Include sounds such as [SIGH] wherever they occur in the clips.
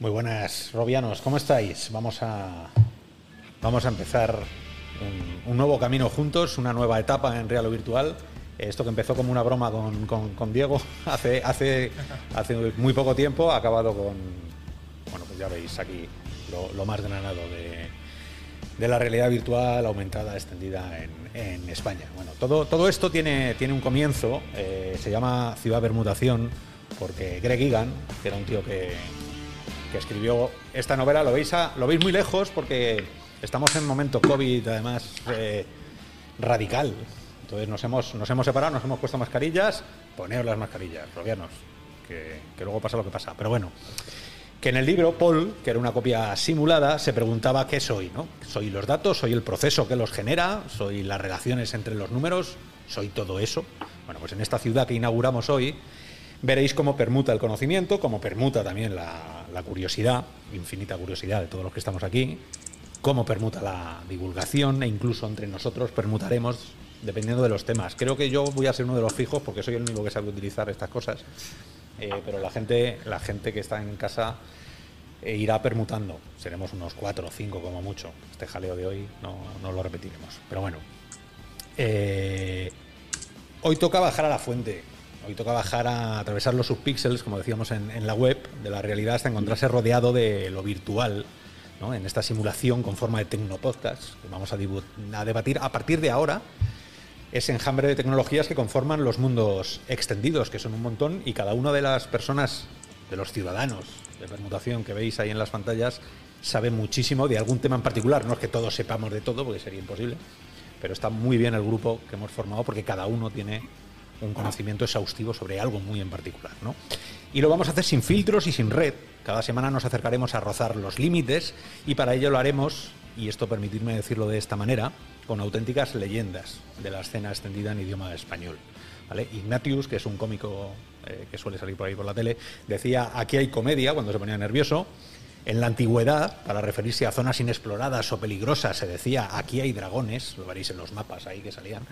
Muy buenas, Robianos, ¿cómo estáis? Vamos a, vamos a empezar un, nuevo camino juntos, una nueva etapa en real o virtual. Esto que empezó como una broma con, con- Diego [LAUGHS] hace, hace, hace muy poco tiempo ha acabado con, bueno, pues ya veis aquí lo, más granado de, de la realidad virtual aumentada, extendida en, en España. Bueno, todo, todo esto tiene, tiene un comienzo, eh, se llama Ciudad Permutación, porque Greg Egan, que era un tío que, que escribió esta novela, lo veis, lo veis muy lejos porque estamos en momento COVID, además, eh, radical. Entonces nos hemos, nos hemos separado, nos hemos puesto mascarillas, poneos las mascarillas, robianos, que, que luego pasa lo que pasa. Pero bueno, que en el libro Paul, que era una copia simulada, se preguntaba qué soy, ¿no? ¿Soy los datos? ¿Soy el proceso que los genera? ¿Soy las relaciones entre los números? ¿Soy todo eso? Bueno, pues en esta ciudad que inauguramos hoy veréis cómo permuta el conocimiento, cómo permuta también la, la curiosidad, infinita curiosidad de todos los que estamos aquí, cómo permuta la divulgación e incluso entre nosotros permutaremos dependiendo de los temas. Creo que yo voy a ser uno de los fijos porque soy el único que sabe utilizar estas cosas, eh, pero la gente, la gente que está en casa eh, irá permutando. Seremos unos cuatro o cinco como mucho. Este jaleo de hoy no, no lo repetiremos. Pero bueno, eh, hoy toca bajar a la fuente. Hoy toca bajar a atravesar los subpíxeles, como decíamos en, la web, de la realidad hasta encontrarse rodeado de lo virtual, en esta simulación con forma de tecnopodcast que vamos a, a debatir a partir de ahora ese enjambre de tecnologías que conforman los mundos extendidos, que son un montón, y cada una de las personas, de los ciudadanos de permutación que veis ahí en las pantallas, sabe muchísimo de algún tema en particular. No es que todos sepamos de todo, porque sería imposible, pero está muy bien el grupo que hemos formado porque cada uno tiene un conocimiento exhaustivo sobre algo muy en particular. ¿no? Y lo vamos a hacer sin filtros y sin red. Cada semana nos acercaremos a rozar los límites y para ello lo haremos, y esto permitirme decirlo de esta manera, con auténticas leyendas de la escena extendida en idioma español. Ignatius, que es un cómico eh, que suele salir por ahí por la tele, decía aquí hay comedia cuando se ponía nervioso. En la antigüedad, para referirse a zonas inexploradas o peligrosas, se decía aquí hay dragones, lo veréis en los mapas ahí que salían.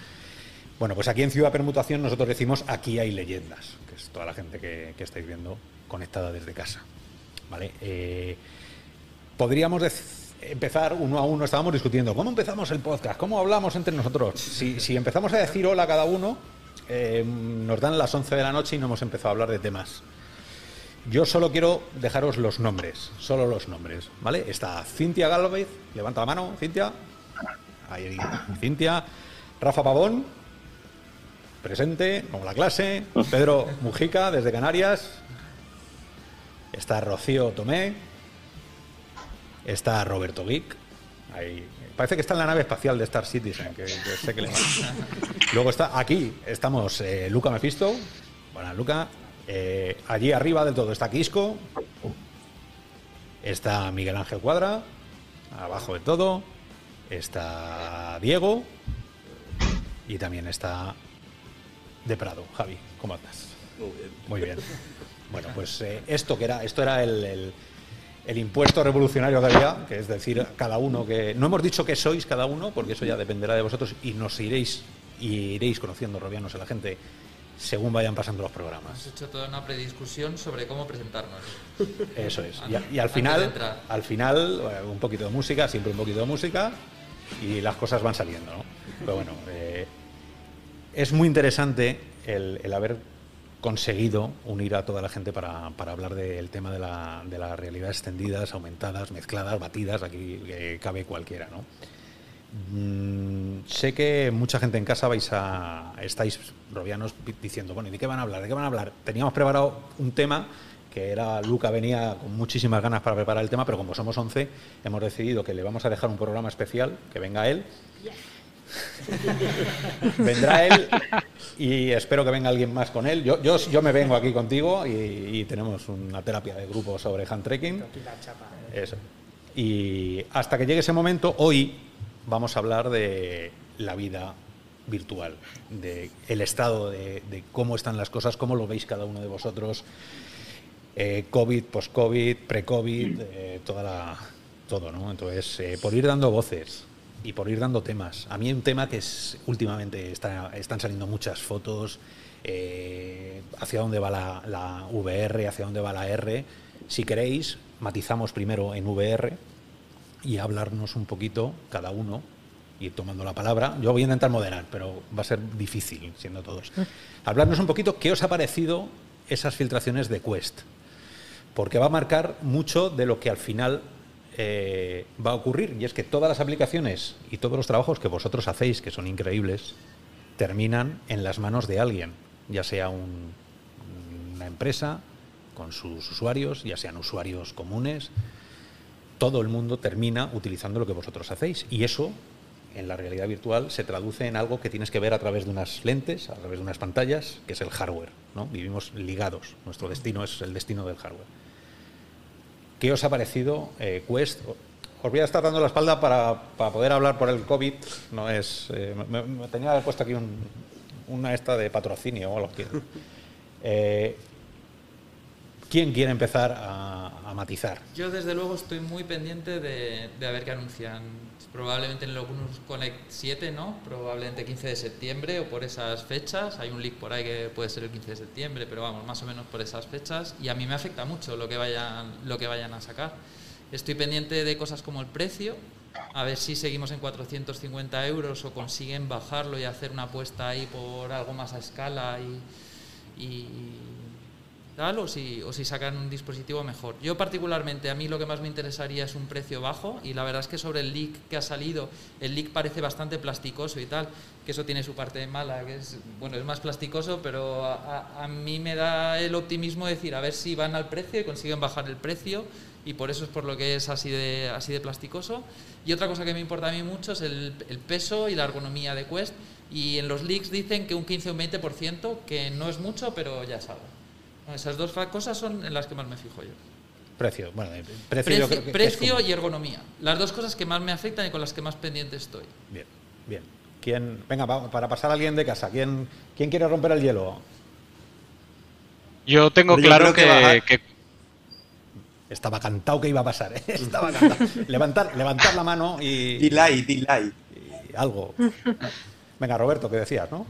Bueno, pues aquí en Ciudad Permutación nosotros decimos aquí hay leyendas, que es toda la gente que, que estáis viendo conectada desde casa. Eh, podríamos empezar uno a uno, estábamos discutiendo, ¿cómo empezamos el podcast? ¿Cómo hablamos entre nosotros? Si, si empezamos a decir hola a cada uno, eh, nos dan las 11 de la noche y no hemos empezado a hablar de temas. Yo solo quiero dejaros los nombres, solo los nombres, ¿vale? Está Cintia Galvez, levanta la mano, Cintia. Ahí, Cintia. Rafa Pavón, presente, como la clase. Pedro Mujica, desde Canarias. Está Rocío Tomé. Está Roberto. Ahí. Parece que está en la nave espacial de Star Citizen, Luego está aquí, estamos eh, Luca Mefisto. Buenas, Luca. Eh, allí arriba del todo está Quisco. Está Miguel Ángel Cuadra. Abajo de todo. Está Diego. Y también está de Prado. Javi, ¿cómo andas? Muy bien. Muy bien. Bueno, pues eh, esto que era, esto era el, el- el impuesto revolucionario que había, que es decir, cada uno que. No hemos dicho que sois cada uno, porque eso ya dependerá de vosotros y nos iréis y iréis conociendo robianos a la gente según vayan pasando los programas. Hemos hecho toda una prediscusión sobre cómo presentarnos. Eso es. Y, a- Antes- y al final, al final, eh, un poquito de música, siempre un poquito de música, y las cosas van saliendo, ¿no? Pero bueno, eh, es muy interesante el, haber conseguido unir a toda la gente para, hablar del tema de la, de la realidad extendidas, aumentadas, mezcladas, batidas, aquí eh, cabe cualquiera, ¿no? Mm, sé que mucha gente en casa vais a estáis robianos diciendo, bueno, ¿y de qué van a hablar? ¿De qué van a hablar? Teníamos preparado un tema que era Luca venía con muchísimas ganas para preparar el tema, pero como somos 11, hemos decidido que le vamos a dejar un programa especial, que venga él. [LAUGHS] Vendrá él y espero que venga alguien más con él. Yo, yo, yo me vengo aquí contigo y, y tenemos una terapia de grupo sobre hand trekking. Eso. Y hasta que llegue ese momento, hoy vamos a hablar de la vida virtual, de el estado de, de cómo están las cosas, cómo lo veis cada uno de vosotros, eh, COVID, post-COVID, pre-COVID, eh, toda la, todo, ¿no? Entonces, eh, por ir dando voces y por ir dando temas. A mí un tema que es últimamente está- están saliendo muchas fotos, eh, hacia dónde va la, la VR, hacia dónde va la R. Si queréis, matizamos primero en VR y hablarnos un poquito cada uno y tomando la palabra. Yo voy a intentar moderar, pero va a ser difícil siendo todos. Hablarnos un poquito qué os ha parecido esas filtraciones de Quest, porque va a marcar mucho de lo que al final eh, va a ocurrir, y es que todas las aplicaciones y todos los trabajos que vosotros hacéis, que son increíbles, terminan en las manos de alguien, ya sea una empresa con sus usuarios, ya sean usuarios comunes, todo el mundo termina utilizando lo que vosotros hacéis. Y eso, en la realidad virtual, se traduce en algo que tienes que ver a través de unas lentes, a través de unas pantallas, que es el hardware. ¿no? Vivimos ligados, nuestro destino es el destino del hardware. ¿Qué os ha parecido eh, Quest? Os voy a estar dando la espalda para, poder hablar por el COVID. No es, eh, me, tenía que haber puesto aquí una esta de patrocinio o algo que. Eh, ¿Quién quiere empezar a, matizar? Yo desde luego estoy muy pendiente de, de, ver qué anuncian. Probablemente en el Oculus Connect 7, ¿no? Probablemente 15 de septiembre o por esas fechas. Hay un leak por ahí que puede ser el 15 de septiembre, pero vamos, más o menos por esas fechas. Y a mí me afecta mucho lo que vayan, lo que vayan a sacar. Estoy pendiente de cosas como el precio, a ver si seguimos en 450 euros o consiguen bajarlo y hacer una apuesta ahí por algo más a escala y o si, sacan un dispositivo mejor. Yo particularmente, a mí lo que más me interesaría es un precio bajo y la verdad es que sobre el leak que ha salido, el leak parece bastante plasticoso y tal, que eso tiene su parte mala, que es, bueno, es más plasticoso, pero a, a mí me da el optimismo de decir, a ver si van al precio y consiguen bajar el precio y por eso es por lo que es así de, así de plasticoso. Y otra cosa que me importa a mí mucho es el, el peso y la ergonomía de Quest. Y en los leaks dicen que un 15 o un 20%, que no es mucho, pero ya es esas dos cosas son en las que más me fijo yo. Precio, bueno, precio, precio, y ergonomía. Las dos cosas que más me afectan y con las que más pendiente estoy. Bien, bien. ¿Quién, venga, para pasar a alguien de casa, ¿quién, quién quiere romper el hielo? Yo tengo claro que, Estaba cantado que iba a pasar, ¿eh? [LAUGHS] Estaba cantado. levantar, levantar la mano y... Delay, delay. Y algo. Venga, Roberto, ¿qué decías, no?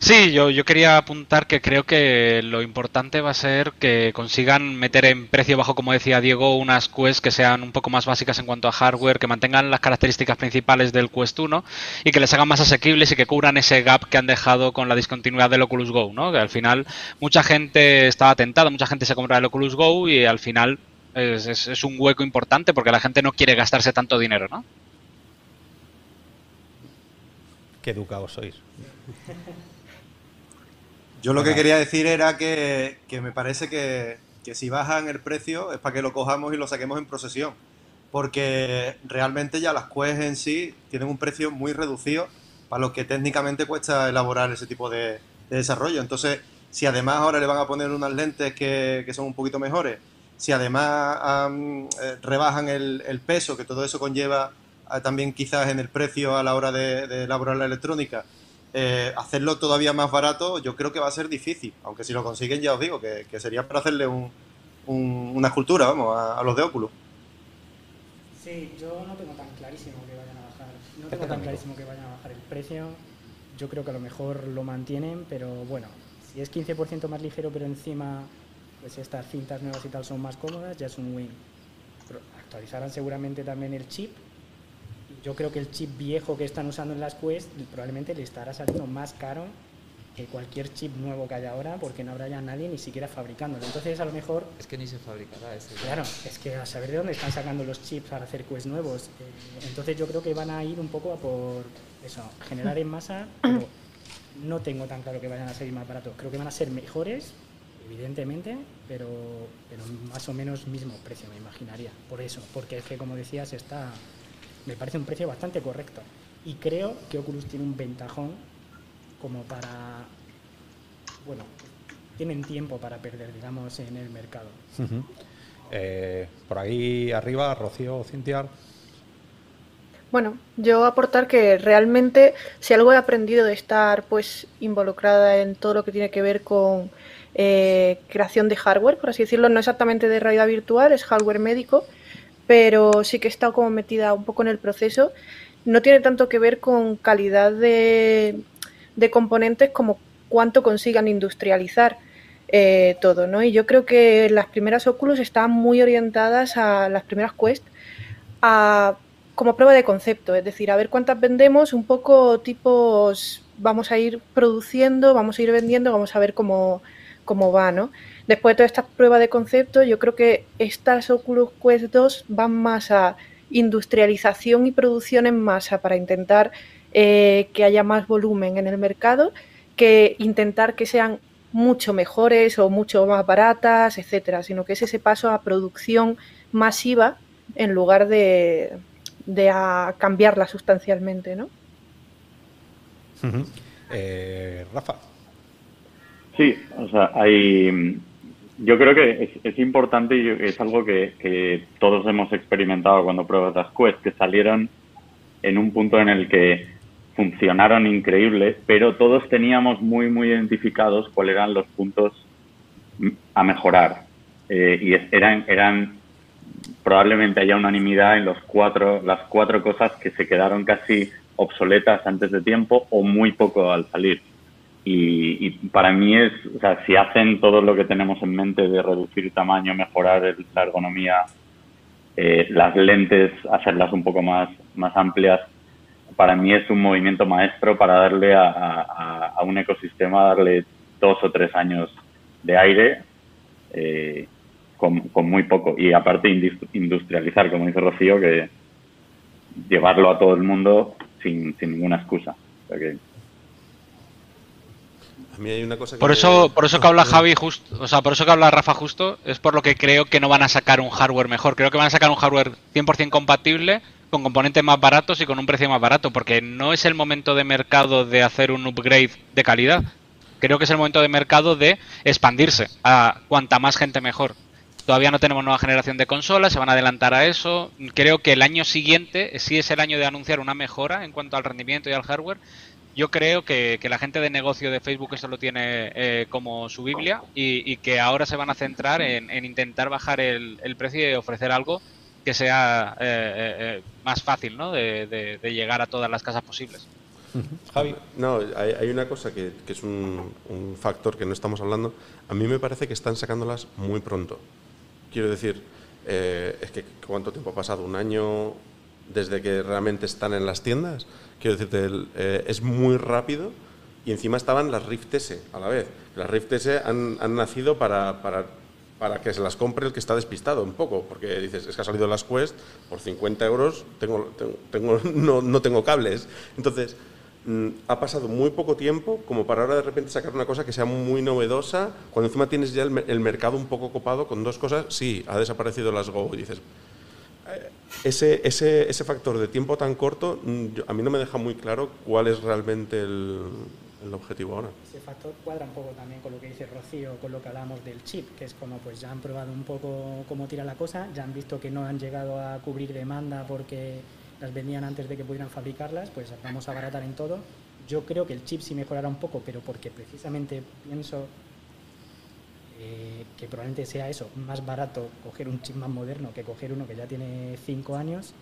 Sí, yo, yo quería apuntar que creo que lo importante va a ser que consigan meter en precio bajo, como decía Diego, unas Quest que sean un poco más básicas en cuanto a hardware, que mantengan las características principales del Quest 1 y que les hagan más asequibles y que cubran ese gap que han dejado con la discontinuidad del Oculus Go, ¿no? Que al final mucha gente estaba tentada, mucha gente se compra el Oculus Go y al final es, es un hueco importante porque la gente no quiere gastarse tanto dinero, ¿no? Qué educados sois. [LAUGHS] Yo lo que quería decir era que, me parece que, si bajan el precio es para que lo cojamos y lo saquemos en procesión. Porque realmente ya las Quest en sí tienen un precio muy reducido para lo que técnicamente cuesta elaborar ese tipo de, desarrollo. Entonces, si además ahora le van a poner unas lentes que, son un poquito mejores, si además eh, rebajan el, peso, que todo eso conlleva eh, también quizás en el precio a la hora de elaborar la electrónica, eh, hacerlo todavía más barato yo creo que va a ser difícil, aunque si lo consiguen ya os digo que, sería para hacerle una escultura, vamos, a, los de Oculus. Sí, yo no tengo tan clarísimo que vayan a bajar, no tengo tan clarísimo que vayan a bajar el precio. Yo creo que a lo mejor lo mantienen, pero bueno, si es 15% más ligero, pero encima pues estas cintas nuevas y tal son más cómodas, ya es un win. actualizarán seguramente también el chip yo creo que el chip viejo que están usando en las Quest probablemente le estará saliendo más caro que cualquier chip nuevo que haya ahora porque no habrá ya nadie ni siquiera fabricándolo. Entonces a lo mejor... Es que ni se fabricará ese. Claro, es que a saber de dónde están sacando los chips para hacer Quest nuevos. Eh, entonces yo creo que van a ir un poco a por eso, generar en masa, [COUGHS] pero no tengo tan claro que vayan a ser más baratos. Creo que van a ser mejores, evidentemente, pero, pero más o menos mismo precio, me imaginaría. Por eso, porque es que como decías está me parece un precio bastante correcto. Y creo que Oculus tiene un ventajón como para, bueno, tienen tiempo para perder, digamos, en el mercado. Eh, por ahí arriba, Rocío, Cintia. Bueno, yo aportar que realmente si algo he aprendido de estar pues involucrada en todo lo que tiene que ver con eh, creación de hardware, por así decirlo, no exactamente de realidad virtual, es hardware médico, pero sí que he estado como metida un poco en el proceso. No tiene tanto que ver con calidad de, componentes como cuánto consigan industrializar. eh, todo, ¿no? Y yo creo que las primeras Oculus están muy orientadas a las primeras Quest a, como prueba de concepto, es decir, a ver cuántas vendemos, un poco tipos, vamos a ir produciendo, vamos a ir vendiendo, vamos a ver cómo, cómo va, ¿no? Después de toda esta prueba de concepto, yo creo que estas Oculus Quest 2 van más a industrialización y producción en masa para intentar eh, que haya más volumen en el mercado que intentar que sean mucho mejores o mucho más baratas, etcétera, sino que es ese paso a producción masiva en lugar de, de a cambiarla sustancialmente, ¿no? Eh, Rafa. Sí, o sea, hay. Yo creo que es, importante y es algo que, que, todos hemos experimentado cuando pruebas las Quest, que salieron en un punto en el que funcionaron increíbles, pero todos teníamos muy, muy identificados cuáles eran los puntos a mejorar. Eh, y eran, eran, probablemente haya unanimidad en los cuatro, las cuatro cosas que se quedaron casi obsoletas antes de tiempo o muy poco al salir. Y, para mí es, o sea, si hacen todo lo que tenemos en mente de reducir tamaño, mejorar la ergonomía, eh, las lentes, hacerlas un poco más, más amplias, para mí es un movimiento maestro para darle a, un ecosistema, darle dos o tres años de aire eh, con, muy poco. Y aparte industrializar, como dice Rocío, que llevarlo a todo el mundo sin, ninguna excusa. Por eso, por eso que habla [LAUGHS] Javi justo, o sea, por eso que habla Rafa justo, es por lo que creo que no van a sacar un hardware mejor. Creo que van a sacar un hardware 100% compatible con componentes más baratos y con un precio más barato, porque no es el momento de mercado de hacer un upgrade de calidad. Creo que es el momento de mercado de expandirse a cuanta más gente mejor. Todavía no tenemos nueva generación de consolas, se van a adelantar a eso. Creo que el año siguiente sí es el año de anunciar una mejora en cuanto al rendimiento y al hardware. Yo creo que, la gente de negocio de Facebook eso lo tiene eh, como su Biblia y, que ahora se van a centrar en, intentar bajar el, el precio y ofrecer algo que sea eh, eh, eh, más fácil ¿no? de, llegar a todas las casas posibles. Javi. No, hay, una cosa que, es un, factor que no estamos hablando. A mí me parece que están sacándolas muy pronto. Quiero decir, es que ¿cuánto tiempo ha pasado? ¿Un año desde que realmente están en las tiendas? Quiero decirte, es muy rápido y encima estaban las Rift S a la vez. Las Rift S han, nacido para, para para que se las compre el que está despistado un poco, porque dices, es que ha salido las Quest, por 50 euros tengo, [LAUGHS] no, no, tengo cables. Entonces, mm, ha pasado muy poco tiempo como para ahora de repente sacar una cosa que sea muy novedosa, cuando encima tienes ya el, mercado un poco copado con dos cosas, sí, ha desaparecido las Go, y dices, eh, ese, ese, ese factor de tiempo tan corto, mm, a mí no me deja muy claro cuál es realmente el, el objetivo ahora. Ese factor cuadra un poco también con lo que dice Rocío, con lo que hablábamos del chip, que es como pues ya han probado un poco cómo tira la cosa, ya han visto que no han llegado a cubrir demanda porque las vendían antes de que pudieran fabricarlas, pues vamos a abaratar en todo. Yo creo que el chip sí mejorará un poco, pero porque precisamente pienso eh, que probablemente sea eso, más barato coger un chip más moderno que coger uno que ya tiene cinco años.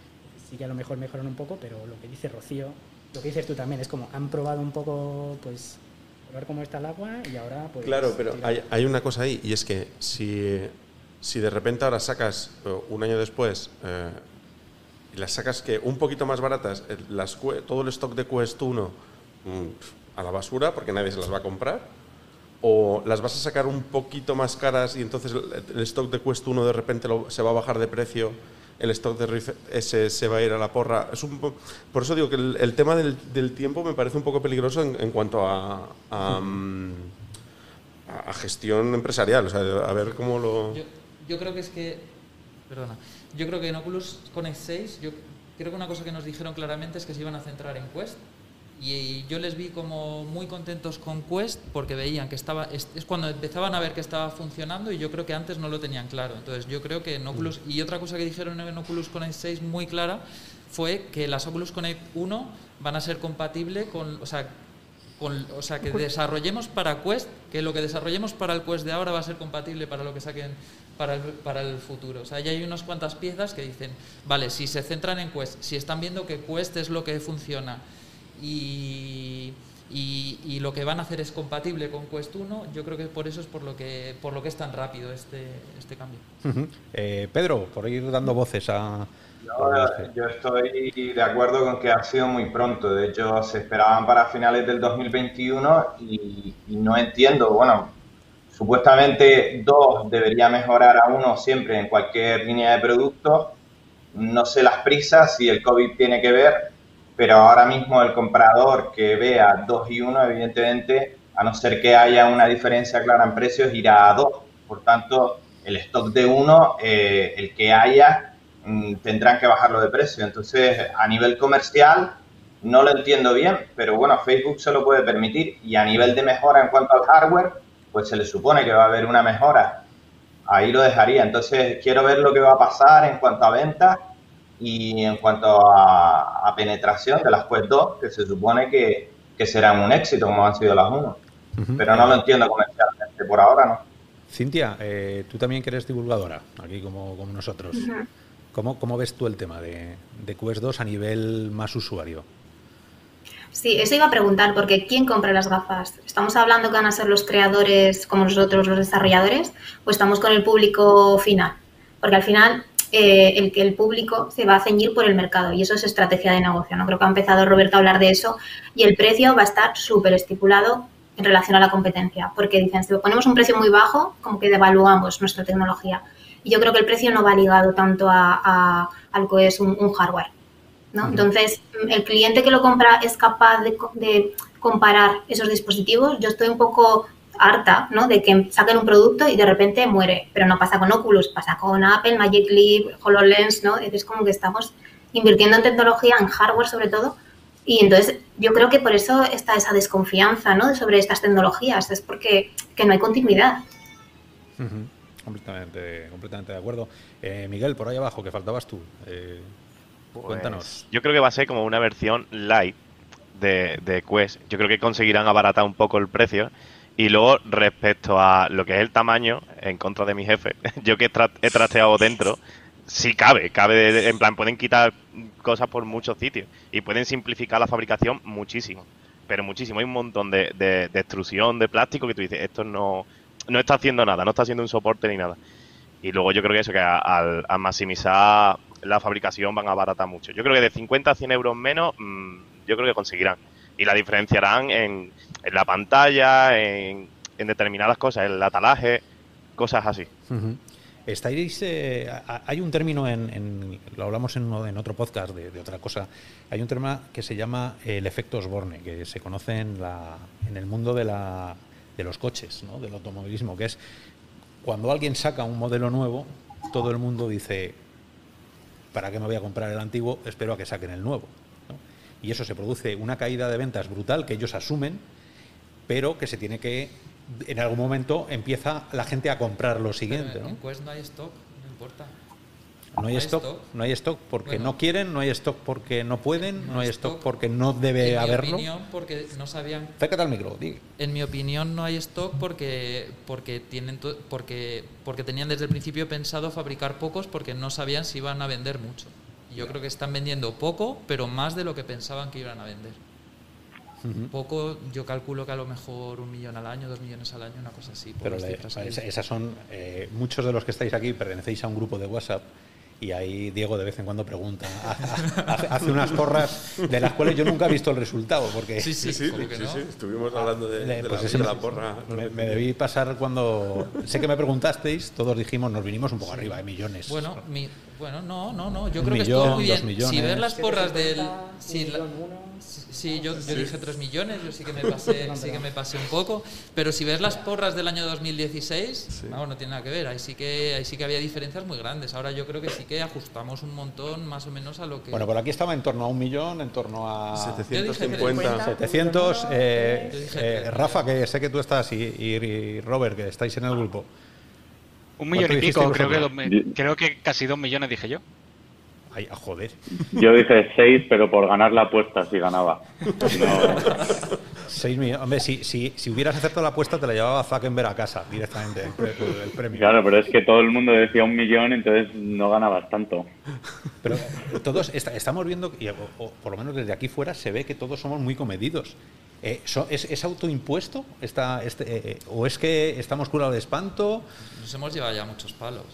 Sí que a lo mejor mejoran un poco, pero lo que dice Rocío, lo que dices tú también, es como han probado un poco, pues, ver cómo está el agua y ahora, pues. Claro, pero hay, hay, una cosa ahí, y es que si, si de repente ahora sacas eh, un año después eh, y las sacas que un poquito más baratas, las, todo el stock de Quest 1 mm, a la basura porque nadie se las va a comprar, o las vas a sacar un poquito más caras y entonces el, stock de Quest 1 de repente se va a bajar de precio el stock de Rift S se va a ir a la porra. Es un, por eso digo que el, tema del, tiempo me parece un poco peligroso en, cuanto a, gestión empresarial, o sea, a ver cómo lo... Yo, yo, creo que es que... Perdona. Yo creo que en Oculus Connect 6, yo creo que una cosa que nos dijeron claramente es que se iban a centrar en Quest y yo les vi como muy contentos con Quest porque veían que estaba es, cuando empezaban a ver que estaba funcionando y yo creo que antes no lo tenían claro entonces yo creo que en Oculus y otra cosa que dijeron en Oculus Connect 6 muy clara fue que las Oculus Connect 1 van a ser compatibles con o sea con, o sea que desarrollemos para Quest que lo que desarrollemos para el Quest de ahora va a ser compatible para lo que saquen para el, para el futuro. O sea, ya hay unas cuantas piezas que dicen, vale, si se centran en Quest, si están viendo que Quest es lo que funciona, y, y, lo que van a hacer es compatible con Quest 1, yo creo que por eso es por lo que, por lo que es tan rápido este, este cambio. Eh, Pedro, por ir dando voces a... Yo, estoy de acuerdo con que ha sido muy pronto, de hecho se esperaban para finales del 2021 y, y no entiendo, bueno, supuestamente dos debería mejorar a uno siempre en cualquier línea de producto, no sé las prisas, si el COVID tiene que ver, pero ahora mismo el comprador que vea 2 y 1, evidentemente, a no ser que haya una diferencia clara en precios, irá a 2. Por tanto, el stock de 1, eh, el que haya, mm, tendrán que bajarlo de precio. Entonces, a nivel comercial, no lo entiendo bien, pero bueno, Facebook se lo puede permitir. Y a nivel de mejora en cuanto al hardware, pues se le supone que va a haber una mejora. Ahí lo dejaría. Entonces, quiero ver lo que va a pasar en cuanto a ventas y en cuanto a, penetración de las Quest 2, que se supone que, serán un éxito como han sido las 1. Pero no lo entiendo comercialmente, por ahora no. Cintia, eh, tú también que eres divulgadora, aquí como, como nosotros. ¿Cómo, ¿Cómo, ves tú el tema de, de Quest 2 a nivel más usuario? Sí, eso iba a preguntar, porque ¿quién compra las gafas? ¿Estamos hablando que van a ser los creadores como nosotros, los desarrolladores, o estamos con el público final? Porque al final eh, el que el público se va a ceñir por el mercado y eso es estrategia de negocio. ¿no? Creo que ha empezado Roberto a hablar de eso y el precio va a estar súper estipulado en relación a la competencia, porque dicen, si ponemos un precio muy bajo, como que devaluamos nuestra tecnología. Y yo creo que el precio no va ligado tanto a, algo que es un, hardware. ¿no? Entonces, el cliente que lo compra es capaz de, de comparar esos dispositivos. Yo estoy un poco harta, ¿no? De que saquen un producto y de repente muere. Pero no pasa con Oculus, pasa con Apple, Magic Leap, HoloLens, ¿no? Es como que estamos invirtiendo en tecnología, en hardware sobre todo. Y entonces yo creo que por eso está esa desconfianza, ¿no? Sobre estas tecnologías. Es porque que no hay continuidad. completamente, completamente de acuerdo. Eh, Miguel, por ahí abajo, que faltabas tú. Eh, pues, cuéntanos. Yo creo que va a ser como una versión light de, de Quest. Yo creo que conseguirán abaratar un poco el precio y luego, respecto a lo que es el tamaño, en contra de mi jefe, [LAUGHS] yo que he trasteado dentro, sí cabe, cabe, en plan, pueden quitar cosas por muchos sitios y pueden simplificar la fabricación muchísimo, pero muchísimo. Hay un montón de, de, extrusión de plástico que tú dices, esto no, no está haciendo nada, no está haciendo un soporte ni nada. Y luego yo creo que eso, que al, maximizar la fabricación van a abaratar mucho. Yo creo que de 50 a 100 euros menos, mm, yo creo que conseguirán. Y la diferenciarán en en la pantalla, en, determinadas cosas, en el atalaje, cosas así. Estáis, eh, hay un término, en, lo hablamos en, en otro podcast de, otra cosa, hay un término que se llama el efecto Osborne, que se conoce en, la, en el mundo de, la, de los coches, ¿no? del automovilismo, que es cuando alguien saca un modelo nuevo, todo el mundo dice, ¿para qué me voy a comprar el antiguo? Espero a que saquen el nuevo. Y eso se produce una caída de ventas brutal que ellos asumen pero que se tiene que, en algún momento empieza la gente a comprar lo siguiente. ¿no? En Quest no hay stock, no importa. No hay, stock, no hay stock porque no quieren, no hay stock porque no pueden, no, hay stock, porque no debe en haberlo. Mi opinión, porque no sabían. Acércate al micro, En mi opinión, no hay stock porque porque tienen porque porque tenían desde el principio pensado fabricar pocos porque no sabían si iban a vender mucho. Yo creo que están vendiendo poco, pero más de lo que pensaban que iban a vender. Poco, yo calculo que a lo mejor un millón al año, dos millones al año, una cosa así. Pero esas son, eh, muchos de los que estáis aquí pertenecéis a un grupo de WhatsApp y ahí Diego de vez en cuando pregunta, [LAUGHS] hace, unas porras de las cuales yo nunca he visto el resultado. Porque sí, sí, sí, estuvimos hablando de, pues la, porra. Me, debí pasar cuando, sé que me preguntasteis, todos dijimos, nos vinimos un poco arriba, de millones. Bueno, bueno, no, no, no, yo creo que estuvo muy bien. Si ver las porras del... Si Sí, yo, yo dije 3 millones, yo sí que me [LAUGHS] pasé, sí que me pasé un poco, pero si ves las porras del año 2016, no, no tiene nada que ver, ahí sí que ahí sí que había diferencias muy grandes. Ahora yo creo que sí que ajustamos un montón más o menos a lo que Bueno, por aquí estaba en torno a un millón, en torno a 750, 700 eh, eh, Rafa, que sé que tú estás y, y, Robert que estáis en el grupo. Un millón y pico, creo que, creo que casi dos millones dije yo. Ay, joder. Yo dije 6, pero por ganar la apuesta si ganaba. 6 millones. Hombre, si, si, si, hubieras acertado la apuesta, te la llevaba Zuckerberg a casa directamente, el, [LAUGHS] premio. Claro, pero es que todo el mundo decía un millón, entonces no ganabas tanto. Pero todos estamos viendo, y, por lo menos desde aquí fuera, se ve que todos somos muy comedidos. Eh, so- ¿es, es autoimpuesto? Está, este, eh, ¿O es que estamos curados de espanto? Nos hemos llevado ya muchos palos.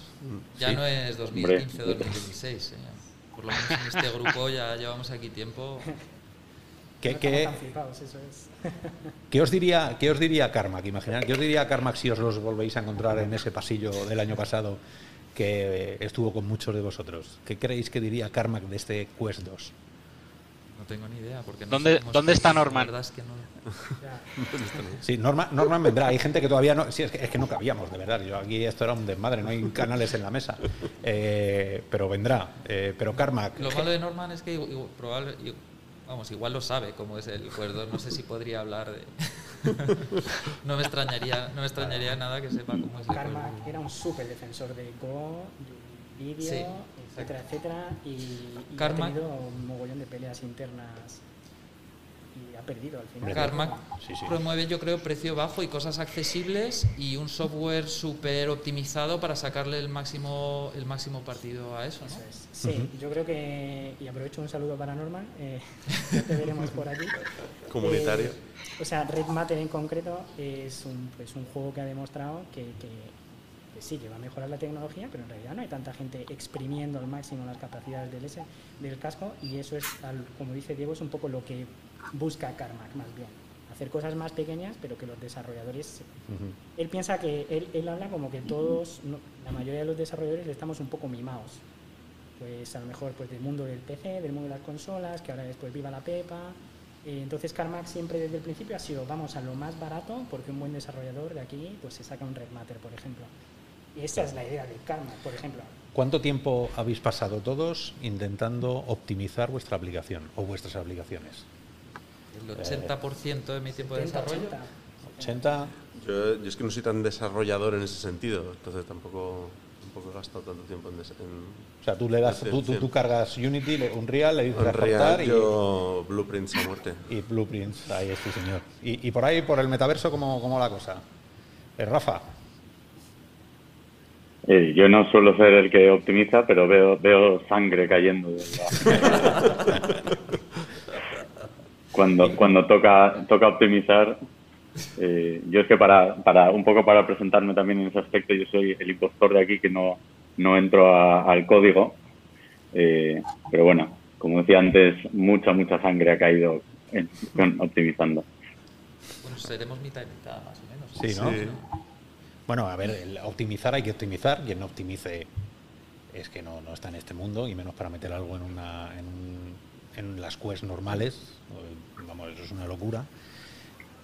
Ya sí. no es 2015 2016. eh. Por lo menos en este grupo ya llevamos aquí tiempo. ¿Qué, No qué- flipados, eso es. [LAUGHS] qué os diría, ¿Qué os diría Carmack? Imaginar, ¿Qué os diría Carmack si os los volvéis a encontrar en ese pasillo del año pasado que estuvo con muchos de vosotros? ¿Qué creéis que diría Carmack de este Quest 2? No tengo ni idea. Porque no ¿Dónde- está frikis, la Norman? verdad es que no- [LAUGHS] Sí, Norman, Norman vendrá. Hay gente que todavía no. Sí, es que, es que no cabíamos, de verdad. Yo aquí esto era un desmadre, no hay canales en la mesa. Eh, pero vendrá. Eh, pero Carmack. Lo malo de Norman es que igual, probable- vamos, igual lo sabe cómo es el cuerdo. No sé si podría hablar de. [LAUGHS] no me extrañaría, no me extrañaría nada que sepa cómo es el Carmack cuerdo. era un súper defensor de Go, de vídeo, Sí, etcétera, etcétera, y, ha tenido un mogollón de peleas internas y ha perdido al final. Carmack Sí, sí. promueve, yo creo, precio bajo y cosas accesibles y un software súper optimizado para sacarle el máximo, el máximo partido a eso, ¿no? Eso es. Sí, yo creo que, y aprovecho un saludo para Norman, eh, [LAUGHS] ya te veremos por aquí. Comunitario. Eh, o sea, Red Matter en concreto es un, pues un juego que ha demostrado que, que- que sí, que va a mejorar la tecnología, pero en realidad no hay tanta gente exprimiendo al máximo las capacidades del, S, del casco y eso es, al- como dice Diego, es un poco lo que busca Carmack más bien. Hacer cosas más pequeñas, pero que los desarrolladores él piensa que él, él habla como que todos, no- la mayoría de los desarrolladores estamos un poco mimados. Pues a lo mejor pues del mundo del PC, del mundo de las consolas, que ahora después viva la Pepa. Eh, entonces Carmack siempre desde el principio ha sido vamos a lo más barato porque un buen desarrollador de aquí pues se saca un Red Matter, por ejemplo. Y esa es la idea de Carmack, por ejemplo. ¿Cuánto tiempo habéis pasado todos intentando optimizar vuestra aplicación o vuestras aplicaciones? El 80% de mi tiempo de 70, desarrollo. 80. Yo, yo es que no soy tan desarrollador en ese sentido, entonces tampoco, tampoco he gastado tanto tiempo en... en O sea, tú le das, tú, tú, tú cargas Unity, Unreal, le dices Unreal, cortar y, yo blueprints a muerte. y blueprints. Ahí es, sí, señor. Y, y por ahí, por el metaverso, ¿cómo, cómo la cosa? Eh, Rafa, Eh, yo no suelo ser el que optimiza, pero veo, veo sangre cayendo. de la- [LAUGHS] cuando cuando toca, toca optimizar, eh, yo es que para, para un poco para presentarme también en ese aspecto, yo soy el impostor de aquí que no, no entro a- al código. Eh, pero bueno, como decía antes, mucha, mucha sangre ha caído en- con- optimizando. Bueno, seremos mitad y mitad, más o menos. sí, ¿no? Bueno, a ver, el optimizar hay que optimizar. Quien no optimice es que no, no está en este mundo y menos para meter algo en, una, en, un- en las quests normales. Vamos, eso es una locura.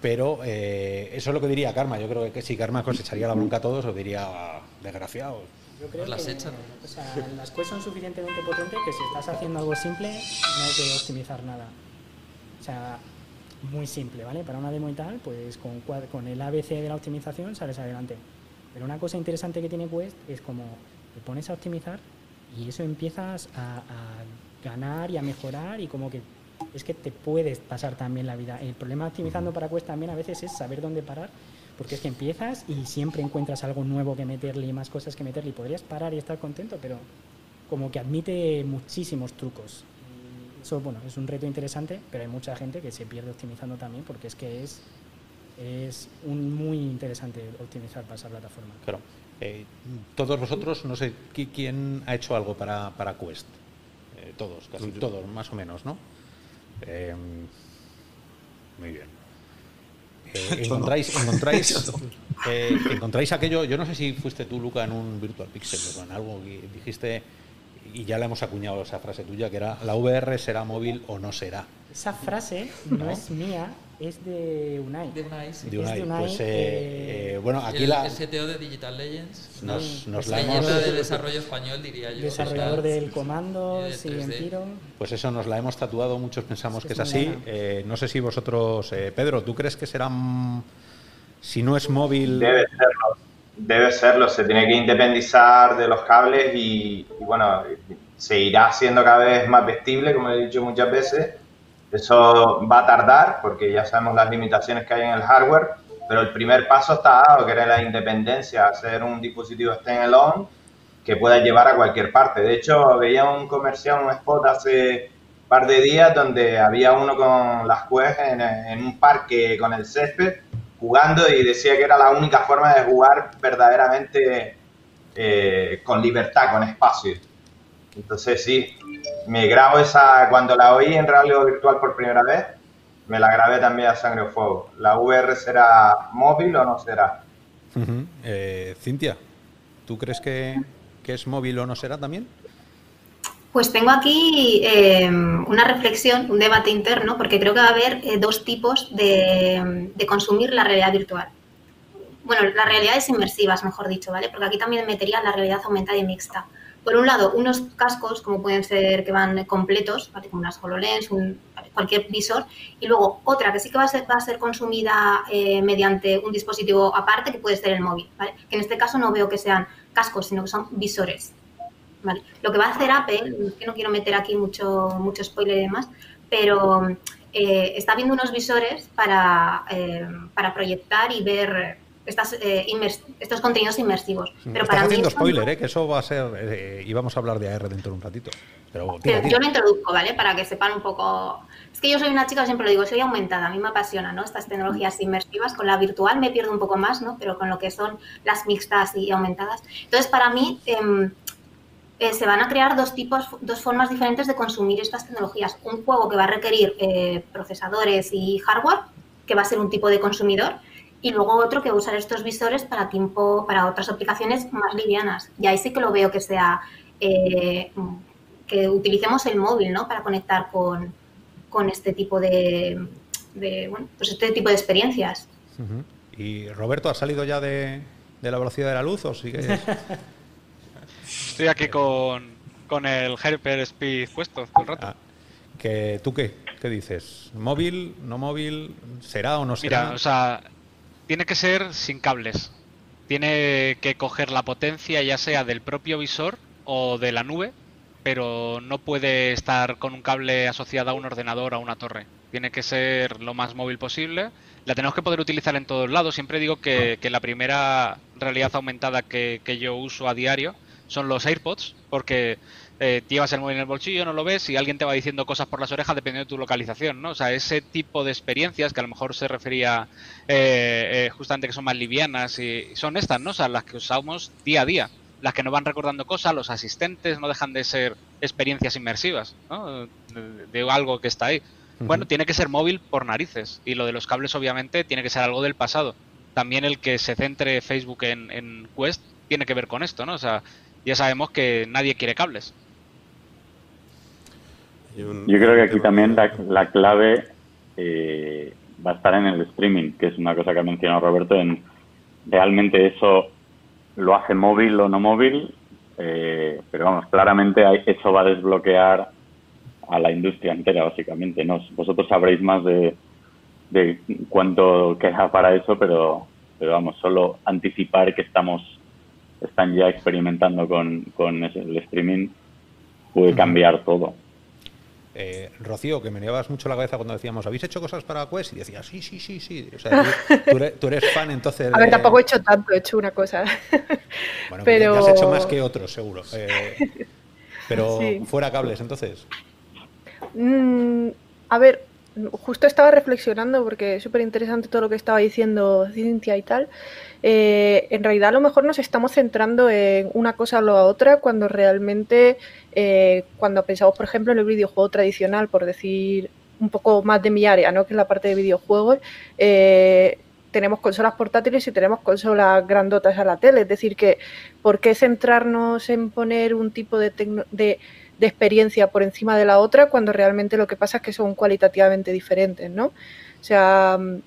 Pero eh, eso es lo que diría Karma. Yo creo que si Karma cosecharía la bronca a todos, os diría "Ah, desgraciados. Yo creo Nos las que echan. o sea, las quests son suficientemente potentes que si estás haciendo algo simple no hay que optimizar nada. O sea, muy simple, ¿vale? Para una demo y tal, pues con, con el ABC de la optimización sales adelante. Pero una cosa interesante que tiene Quest es como te pones a optimizar y eso empiezas a, a ganar y a mejorar y como que es que te puedes pasar también la vida. El problema optimizando para Quest también a veces es saber dónde parar, porque es que empiezas y siempre encuentras algo nuevo que meterle y más cosas que meterle y podrías parar y estar contento, pero como que admite muchísimos trucos. Eso, bueno, es un reto interesante, pero hay mucha gente que se pierde optimizando también porque es que es, es un muy interesante optimizar para esa plataforma. Claro. Eh, todos vosotros, no sé, ¿qui- ¿quién ha hecho algo para, para Quest? Eh, todos, casi Yo. todos, más o menos, ¿no? Eh, muy bien. Eh, [LAUGHS] no. encontráis, encontráis, [LAUGHS] eh, encontráis aquello, yo no sé si fuiste tú, Luca, en un Virtual Pixel o en algo que dijiste, y ya le hemos acuñado esa frase tuya, que era, la VR será móvil o no será. Esa frase no, No. es mía, es de Unai. De Unai, sí. De Es Unai. de Unai, Pues, eh, eh, eh, bueno, aquí el, la, el CTO de Digital Legends. nos, nos la la leyenda hemos... del desarrollo español, diría yo. desarrollador del comando, sí, en 3D. tiro. Pues eso nos la hemos tatuado, muchos pensamos Es que es así. Eh, no sé si vosotros, eh, Pedro, ¿tú crees que será, mm, si no es móvil, Debe serlo. Debe serlo. Se tiene que independizar de los cables y, bueno, se irá haciendo cada vez más vestible, como he dicho muchas veces. Eso va a tardar porque ya sabemos las limitaciones que hay en el hardware, pero el primer paso está dado, que era la independencia, hacer un dispositivo standalone que pueda llevar a cualquier parte. De hecho, veía un comercial, un spot hace par de días donde había uno con las Quest en, en un parque con el césped jugando y decía que era la única forma de jugar verdaderamente eh, con libertad, con espacio. Entonces sí, me grabo esa, cuando la oí en realidad virtual por primera vez, me la grabé también a Sangre o Fuego. ¿La VR será móvil o no será? Eh, Cintia, ¿tú crees que, que es móvil o no será también? Pues tengo aquí eh, una reflexión, un debate interno, porque creo que va a haber eh, dos tipos de, consumir la realidad virtual. Bueno, las realidades inmersivas, mejor dicho, ¿vale? Porque aquí también metería la realidad aumentada y mixta. Por un lado, unos cascos, como pueden ser que van completos, ¿vale? como unas HoloLens, cualquier visor, y luego otra que sí que va a ser, va a ser consumida eh, mediante un dispositivo aparte, que puede ser el móvil, ¿vale? Que en este caso no veo que sean cascos, sino que son visores, lo que va a hacer Apple, que no quiero meter aquí mucho, mucho spoiler y demás, pero eh, está viendo unos visores para, eh, para proyectar y ver estas, eh, estos contenidos inmersivos. Pero Estás haciendo spoiler, que eso va a ser, y vamos a hablar de AR dentro de un ratito. Pero, yo lo introduzco, ¿vale? Para que sepan un poco... Es que yo soy una chica, siempre lo digo, soy aumentada, a mí me apasiona, ¿no? Estas tecnologías inmersivas, con la virtual me pierdo un poco más, ¿no? Pero con lo que son las mixtas y aumentadas. Entonces, para mí... Em, eh, se van a crear dos tipos, dos formas diferentes de consumir estas tecnologías. Un juego que va a requerir eh, procesadores y hardware, que va a ser un tipo de consumidor, y luego otro que va a usar estos visores para tiempo, para otras aplicaciones más livianas. Y ahí sí que lo veo que sea eh, que utilicemos el móvil, ¿no? Para conectar con, este tipo de, bueno, pues este tipo de experiencias. ¿Y Roberto ha salido ya de, de la velocidad de la luz o sigue? [LAUGHS] Estoy aquí con, con el Hyper Speed puesto todo el rato. Ah, que, ¿Tú qué? ¿Qué dices? ¿Móvil? ¿No móvil? ¿Será o no será? Mira, o sea, tiene que ser sin cables. Tiene que coger la potencia ya sea del propio visor o de la nube, pero no puede estar con un cable asociado a un ordenador o a una torre. Tiene que ser lo más móvil posible. La tenemos que poder utilizar en todos lados. Siempre digo que, que la primera realidad aumentada que, que yo uso a diario son los AirPods, porque eh, llevas el móvil en el bolsillo, no lo ves y alguien te va diciendo cosas por las orejas dependiendo de tu localización, ¿no? O sea, ese tipo de experiencias que a lo mejor se refería eh, eh, justamente que son más livianas y son estas, ¿no? O sea, las que usamos día a día, las que nos van recordando cosas, los asistentes no dejan de ser experiencias inmersivas, ¿no? De, algo que está ahí. Bueno, tiene que ser móvil por narices y lo de los cables obviamente tiene que ser algo del pasado. También el que se centre Facebook en, en Quest tiene que ver con esto, ¿no? O sea, ya sabemos que nadie quiere cables. Yo creo que aquí también la, clave eh, va a estar en el streaming, que es una cosa que ha mencionado Roberto, en realmente eso lo hace móvil o no móvil, eh, pero vamos, claramente eso va a desbloquear a la industria entera, básicamente. ¿no? Vosotros sabréis más de, de cuánto queda para eso, pero, pero vamos, solo anticipar que estamos están ya experimentando con, con el streaming, puede cambiar todo. Eh, Rocío, que me llevas mucho la cabeza cuando decíamos, ¿habéis hecho cosas para Quest? Y decías, sí, sí, sí, sí. O sea, tú, eres, fan, entonces... [LAUGHS] A ver, tampoco he hecho tanto, he hecho una cosa. [LAUGHS] Bueno, pero... has hecho más que otros, seguro. Eh, [LAUGHS] pero fuera cables, entonces. Mm, a ver, justo estaba reflexionando porque es súper interesante todo lo que estaba diciendo Cintia y tal. Eh, en realidad a lo mejor nos estamos centrando en una cosa o la otra cuando realmente, eh, cuando pensamos por ejemplo en el videojuego tradicional, por decir un poco más de mi área, ¿no? que es la parte de videojuegos, eh, tenemos consolas portátiles y tenemos consolas grandotas a la tele. Es decir, que ¿por qué centrarnos en poner un tipo de, de de experiencia por encima de la otra cuando realmente lo que pasa es que son cualitativamente diferentes, ¿no? O sea, mm,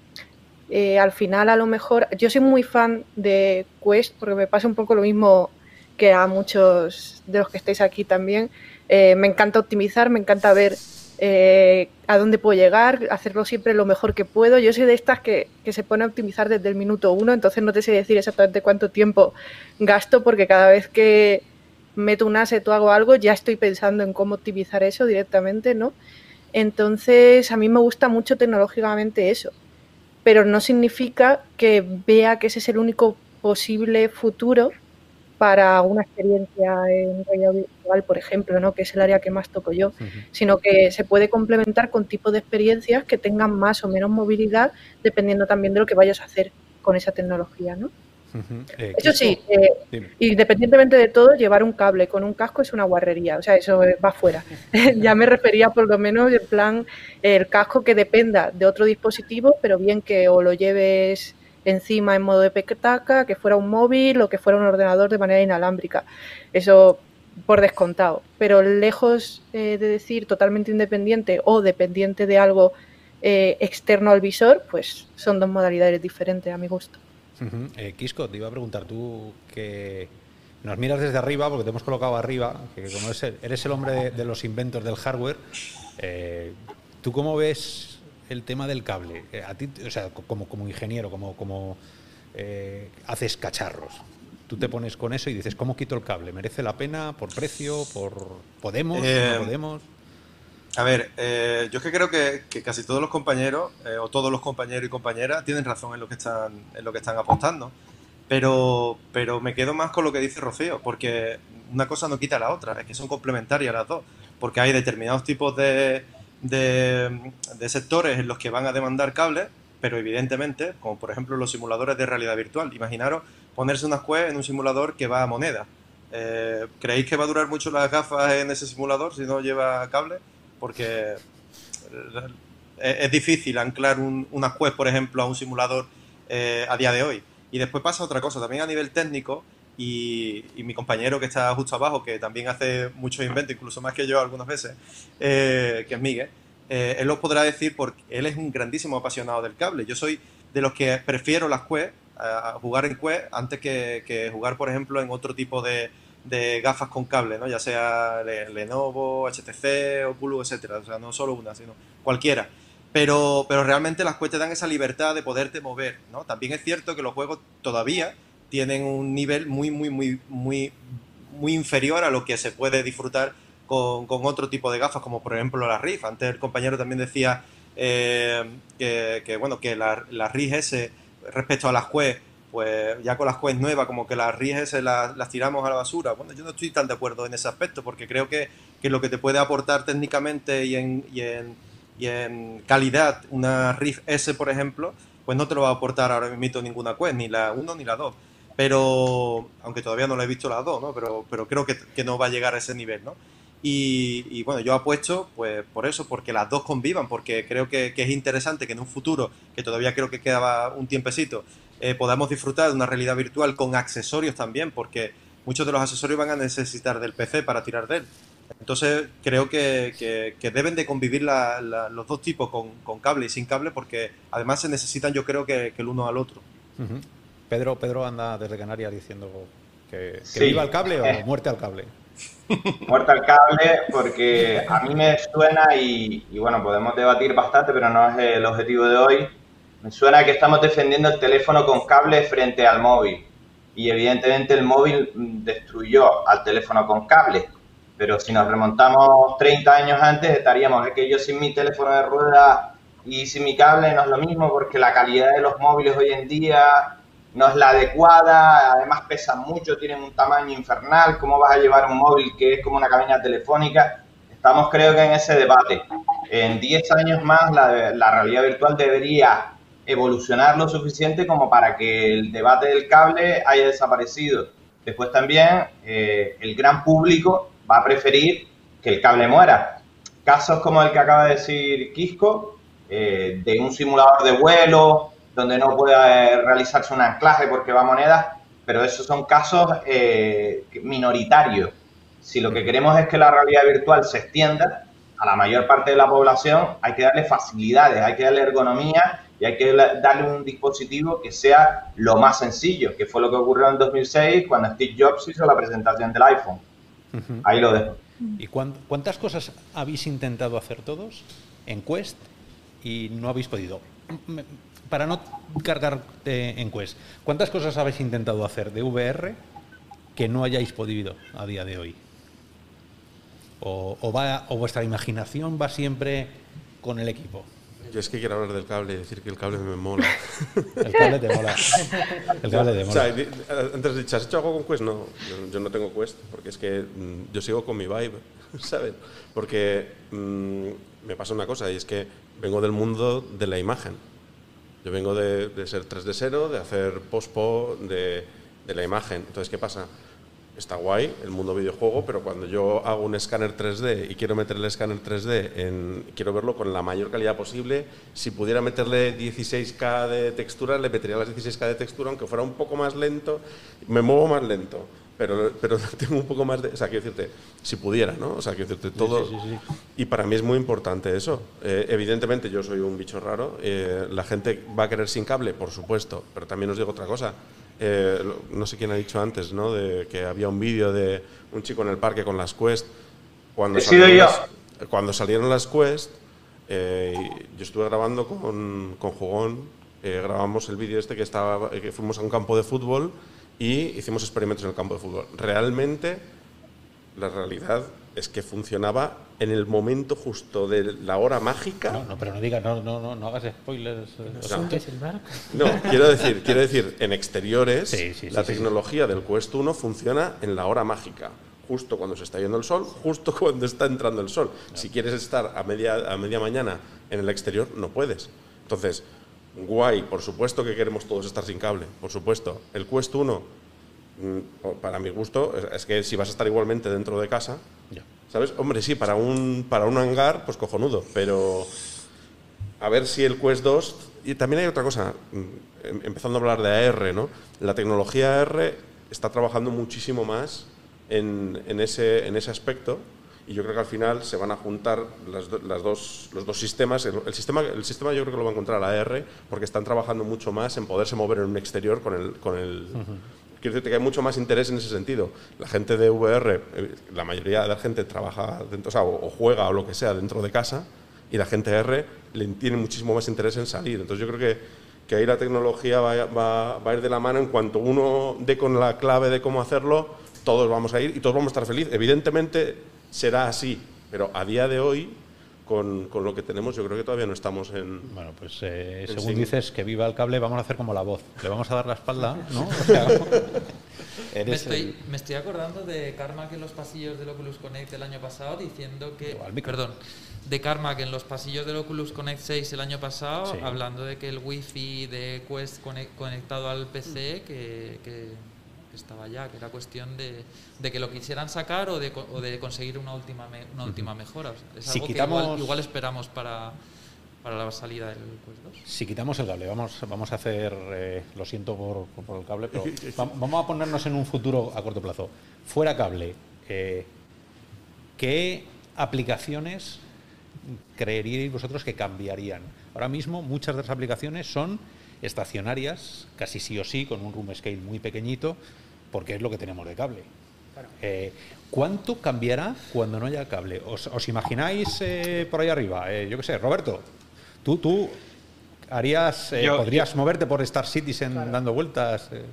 eh, al final a lo mejor, yo soy muy fan de Quest porque me pasa un poco lo mismo que a muchos de los que estáis aquí también. Eh, me encanta optimizar, me encanta ver eh, a dónde puedo llegar, hacerlo siempre lo mejor que puedo. Yo soy de estas que, que, se pone a optimizar desde el minuto uno, entonces no te sé decir exactamente cuánto tiempo gasto porque cada vez que, meto un asset o hago algo, ya estoy pensando en cómo optimizar eso directamente, ¿no? Entonces, a mí me gusta mucho tecnológicamente eso, pero no significa que vea que ese es el único posible futuro para una experiencia en realidad virtual, por ejemplo, ¿no? que es el área que más toco yo, sino que se puede complementar con tipos de experiencias que tengan más o menos movilidad dependiendo también de lo que vayas a hacer con esa tecnología. ¿no? Eh, Eso sí, eh, independientemente de todo, llevar un cable con un casco es una guarrería, o sea, eso eh, va fuera. [LAUGHS] ya me refería por lo menos en plan el casco que dependa de otro dispositivo, pero bien que o lo lleves encima en modo de petaca, que fuera un móvil o que fuera un ordenador de manera inalámbrica. Eso por descontado. Pero lejos eh, de decir totalmente independiente o dependiente de algo eh, externo al visor, pues son dos modalidades diferentes a mi gusto. Eh, Quisco, te iba a preguntar tú que nos miras desde arriba, porque te hemos colocado arriba, que como eres el, eres el hombre de, de los inventos del hardware, eh, ¿tú cómo ves el tema del cable? Eh, a ti, o sea, co- como, como ingeniero, como, como eh, haces cacharros. Tú te pones con eso y dices, ¿cómo quito el cable? ¿Merece la pena? ¿Por precio? ¿Por podemos? Eh, ¿No podemos? A ver, eh, yo es que creo que, casi todos los compañeros, eh, o todos los compañeros y compañeras, tienen razón en lo que están, en lo que están apostando. Pero, pero me quedo más con lo que dice Rocío, porque una cosa no quita la otra, es que son complementarias las dos. Porque hay determinados tipos de, de, sectores en los que van a demandar cables, pero evidentemente, como por ejemplo los simuladores de realidad virtual. Imaginaros ponerse unas Quest en un simulador que va a moneda. Eh, ¿Creéis que va a durar mucho las gafas en ese simulador si no lleva cable? Porque eh, es, difícil anclar un, unas Quest, por ejemplo, a un simulador eh, a día de hoy. Y después pasa otra cosa, también a nivel técnico, y, y mi compañero que está justo abajo, que también hace muchos inventos, incluso más que yo algunas veces, eh, que es Miguel, él os podrá decir porque él es un grandísimo apasionado del cable. Yo soy de los que prefiero las Quest, jugar en Quest, antes que, que jugar, por ejemplo, en otro tipo de, de gafas con cable, ¿no? ya sea Le- Lenovo, HTC, Oculus, etcétera. O sea, no solo una, sino cualquiera. Pero, pero realmente las Quest te dan esa libertad de poderte mover, ¿no? También es cierto que los juegos todavía tienen un nivel muy, muy, muy, muy, muy inferior a lo que se puede disfrutar con, con otro tipo de gafas, como por ejemplo la Rift. Antes el compañero también decía eh, que, que, bueno, que la, la Rift S respecto a las Quest, pues ya con las Quest nuevas, como que las Rift S las, tiramos a la basura. Bueno, yo no estoy tan de acuerdo en ese aspecto, porque creo que, que lo que te puede aportar técnicamente y en, y en, y en calidad una Rift S, por ejemplo, pues no te lo va a aportar ahora mismo ninguna Quest, ni la 1 ni la 2. Pero, aunque todavía no la he visto las dos, ¿no? Pero, pero creo que, que no va a llegar a ese nivel, ¿no? Y, y, bueno, yo apuesto pues por eso, porque las dos convivan, porque creo que, que es interesante que en un futuro, que todavía creo que quedaba un tiempecito, eh, podamos disfrutar de una realidad virtual con accesorios también, porque muchos de los accesorios van a necesitar del PC para tirar de él. Entonces creo que, que- que deben de convivir la- la- los dos tipos con, con cable y sin cable, porque además se necesitan yo creo que, que el uno al otro. Pedro, Pedro anda desde Canarias diciendo que, que Sí. viva el cable o [LAUGHS] muerte al cable. Muerta al cable porque a mí me suena y, y bueno, podemos debatir bastante, pero no es el objetivo de hoy. Me suena que estamos defendiendo el teléfono con cable frente al móvil y evidentemente el móvil mm, destruyó al teléfono con cable. Pero si nos remontamos 30 años antes estaríamos, es que yo sin mi teléfono de rueda y sin mi cable no es lo mismo porque la calidad de los móviles hoy en día no es la adecuada, además pesan mucho, tienen un tamaño infernal, ¿cómo vas a llevar un móvil que es como una cabina telefónica? Estamos creo que en ese debate. En 10 años más la, la realidad virtual debería evolucionar lo suficiente como para que el debate del cable haya desaparecido. Después también eh, el gran público va a preferir que el cable muera. Casos como el que acaba de decir Quisco, eh, de un simulador de vuelo, donde no pueda eh, realizarse un anclaje porque va a pero esos son casos eh, minoritarios. Si lo que queremos es que la realidad virtual se extienda a la mayor parte de la población, hay que darle facilidades, hay que darle ergonomía y hay que darle un dispositivo que sea lo más sencillo, que fue lo que ocurrió en 2006 cuando Steve Jobs hizo la presentación del iPhone. Ahí lo dejo. ¿Y cuán- cuántas cosas habéis intentado hacer todos en Quest y no habéis podido? M- Para no cargarte en Quest, ¿cuántas cosas habéis intentado hacer de VR que no hayáis podido a día de hoy? ¿O, o va, o vuestra imaginación va siempre con el equipo? Yo es que quiero hablar del cable y decir que el cable me mola. [LAUGHS] El cable te mola. El cable te O sea, mola. antes dicho, ¿has hecho algo con Quest? No, yo, yo no tengo Quest, porque es que mm, yo sigo con mi vibe, [LAUGHS] ¿sabes? Porque mm, me pasa una cosa, y es que vengo del mundo de la imagen. Yo vengo de, de ser 3D 0, de hacer post-po de, de la imagen. Entonces, ¿qué pasa? Está guay el mundo videojuego, pero cuando yo hago un escáner 3D y quiero meter el escáner 3D, en, quiero verlo con la mayor calidad posible, si pudiera meterle 16K de textura, le metería las 16K de textura, aunque fuera un poco más lento, me muevo más lento, pero, pero [LAUGHS] tengo un poco más de... O sea, quiero decirte, si pudiera, ¿no? O sea, quiero decirte, todo... sí, sí, sí. Y para mí es muy importante eso. Eh, evidentemente yo soy un bicho raro. eh, la gente va a querer sin cable, por supuesto. Pero también os digo otra cosa. Eh, no sé quién ha dicho antes, ¿no? De que había un vídeo de un chico en el parque con las Quest. Cuando He sido salieron yo. las- cuando salieron las Quest, eh, yo estuve grabando con, con Jugón, eh, grabamos el vídeo este que, estaba, que fuimos a un campo de fútbol y hicimos experimentos en el campo de fútbol. Realmente la realidad es que funcionaba en el momento justo de la hora mágica. No, no, pero no digas, no, no, no, no hagas spoilers. eh, O sea, Santi. Es el barco. No, quiero decir, quiero decir, en exteriores, Sí, sí, sí, la sí, tecnología del Quest 1 funciona en la hora mágica. Justo cuando se está yendo el sol, justo [LAUGHS] cuando está entrando el sol. Si quieres estar a media, a media mañana en el exterior, no puedes. Entonces, guay, por supuesto que queremos todos estar sin cable, por supuesto. El Quest 1, mm, o- para mi gusto, es- que si vas a estar igualmente dentro de casa, Ya. ¿sabes? Hombre, sí, para un, para un hangar, pues cojonudo, pero a ver si el Quest 2. Y también hay otra cosa, mm, em- empezando a hablar de AR, ¿no? La tecnología AR está trabajando muchísimo más en, en ese, en ese aspecto. Y yo creo que al final se van a juntar las, do- las dos, los dos sistemas. El, el sistema. el sistema yo creo que lo va a encontrar la AR porque están trabajando mucho más en poderse mover en un exterior con el. Con el Quiero decirte que hay mucho más interés en ese sentido. La gente de VR, eh, la mayoría de la gente trabaja dentro, o, sea, o- juega o lo que sea dentro de casa y la gente R le tiene muchísimo más interés en salir. Entonces yo creo que, que ahí la tecnología va a ir de la mano en cuanto uno dé con la clave de cómo hacerlo, todos vamos a ir y todos vamos a estar felices. Evidentemente será así, pero a día de hoy, con, con lo que tenemos, yo creo que todavía no estamos en... Bueno, pues eh, En según sí. dices que viva el cable, vamos a hacer como la voz. Le vamos a dar la espalda, ¿no? [LAUGHS] O sea, Me estoy, el- me estoy acordando de Karma que en los pasillos del Oculus Connect el año pasado diciendo que. Igual, micro. Perdón. De Karma que en los pasillos del Oculus Connect 6 el año pasado, Sí. hablando de que el wifi de Quest conec- conectado al PC que, que- que estaba ya, que era cuestión de, de que lo quisieran sacar o de, co- o de conseguir una última me- una última mejora. O sea, es Si algo que quitamos- igual, igual esperamos para, para la salida del Quest 2. Si quitamos el cable, vamos, vamos a hacer, eh, lo siento por, por el cable, pero [LAUGHS] va- vamos a ponernos en un futuro a corto plazo. Fuera cable, eh, ¿qué aplicaciones creeríais vosotros que cambiarían? Ahora mismo muchas de las aplicaciones son estacionarias, casi sí o sí, con un room scale muy pequeñito, porque es lo que tenemos de cable. Eh, ¿Cuánto cambiará cuando no haya cable? ¿Os, os imagináis eh, por ahí arriba? Eh, yo qué sé, Roberto, tú, tú harías, eh, Yo- podrías moverte por Star Citizen dando vueltas. eh?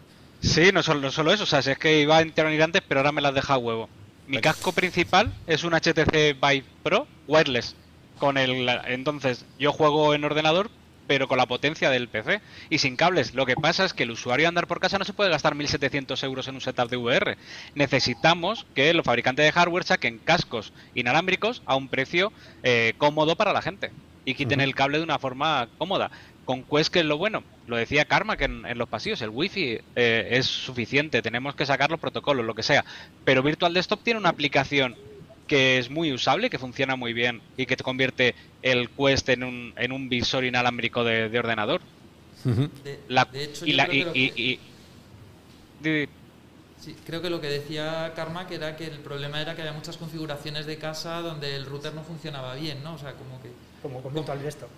Sí, no solo, no solo eso, o sea, si es que iba a intervenir antes, pero ahora me las deja a huevo. Mi casco principal es un HTC Vive Pro wireless. Con el, entonces, yo juego en ordenador, pero con la potencia del PC y sin cables. Lo que pasa es que el usuario andar por casa no se puede gastar 1.700 euros en un setup de VR. Necesitamos que los fabricantes de hardware saquen cascos inalámbricos a un precio eh, cómodo para la gente y quiten el cable de una forma cómoda. Con Quest, que es lo bueno, lo decía Karma, que en, en los pasillos el wifi eh, es suficiente, tenemos que sacar los protocolos, lo que sea. Pero Virtual Desktop tiene una aplicación que es muy usable, que funciona muy bien y que te convierte el Quest en un, en un visor inalámbrico de, de ordenador. De, La- de hecho, y yo la- creo que y- lo y- que- y- di- Sí, creo que lo que decía Karma que era que el problema era que había muchas configuraciones de casa donde el router no funcionaba bien, ¿no? O sea, como que... Como con Virtual Desktop.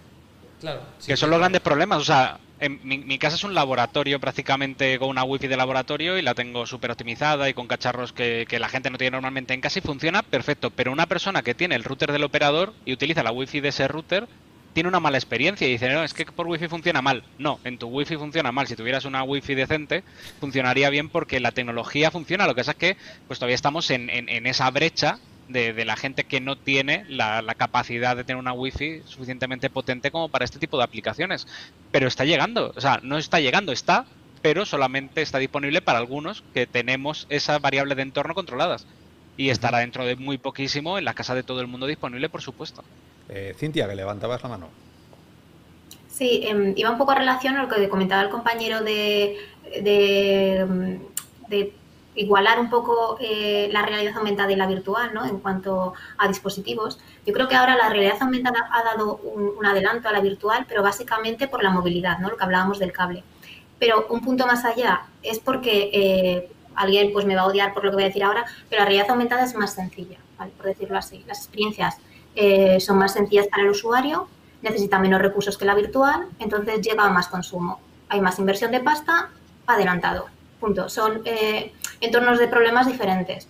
Claro. sí, que son los grandes problemas. O sea, en mi, mi casa es un laboratorio prácticamente con una wifi de laboratorio y la tengo súper optimizada y con cacharros que, que la gente no tiene normalmente en casa y funciona perfecto. Pero una persona que tiene el router del operador y utiliza la wifi de ese router tiene una mala experiencia y dice, no, es que por wifi funciona mal. No, en tu wifi funciona mal. Si tuvieras una wifi decente, funcionaría bien porque la tecnología funciona. Lo que pasa es que pues todavía estamos en, en- en esa brecha de, la gente que no tiene la, capacidad de tener una wifi suficientemente potente como para este tipo de aplicaciones. Pero está llegando, o sea, no está llegando, está, pero solamente está disponible para algunos que tenemos esa variable de entorno controladas. Y estará dentro de muy poquísimo en la casa de todo el mundo disponible, por supuesto. Eh, Cintia, que levantabas la mano. Sí, em, iba un poco a relación a lo que comentaba el compañero de, de, de igualar un poco eh, la realidad aumentada y la virtual, ¿no? En cuanto a dispositivos. Yo creo que ahora la realidad aumentada ha dado un, adelanto a la virtual, pero básicamente por la movilidad, ¿no? Lo que hablábamos del cable. Pero un punto más allá es porque eh, alguien pues me va a odiar por lo que voy a decir ahora, pero la realidad aumentada es más sencilla, por decirlo así. Las experiencias eh, son más sencillas para el usuario, necesita menos recursos que la virtual, entonces lleva a más consumo. Hay más inversión de pasta, adelantado. Punto. Son eh, entornos de problemas diferentes.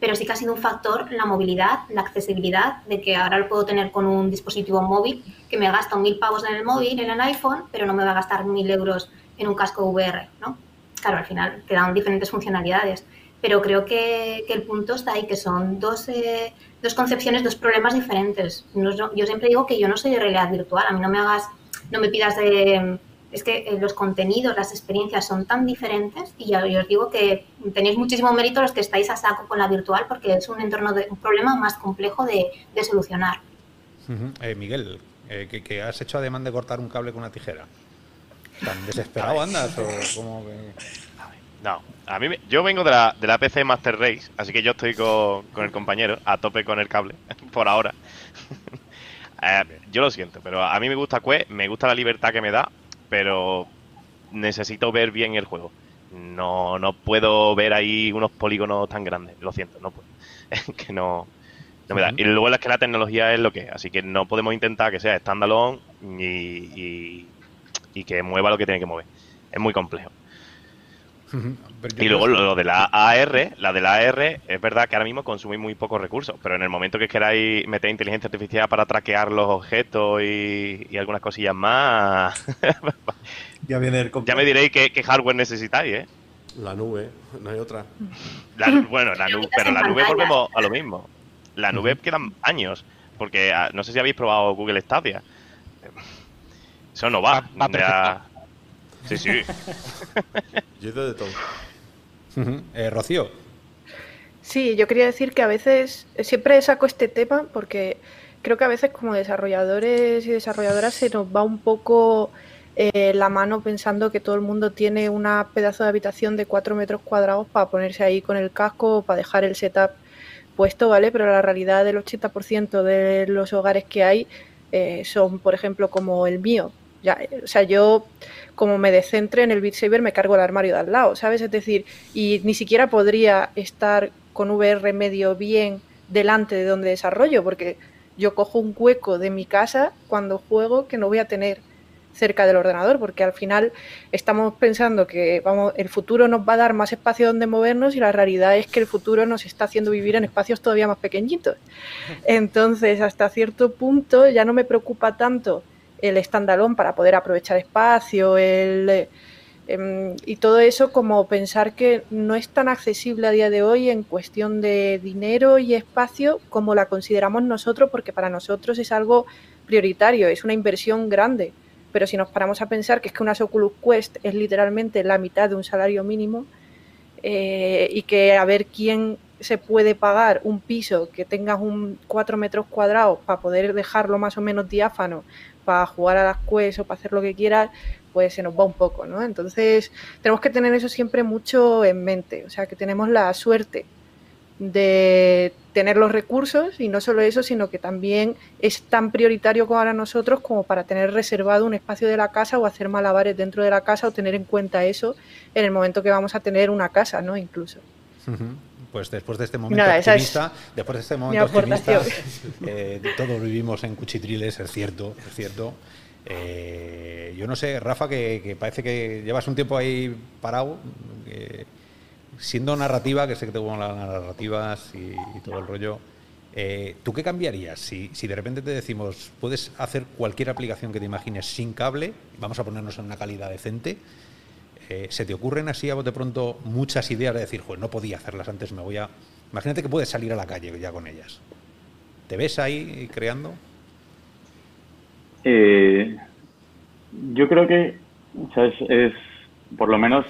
Pero sí que ha sido un factor la movilidad, la accesibilidad, de que ahora lo puedo tener con un dispositivo móvil que me gasta mil pavos en el móvil, en el iPhone, pero no me va a gastar mil euros en un casco VR, ¿no? Claro, al final te dan diferentes funcionalidades. Pero creo que, el punto está ahí, que son dos, eh, dos concepciones, dos problemas diferentes. yo siempre digo que yo no soy de realidad virtual, a mí no me hagas, no me pidas de es que eh, los contenidos, las experiencias son tan diferentes y ya os digo que tenéis muchísimo mérito los que estáis a saco con la virtual porque es un entorno de un problema más complejo de, solucionar. Eh, Miguel, eh, ¿qué, has hecho además de cortar un cable con una tijera? ¿Tan desesperado andas o cómo No, a mí yo vengo de la, de la PC Master Race, así que yo estoy con, con el compañero a tope con el cable, [LAUGHS] por ahora. [LAUGHS] yo lo siento, pero a mí me gusta Quest, me gusta la libertad que me da, pero necesito ver bien el juego. No, no puedo ver ahí unos polígonos tan grandes, lo siento, no puedo. [LAUGHS] que no, no me da. Y luego es que la tecnología es lo que es, así que no podemos intentar que sea standalone y, y que mueva lo que tiene que mover. Es muy complejo. Y luego lo, de la AR, la de la AR, es verdad que ahora mismo consume muy pocos recursos, pero en el momento que queráis meter inteligencia artificial para traquear los objetos y, algunas cosillas más, [LAUGHS] ya, viene ya me diréis qué, hardware necesitáis, ¿eh? La nube, no hay otra. bueno, la nube, pero la nube volvemos a lo mismo. La nube quedan años, porque ah, no sé si habéis probado Google Stadia. Eso no va. va, Sí, sí. [LAUGHS] Yo de todo. Eh, Rocío. Sí, yo quería decir que a veces siempre saco este tema porque creo que a veces como desarrolladores y desarrolladoras se nos va un poco eh, la mano pensando que todo el mundo tiene una pedazo de habitación de 4 metros cuadrados para ponerse ahí con el casco o para dejar el setup puesto, ¿vale? Pero la realidad del 80% de los hogares que hay eh, son, por ejemplo, como el mío. Ya, o sea, yo como me descentre en el Beat me cargo el armario de al lado, ¿sabes? Es decir, y ni siquiera podría estar con VR medio bien delante de donde desarrollo, porque yo cojo un hueco de mi casa cuando juego que no voy a tener cerca del ordenador, porque al final estamos pensando que el futuro nos va a dar más espacio donde movernos y la realidad es que el futuro nos está haciendo vivir en espacios todavía más pequeñitos. Entonces, hasta cierto punto ya no me preocupa tanto el standalone para poder aprovechar espacio, el, em, y todo eso como pensar que no es tan accesible a día de hoy en cuestión de dinero y espacio como la consideramos nosotros, porque para nosotros es algo prioritario, es una inversión grande. Pero si nos paramos a pensar que es que una Oculus Quest es literalmente la mitad de un salario mínimo eh, y que a ver quién se puede pagar un piso que tenga un 4 metros cuadrados para poder dejarlo más o menos diáfano para jugar a las quests o para hacer lo que quieras, pues se nos va un poco, ¿no? Entonces tenemos que tener eso siempre mucho en mente, o sea, que tenemos la suerte de tener los recursos y no solo eso, sino que también es tan prioritario para nosotros como para tener reservado un espacio de la casa o hacer malabares dentro de la casa o tener en cuenta eso en el momento que vamos a tener una casa, ¿no? Incluso pues después de este momento optimista, después de este momento optimista, eh, todos vivimos en cuchitriles, es cierto, es cierto. Eh, yo no sé, Rafa, que, parece que llevas un tiempo ahí parado, siendo narrativa, que sé que te gustan las narrativas y, todo el rollo. Eh, ¿Tú qué cambiarías si, si de repente te decimos, puedes hacer cualquier aplicación que te imagines sin cable, vamos a ponernos en una calidad decente? Eh, ¿Se te ocurren así a de pronto muchas ideas de decir, no podía hacerlas antes, me voy a Imagínate que puedes salir a la calle ya con ellas. ¿Te ves ahí creando? Eh, yo creo que es, por lo menos,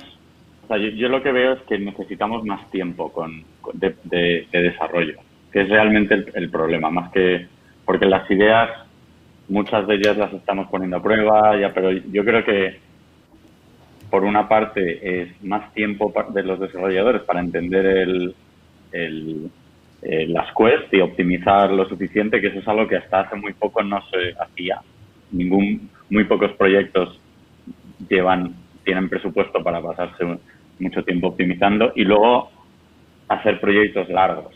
yo, lo que veo es que necesitamos más tiempo con, de, desarrollo, que es realmente el, problema, más que porque las ideas, muchas de ellas las estamos poniendo a prueba, ya, pero yo creo que por una parte es más tiempo de los desarrolladores para entender el, el, eh, las quests y optimizar lo suficiente, que eso es algo que hasta hace muy poco no se hacía. Ningún, muy pocos proyectos llevan, tienen presupuesto para pasarse mucho tiempo optimizando y luego hacer proyectos largos.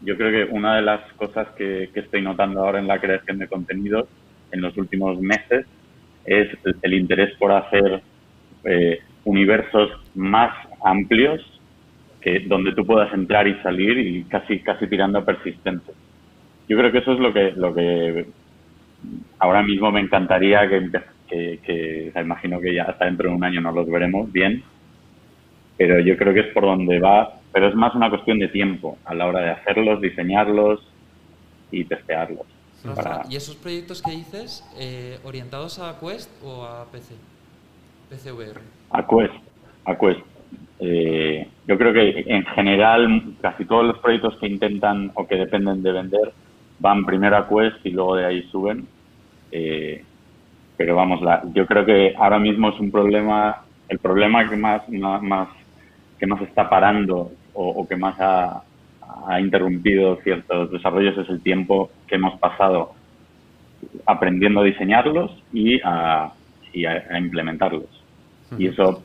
Yo creo que una de las cosas que, estoy notando ahora en la creación de contenidos en los últimos meses es el, interés por hacer eh, universos más amplios donde tú puedas entrar y salir y casi casi tirando a persistente. Yo creo que eso es lo que lo que ahora mismo me encantaría que, que, que imagino que ya hasta dentro de un año no los veremos bien, pero yo creo que es por donde va, pero es más una cuestión de tiempo a la hora de hacerlos, diseñarlos y testearlos. ¿y esos proyectos que dices, eh, orientados a Quest o a PC? PCVR. A Quest, a Quest. Eh, yo creo que en general casi todos los proyectos que intentan o que dependen de vender van primero a Quest y luego de ahí suben. Eh, pero vamos, la, yo creo que ahora mismo es un problema, el problema que más, más, que más está parando o, que más ha, interrumpido ciertos desarrollos es el tiempo que hemos pasado aprendiendo a diseñarlos y a, implementarlos. Y eso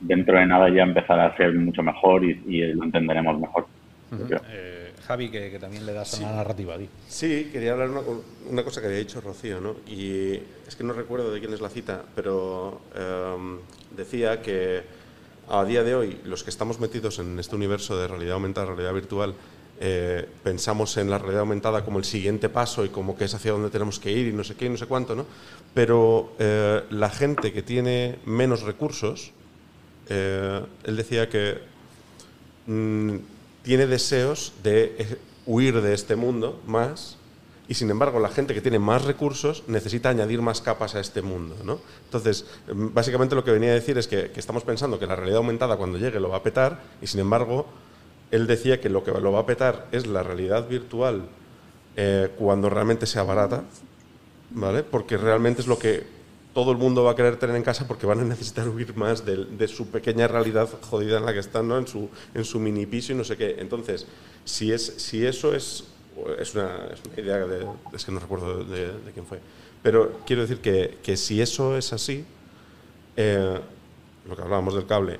dentro de nada ya empezará a ser mucho mejor y, lo entenderemos mejor. Javi, que, también le das a la narrativa. Sí, quería hablar una, una cosa que había dicho Rocío, ¿no? Y es que no recuerdo de quién es la cita, pero em, decía que a día de hoy, los que estamos metidos en este universo de realidad aumentada, realidad virtual, eh, pensamos en la realidad aumentada como el siguiente paso y como que es hacia donde tenemos que ir y no sé qué y no sé cuánto, ¿no? Pero eh, la gente que tiene menos recursos, eh, él decía que mm, tiene deseos de huir de este mundo más y sin embargo la gente que tiene más recursos necesita añadir más capas a este mundo. ¿no? Entonces, mm, básicamente lo que venía a decir es que, estamos pensando que la realidad aumentada cuando llegue lo va a petar y sin embargo él decía que lo que lo va a petar es la realidad virtual eh, cuando realmente sea barata, ¿vale? porque realmente es lo que todo el mundo va a querer tener en casa porque van a necesitar huir más de, su pequeña realidad jodida en la que están, ¿no? en, su, en su mini piso y no sé qué. Entonces, si, es, si eso es, es, una, idea, de, es que no recuerdo de, quién fue, pero quiero decir que, que si eso es así, eh, lo que hablábamos del cable,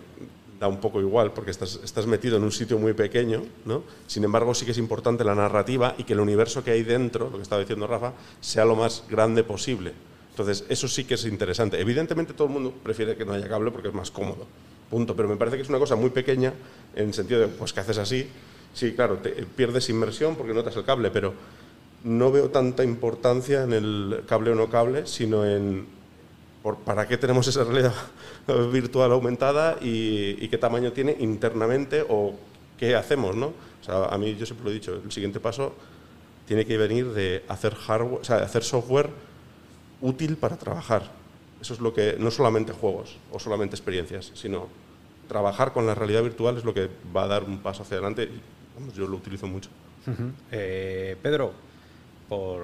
da un poco igual porque estás, estás metido en un sitio muy pequeño, ¿no? Sin embargo, sí que es importante la narrativa y que el universo que hay dentro, lo que estaba diciendo Rafa, sea lo más grande posible. Entonces, eso sí que es interesante. Evidentemente todo el mundo prefiere que no haya cable porque es más cómodo, punto. Pero me parece que es una cosa muy pequeña en el sentido de, pues, que haces así. Sí, claro, te pierdes inmersión porque notas el cable, pero no veo tanta importancia en el cable o no cable, sino en por, para qué tenemos esa realidad [LAUGHS] virtual aumentada y, qué tamaño tiene internamente o qué hacemos, ¿no? O sea, a mí yo siempre lo he dicho, el siguiente paso tiene que venir de hacer hardware, o sea, hacer software útil para trabajar. Eso es lo que, no solamente juegos o solamente experiencias, sino trabajar con la realidad virtual es lo que va a dar un paso hacia adelante y yo lo utilizo mucho. Eh, Pedro, por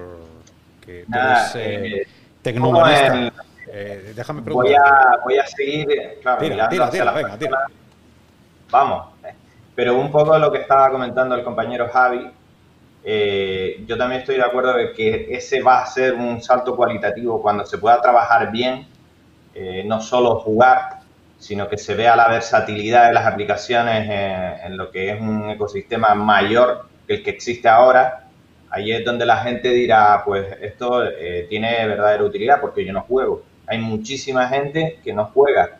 que tú eres eh, eh, eh, déjame preguntar. Voy a, voy a seguir, claro, tira, tira, tira, venga, tira. Vamos, pero un poco lo que estaba comentando el compañero Javi, eh, yo también estoy de acuerdo de que ese va a ser un salto cualitativo cuando se pueda trabajar bien, eh, no solo jugar, sino que se vea la versatilidad de las aplicaciones en, lo que es un ecosistema mayor que el que existe ahora. Ahí es donde la gente dirá, pues esto eh, tiene verdadera utilidad porque yo no juego. Hay muchísima gente que no juega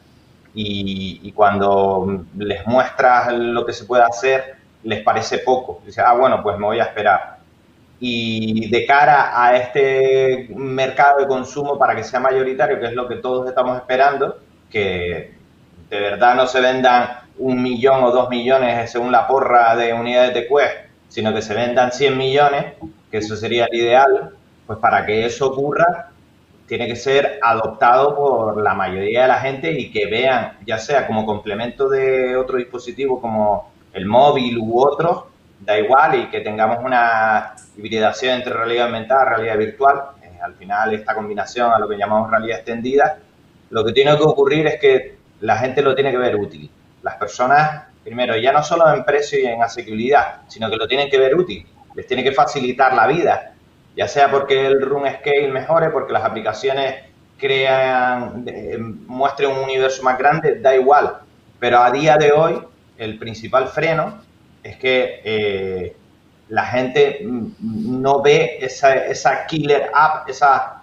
y, y cuando les muestras lo que se puede hacer, les parece poco. Dice, ah, bueno, pues me voy a esperar. Y de cara a este mercado de consumo para que sea mayoritario, que es lo que todos estamos esperando, que de verdad no se vendan un millón o dos millones según la porra de unidades de Quest, sino que se vendan 100 millones, que eso sería el ideal, pues para que eso ocurra tiene que ser adoptado por la mayoría de la gente y que vean, ya sea como complemento de otro dispositivo como el móvil u otro, da igual, y que tengamos una hibridación entre realidad aumentada realidad virtual. Eh, al final, esta combinación a lo que llamamos realidad extendida, lo que tiene que ocurrir es que la gente lo tiene que ver útil. Las personas, primero, ya no solo en precio y en asequibilidad, sino que lo tienen que ver útil. Les tiene que facilitar la vida ya sea porque el run scale mejore, porque las aplicaciones crean, muestren un universo más grande, da igual. Pero a día de hoy, el principal freno es que eh, la gente no ve esa, killer app, esa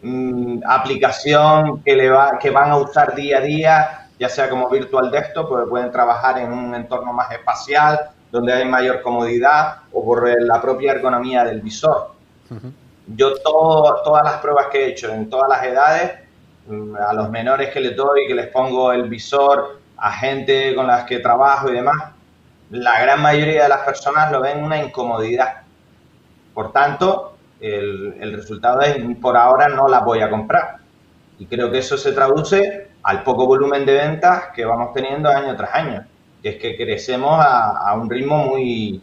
mm, aplicación que, le va, que van a usar día a día, ya sea como virtual desktop, porque pueden trabajar en un entorno más espacial, donde hay mayor comodidad o por la propia ergonomía del visor. Yo todas las pruebas que he hecho en todas las edades, mm, a los menores que les doy, que les pongo el visor, a gente con las que trabajo y demás, la gran mayoría de las personas lo ven una incomodidad. Por tanto, el, el resultado es, por ahora no la voy a comprar. Y creo que eso se traduce al poco volumen de ventas que vamos teniendo año tras año es que crecemos a, un ritmo muy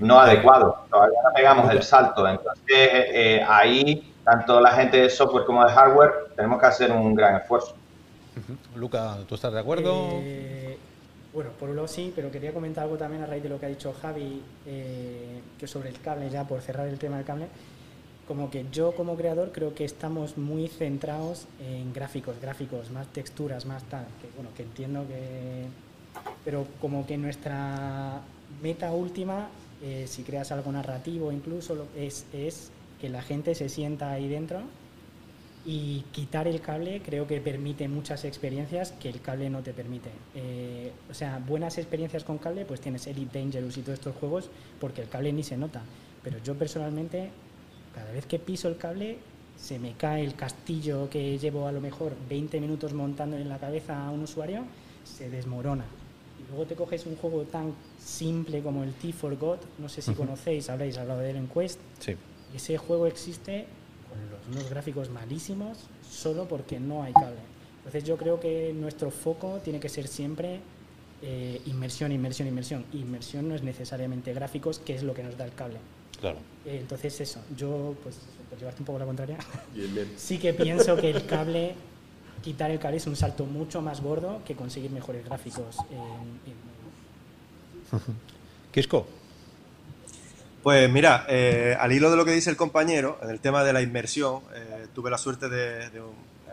no adecuado. Todavía no pegamos el salto. Entonces, eh, ahí, tanto la gente de software como de hardware, tenemos que hacer un gran esfuerzo. Luca, ¿tú estás de acuerdo? Eh, bueno, por un lado sí, pero quería comentar algo también a raíz de lo que ha dicho Javi, eh, que sobre el cable, ya por cerrar el tema del cable como que yo como creador creo que estamos muy centrados en gráficos, gráficos, más texturas, más tal, que bueno, que entiendo que... Pero como que nuestra meta última, eh, si creas algo narrativo incluso, es, es que la gente se sienta ahí dentro y quitar el cable creo que permite muchas experiencias que el cable no te permite. Eh, o sea, buenas experiencias con cable, pues tienes Elite Dangerous y todos estos juegos porque el cable ni se nota. Pero yo personalmente cada vez que piso el cable se me cae el castillo que llevo a lo mejor 20 minutos montando en la cabeza a un usuario, se desmorona. Y luego te coges un juego tan simple como el T for God, no sé si conocéis, habréis hablado de él en Quest. Sí. Ese juego existe con unos gráficos malísimos solo porque no hay cable. Entonces yo creo que nuestro foco tiene que ser siempre eh, inmersión, inmersión, inmersión. Inmersión no es necesariamente gráficos, que es lo que nos da el cable. Claro. Eh, entonces eso, yo, pues, por llevarte un poco la contraria, [LAUGHS] sí que pienso que el cable, quitar el cable es un salto mucho más gordo que conseguir mejores gráficos. Quisco. [LAUGHS] Pues mira, eh, al hilo de lo que dice el compañero, en el tema de la inmersión, eh, tuve la suerte de,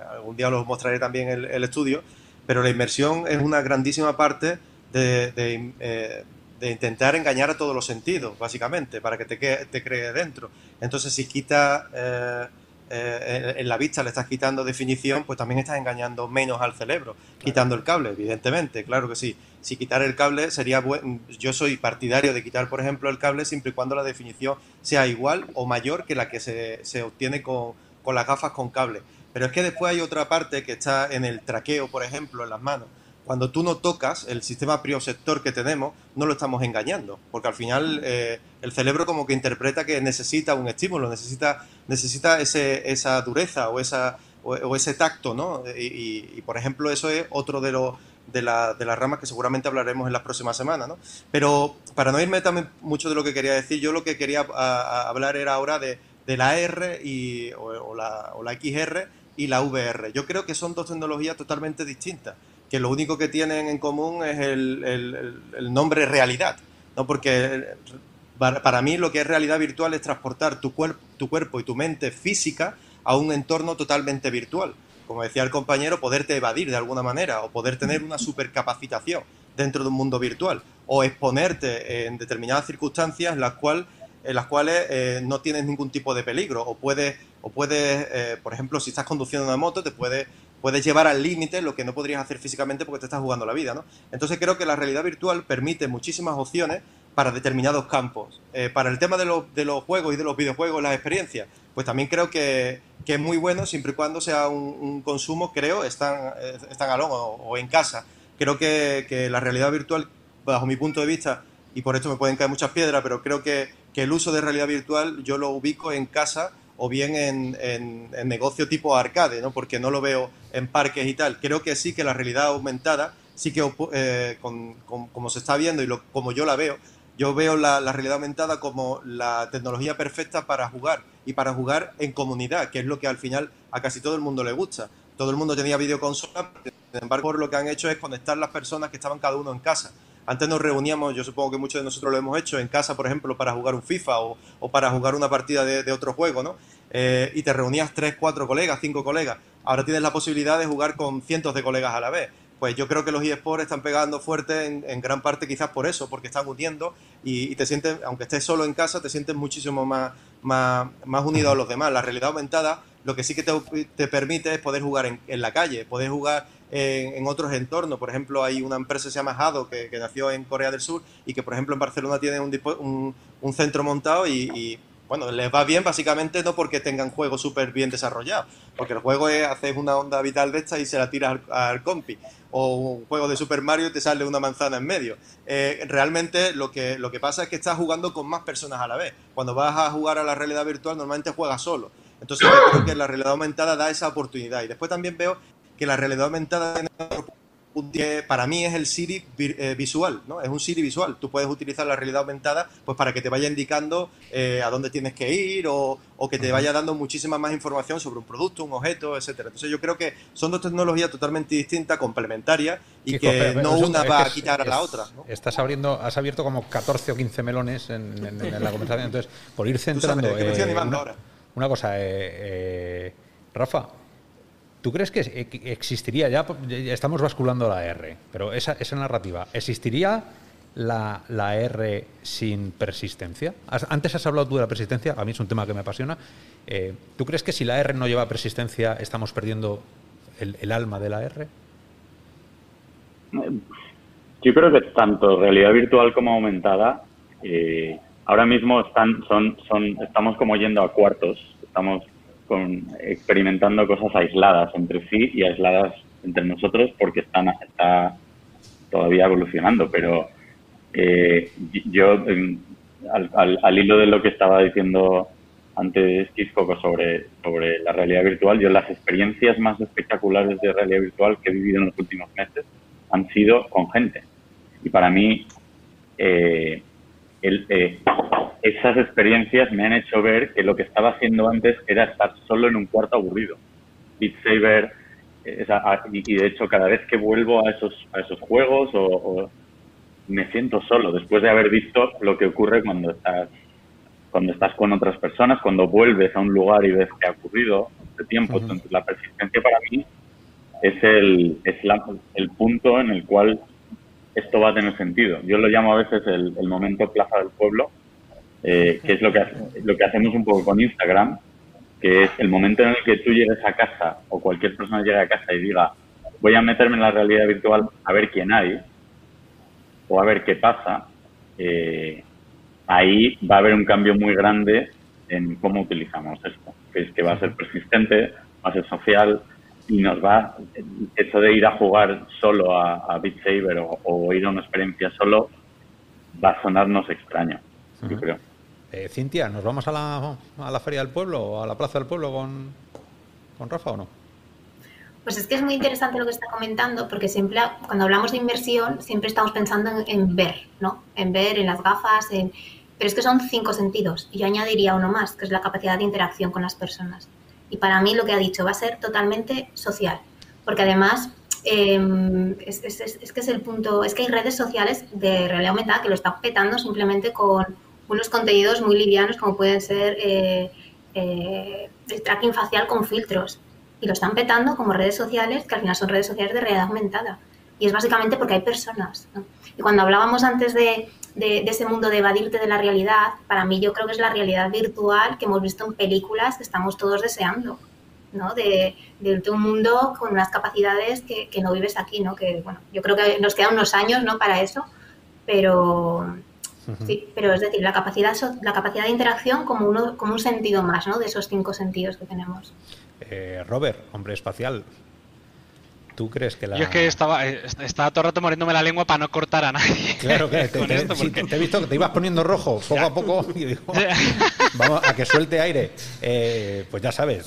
algún día os mostraré también el, el, estudio, pero la inmersión es una grandísima parte de, de intentar engañar a todos los sentidos, básicamente, para que te, te cree dentro. Entonces, si quitas eh, eh, en la vista, le estás quitando definición, pues también estás engañando menos al cerebro, quitando el cable, evidentemente, claro que sí. Si quitar el cable sería bueno, yo soy partidario de quitar, por ejemplo, el cable siempre y cuando la definición sea igual o mayor que la que se, se obtiene con, con las gafas con cable. Pero es que después hay otra parte que está en el traqueo, por ejemplo, en las manos cuando tú no tocas el sistema prioceptor que tenemos, no lo estamos engañando, porque al final eh, el cerebro como que interpreta que necesita un estímulo, necesita, necesita ese, esa dureza o, esa, o, ese tacto, ¿no? Y, por ejemplo eso es otro de, los de, la, de las ramas que seguramente hablaremos en las próximas semanas, ¿no? Pero para no irme también mucho de lo que quería decir, yo lo que quería hablar era ahora de, de la R y, o, la, o la XR y la VR. Yo creo que son dos tecnologías totalmente distintas que lo único que tienen en común es el, nombre realidad, ¿no? Porque para, mí lo que es realidad virtual es transportar tu, tu cuerpo y tu mente física a un entorno totalmente virtual. Como decía el compañero, poderte evadir de alguna manera o poder tener una supercapacitación dentro de un mundo virtual o exponerte en determinadas circunstancias las, en las cuales eh, no tienes ningún tipo de peligro o puedes, o puedes eh, por ejemplo, si estás conduciendo una moto, te puedes puedes llevar al límite lo que no podrías hacer físicamente porque te estás jugando la vida, ¿no? Entonces creo que la realidad virtual permite muchísimas opciones para determinados campos. Eh, para el tema de, los juegos y de los videojuegos, las experiencias, pues también creo que, es muy bueno siempre y cuando sea un, consumo, creo, están, están alone o, o en casa. Creo que, la realidad virtual, bajo mi punto de vista, y por esto me pueden caer muchas piedras, pero creo que, el uso de realidad virtual yo lo ubico en casa o bien en, en, negocio tipo arcade, ¿no? porque no lo veo en parques y tal. Creo que sí que la realidad aumentada, sí que eh, como se está viendo y lo, como yo la veo, yo veo la, realidad aumentada como la tecnología perfecta para jugar y para jugar en comunidad, que es lo que al final a casi todo el mundo le gusta. Todo el mundo tenía videoconsola, sin embargo lo que han hecho es conectar las personas que estaban cada uno en casa. Antes nos reuníamos, yo supongo que muchos de nosotros lo hemos hecho en casa, por ejemplo, para jugar un FIFA o, para jugar una partida de, otro juego, ¿no? Eh, y te reunías tres, cuatro colegas, cinco colegas. Ahora tienes la posibilidad de jugar con cientos de colegas a la vez pues yo creo que los eSports están pegando fuerte en, gran parte quizás por eso, porque están uniendo y, te sientes, aunque estés solo en casa, te sientes muchísimo más, más, más unido a los demás. La realidad aumentada lo que sí que te, permite es poder jugar en, la calle, poder jugar en, otros entornos. Por ejemplo, hay una empresa que se llama Hado, que, nació en Corea del Sur y que, por ejemplo, en Barcelona tiene un, un, centro montado y bueno, les va bien básicamente no porque tengan juegos súper bien desarrollados, porque el juego es haces una onda vital de esta y se la tiras al, compi, o un juego de Super Mario y te sale una manzana en medio. Eh, realmente lo que, lo que pasa es que estás jugando con más personas a la vez. Cuando vas a jugar a la realidad virtual normalmente juegas solo. Entonces yo creo que la realidad aumentada da esa oportunidad. Y después también veo que la realidad aumentada tiene para mí es el Siri eh, visual, ¿no? Es un Siri visual. Tú puedes utilizar la realidad aumentada pues para que te vaya indicando eh, a dónde tienes que ir o, que te vaya dando muchísima más información sobre un producto, un objeto, etcétera. Entonces yo creo que son dos tecnologías totalmente distintas, complementarias y que no una va a quitar a la otra. Estás abriendo, has abierto como 14 o 15 melones en, la conversación. Entonces, por ir [LAUGHS] centrando. Eh, una, cosa, Rafa, ¿Tú crees que existiría, ya estamos basculando la R, pero esa, esa narrativa, ¿existiría la, R sin persistencia? Antes has hablado tú de la persistencia, a mí es un tema que me apasiona. Eh, ¿Tú crees que si la R no lleva persistencia estamos perdiendo el, alma de la R? Yo creo que tanto realidad virtual como aumentada eh, ahora mismo están, son, son, estamos como yendo a cuartos, estamos con, experimentando cosas aisladas entre sí y aisladas entre nosotros porque están está todavía evolucionando. Pero eh, yo, al, al, hilo de lo que estaba diciendo antes Kiscoco sobre, sobre la realidad virtual, yo las experiencias más espectaculares de realidad virtual que he vivido en los últimos meses han sido con gente. Y para mí, eh, el, eh, esas experiencias me han hecho ver que lo que estaba haciendo antes era estar solo en un cuarto aburrido. Beat Saber, y, de hecho cada vez que vuelvo a esos, a esos juegos o, me siento solo después de haber visto lo que ocurre cuando estás cuando estás con otras personas, cuando vuelves a un lugar y ves que ha ocurrido de tiempo. Entonces, la persistencia para mí es el, es el punto en el cual esto va a tener sentido. Yo lo llamo a veces el, momento plaza del pueblo, eh, que es lo que, lo que hacemos un poco con Instagram, que es el momento en el que tú llegues a casa o cualquier persona llegue a casa y diga, voy a meterme en la realidad virtual a ver quién hay o a ver qué pasa, eh, ahí va a haber un cambio muy grande en cómo utilizamos esto, es que va a ser persistente, va a ser social, y nos va, eso de ir a jugar solo a, a Beat Saber o, ir a una experiencia solo, va a sonarnos extraño, yo creo. Eh, Cintia, ¿nos vamos a la, a la Feria del Pueblo o a la Plaza del Pueblo con, con Rafa o no? Pues es que es muy interesante lo que está comentando, porque siempre, cuando hablamos de inversión, siempre estamos pensando en, ver, ¿no? En ver, en las gafas, en... pero es que son cinco sentidos. Y yo añadiría uno más, que es la capacidad de interacción con las personas. Y para mí lo que ha dicho va a ser totalmente social, porque además em, es, que es el punto, es que hay redes sociales de realidad aumentada que lo están petando simplemente con unos contenidos muy livianos como pueden ser eh, eh, el tracking facial con filtros. Y lo están petando como redes sociales que al final son redes sociales de realidad aumentada. Y es básicamente porque hay personas. Y cuando hablábamos antes de, de, ese mundo de evadirte de la realidad, para mí yo creo que es la realidad virtual que hemos visto en películas que estamos todos deseando, ¿no? De, un mundo con unas capacidades que, no vives aquí, ¿no? Que, bueno, yo creo que nos quedan unos años, ¿no? Para eso, pero, Sí, pero es decir, la capacidad, la capacidad de interacción como, uno, como un sentido más, ¿no? De esos cinco sentidos que tenemos. Eh, Robert, hombre espacial, ¿Tú crees que la.? Yo es que estaba, eh, estaba todo el rato muriéndome la lengua para no cortar a nadie. Claro, que [LAUGHS] te, he visto que te ibas poniendo rojo poco a poco y digo, [LAUGHS] vamos a que suelte aire. Eh, pues ya sabes.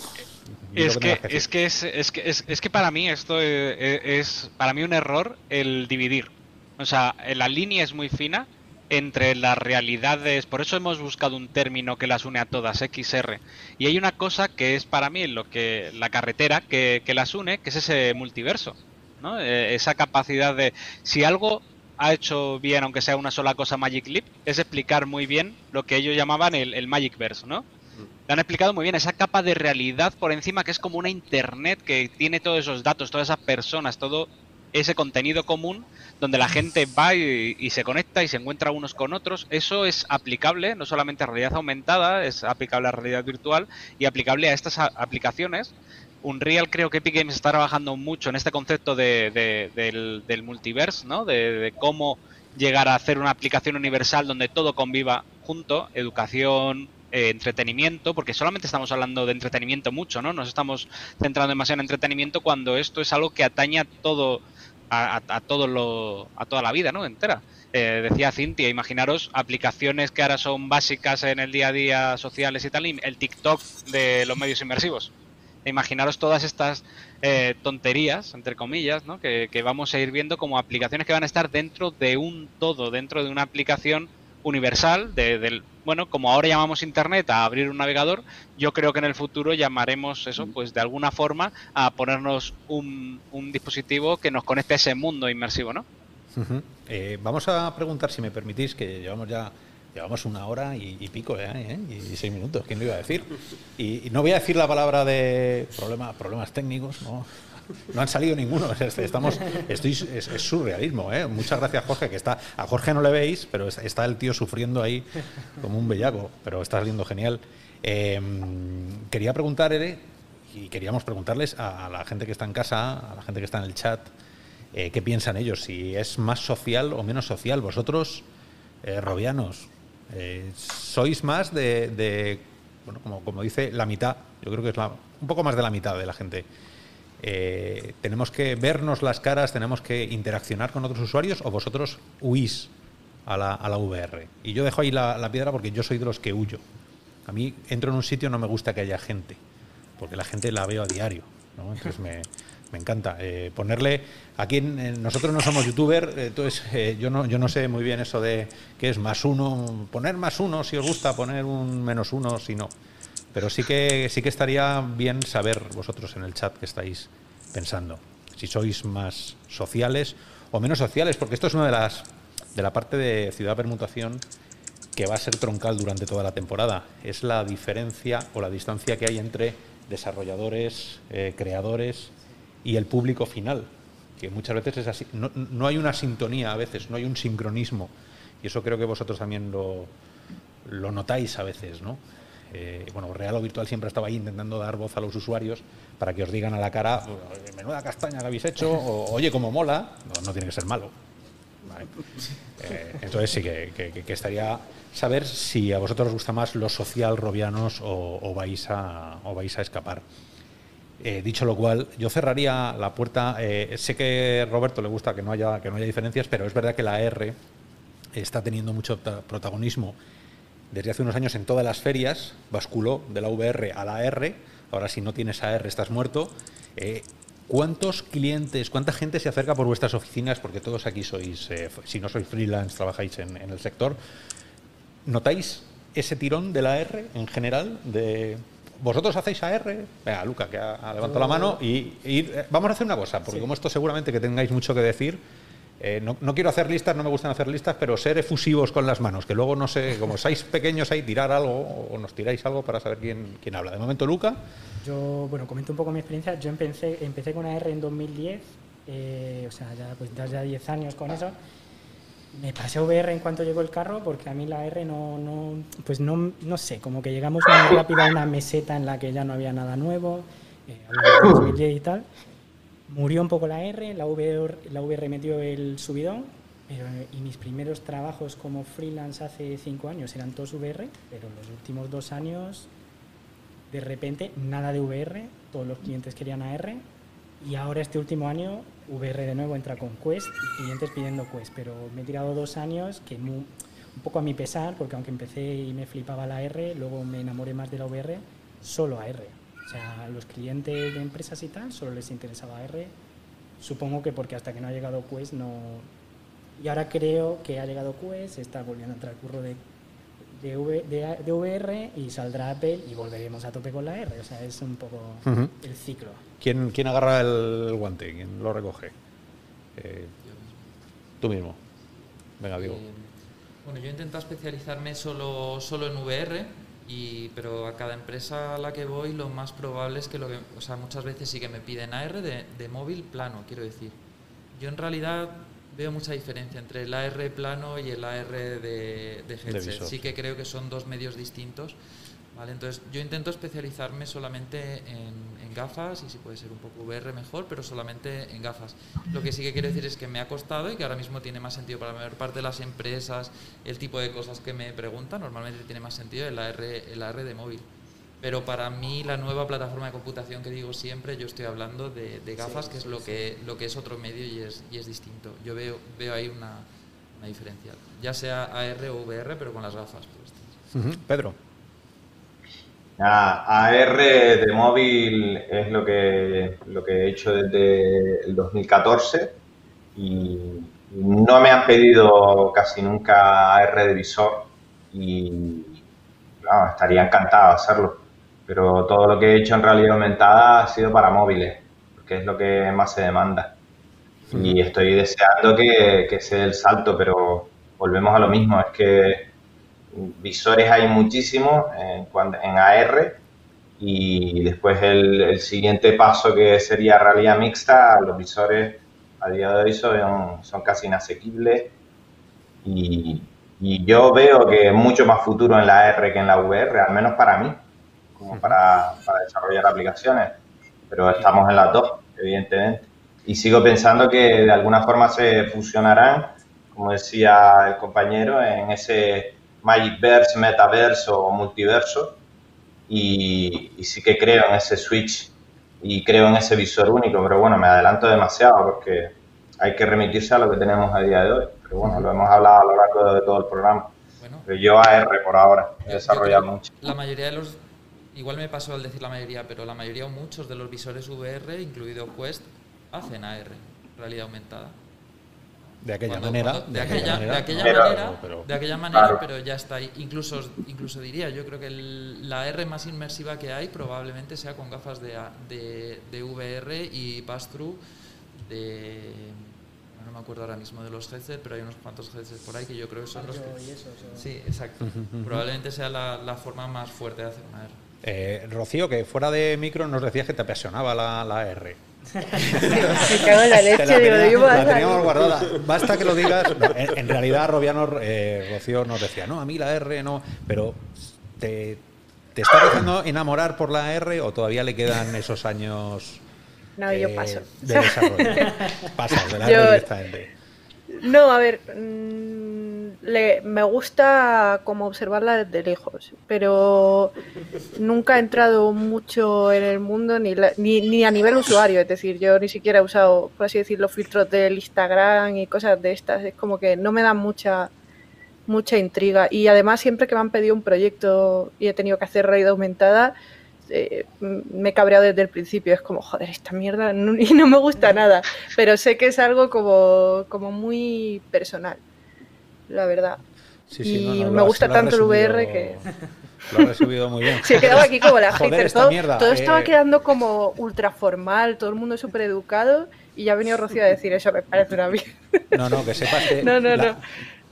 Es que, es que, es, es, que, es, que para mí esto es, para mí un error el dividir. O sea, la línea es muy fina entre las realidades, por eso hemos buscado un término que las une a todas, XR. Y hay una cosa que es para mí lo que la carretera que, las une, que es ese multiverso, ¿no? Eh, esa capacidad de si algo ha hecho bien, aunque sea una sola cosa Magic Leap, es explicar muy bien lo que ellos llamaban el, el Magic Verse, ¿no? han explicado muy bien, esa capa de realidad por encima que es como una internet que tiene todos esos datos, todas esas personas, todo ese contenido común donde la gente va y, se conecta y se encuentra unos con otros. Eso es aplicable no solamente a realidad aumentada, es aplicable a realidad virtual y aplicable a estas aplicaciones. Unreal creo que Epic Games está trabajando mucho en este concepto de, del, multiverse, ¿no? De, cómo llegar a hacer una aplicación universal donde todo conviva junto, educación, eh, entretenimiento, porque solamente estamos hablando de entretenimiento mucho, ¿no? Nos estamos centrando demasiado en entretenimiento cuando esto es algo que ataña todo a, todo lo, a toda la vida, ¿no? Entera. Eh, decía Cintia, imaginaros aplicaciones que ahora son básicas en el día a día sociales y tal, el TikTok de los medios inmersivos. Imaginaros todas estas eh, tonterías, entre comillas, ¿no? que, vamos a ir viendo como aplicaciones que van a estar dentro de un todo, dentro de una aplicación universal, de, del, bueno, como ahora llamamos Internet a abrir un navegador, yo creo que en el futuro llamaremos eso, pues de alguna forma a ponernos un, un dispositivo que nos conecte a ese mundo inmersivo, ¿no? Eh, vamos a preguntar, si me permitís, que llevamos ya llevamos una hora y, pico ¿eh? y seis minutos, ¿quién lo iba a decir? Y, y, no voy a decir la palabra de problema, problemas técnicos, ¿no? No han salido ninguno. [LAUGHS] Estamos, estoy, es, surrealismo. ¿eh? Muchas gracias, Jorge. Que está, a Jorge no le veis, pero está el tío sufriendo ahí como un bellaco. Pero está saliendo genial. Em, quería preguntar, Ere, y queríamos preguntarles a, la gente que está en casa, a la gente que está en el chat, eh, qué piensan ellos, si es más social o menos social. Vosotros, eh, robianos, eh, sois más de, bueno, como, como, dice, la mitad. Yo creo que es un poco más de la mitad de la gente eh, tenemos que vernos las caras, tenemos que interaccionar con otros usuarios o vosotros huís a la, a la VR. Y yo dejo ahí la, piedra porque yo soy de los que huyo. A mí entro en un sitio no me gusta que haya gente, porque la gente la veo a diario. Entonces me, me encanta. Eh, ponerle. Aquí nosotros no somos youtuber, entonces eh, yo, no, yo no sé muy bien eso de qué es más uno. Poner más uno si os gusta, poner un menos uno si no. Pero sí que, sí que estaría bien saber vosotros en el chat que estáis pensando. Si sois más sociales o menos sociales, porque esto es una de las de la parte de ciudad permutación que va a ser troncal durante toda la temporada. Es la diferencia o la distancia que hay entre desarrolladores, eh, creadores y el público final, que muchas veces es así. No, no, hay una sintonía a veces, no hay un sincronismo. Y eso creo que vosotros también lo, lo notáis a veces, ¿no? Eh, bueno, Real o Virtual siempre estaba ahí intentando dar voz a los usuarios para que os digan a la cara, menuda castaña que habéis hecho, o oye, como mola, no, tiene que ser malo. Eh, entonces sí que, estaría saber si a vosotros os gusta más los social robianos o, vais, a, o vais a escapar. Eh, dicho lo cual, yo cerraría la puerta. sé que a Roberto le gusta que no haya que no haya diferencias, pero es verdad que la R está teniendo mucho protagonismo desde hace unos años en todas las ferias, basculó de la VR a la R, ahora si no tienes AR estás muerto. Eh, ¿Cuántos clientes, cuánta gente se acerca por vuestras oficinas? Porque todos aquí sois, eh, si no sois freelance, trabajáis en, el sector. ¿Notáis ese tirón de la R en general? De, ¿Vosotros hacéis AR? Venga, Luca, que ha, levantado la mano. Y, y, eh, vamos a hacer una cosa, porque como esto seguramente que tengáis mucho que decir, eh, no, quiero hacer listas, no me gustan hacer listas, pero ser efusivos con las manos, que luego no sé, como seis pequeños ahí, tirar algo o nos tiráis algo para saber quién, quién habla. De momento, Luca. Yo, bueno, comento un poco mi experiencia. Yo empecé, empecé con AR en 2010, eh, o sea, ya, pues, ya 10 años con eso. Me pasé VR en cuanto llegó el carro porque a mí la R no, no pues no, no sé, como que llegamos muy rápido a una meseta en la que ya no había nada nuevo, eh, y tal. Murió un poco la R, la VR, la VR metió el subidón, Pero, eh, y mis primeros trabajos como freelance hace cinco años eran todos VR, pero los últimos dos años, de repente, nada de VR, todos los clientes querían AR, y ahora este último año, VR de nuevo entra con Quest y clientes pidiendo Quest, pero me he tirado dos años que un poco a mi pesar, porque aunque empecé y me flipaba la R, luego me enamoré más de la VR, solo AR. O sea, a los clientes de empresas y tal solo les interesaba R. Supongo que porque hasta que no ha llegado Quest no... Y ahora creo que ha llegado Quest, está volviendo a entrar el curro de, de, V- de- de VR y saldrá Apple y volveremos a tope con la R. O sea, es un poco Ujú. el ciclo. ¿Quién, quién agarra el guante? ¿Quién lo recoge? Eh, tú mismo. Venga, Diego. Eh, bueno, yo intento especializarme solo, solo en VR, y, pero a cada empresa a la que voy lo más probable es que, lo que o sea, muchas veces sí que me piden AR de, de móvil plano, quiero decir. Yo en realidad veo mucha diferencia entre el AR plano y el AR de, de headset. sí que creo que son dos medios distintos. ¿Vale? Entonces yo intento especializarme solamente en, en gafas y si puede ser un poco VR mejor, pero solamente en gafas. Lo que sí que quiero decir es que me ha costado y que ahora mismo tiene más sentido para la mayor parte de las empresas, el tipo de cosas que me preguntan, normalmente tiene más sentido el AR, el AR de móvil. Pero para mí la nueva plataforma de computación que digo siempre, yo estoy hablando de, de gafas, que es lo que, lo que es otro medio y es, y es distinto. Yo veo, veo ahí una, una diferencia, ya sea AR o VR, pero con las gafas puestas. Ujú. Pedro. Nada, AR de móvil es lo que, lo que he hecho desde el 2014 y no me han pedido casi nunca AR de visor y vamos, estaría encantado de hacerlo. Pero todo lo que he hecho en realidad aumentada ha sido para móviles, porque es lo que más se demanda. Y estoy deseando que, que sea el salto, pero volvemos a lo mismo, es que visores hay muchísimos en, cuan- en AR y después el, el siguiente paso que sería realidad mixta, los visores a día de hoy son, son casi inasequibles. Y, y yo veo que mucho más futuro en la AR que en la VR, al menos para mí, como para, para desarrollar aplicaciones, pero estamos en las dos, evidentemente. Y sigo pensando que de alguna forma se fusionarán, como decía el compañero, en ese Magicverse, Metaverse o Multiverso. Y, y sí que creo en ese switch y creo en ese visor único, pero bueno, me adelanto demasiado porque hay que remitirse a lo que tenemos a día de hoy. Pero bueno, lo hemos hablado a lo largo de todo el programa. Bueno, Pero yo AR por ahora, he desarrollado mucho. La mayoría de los, igual me pasó al decir la mayoría, pero la mayoría o muchos de los visores VR, incluido Quest, hacen AR, realidad aumentada. De aquella Cuando- manera. cuando- de, aquella, de aquella Pero- manera, pero- de aquella manera, Claro. pero ya está ahí. Incluso, incluso diría, yo creo que el- la R más inmersiva que hay probablemente sea con gafas de, A- de, de VR y pass-through de... No me acuerdo ahora mismo de los headsets, pero hay unos cuantos headsets por ahí que yo creo que son los que... y eso, eso. Sí, exacto. Probablemente sea la, la forma más fuerte de hacer una R. Eh, Rocío, que fuera de micro nos decías que te apasionaba la, la R. Me cago en la [LAUGHS] leche, la, digo, tenía- la teníamos guardada. Basta que lo digas. No, en, en realidad, Robiano, eh, Rocío nos decía, no, a mí la R no. Pero, ¿te, ¿te está dejando enamorar por la R o todavía le quedan esos años No, yo eh, paso. de desarrollo? [LAUGHS] Pasas de la Yo- R directamente. No, a ver, mm, le- me gusta como observarla desde lejos, pero nunca he entrado mucho en el mundo ni, la- ni, ni a nivel usuario, es decir, yo ni siquiera he usado, por así decirlo, filtros del Instagram y cosas de estas, es como que no me dan mucha mucha intriga y además siempre que me han pedido un proyecto y he tenido que hacer realidad aumentada eh, me he cabreado desde el principio. Es como, joder, esta mierda [LAUGHS] y no me gusta nada. Pero sé que es algo como, como muy personal, la verdad. Sí, sí, no, y no, me gusta has tanto el VR que... Lo has resumido muy bien. [LAUGHS] Se quedaba aquí como la Joder, hater. Todo, todo estaba eh, quedando como ultra formal, todo el mundo súper educado y ya ha venido Rocío a decir eso, me parece una mierda. No, no, que sepas que. [LAUGHS] No, no, la- no.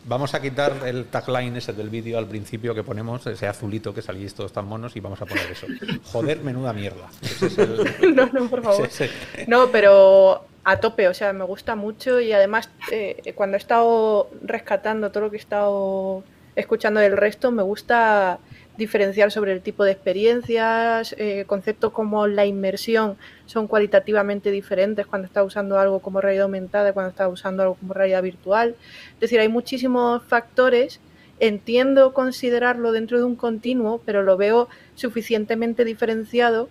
Vamos a quitar el tagline ese del vídeo al principio que ponemos, ese azulito que salís todos tan monos, y vamos a poner eso. Joder, menuda mierda. Ese es el. [LAUGHS] No, no, por favor. ese No, pero a tope, o sea, me gusta mucho y además eh, cuando he estado rescatando todo lo que he estado escuchando del resto, me gusta diferenciar sobre el tipo de experiencias, eh, conceptos como la inmersión son cualitativamente diferentes cuando estás usando algo como realidad aumentada cuando estás usando algo como realidad virtual. Es decir, hay muchísimos factores. Entiendo considerarlo dentro de un continuo, pero lo veo suficientemente diferenciado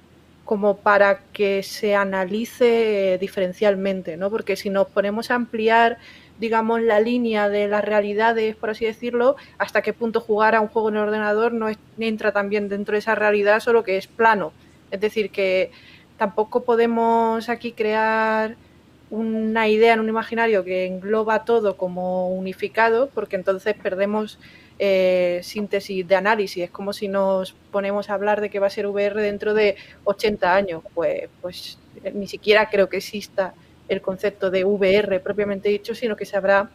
como para que se analice diferencialmente, ¿no? Porque si nos ponemos a ampliar digamos, la línea de las realidades, por así decirlo, hasta qué punto jugar a un juego en el ordenador no entra también dentro de esa realidad, solo que es plano. Es decir, que tampoco podemos aquí crear una idea en un imaginario que engloba todo como unificado, porque entonces perdemos eh, síntesis de análisis. Es como si nos ponemos a hablar de que va a ser VR dentro de 80 años. Pues, pues ni siquiera creo que exista el concepto de VR propiamente dicho, sino que se habrá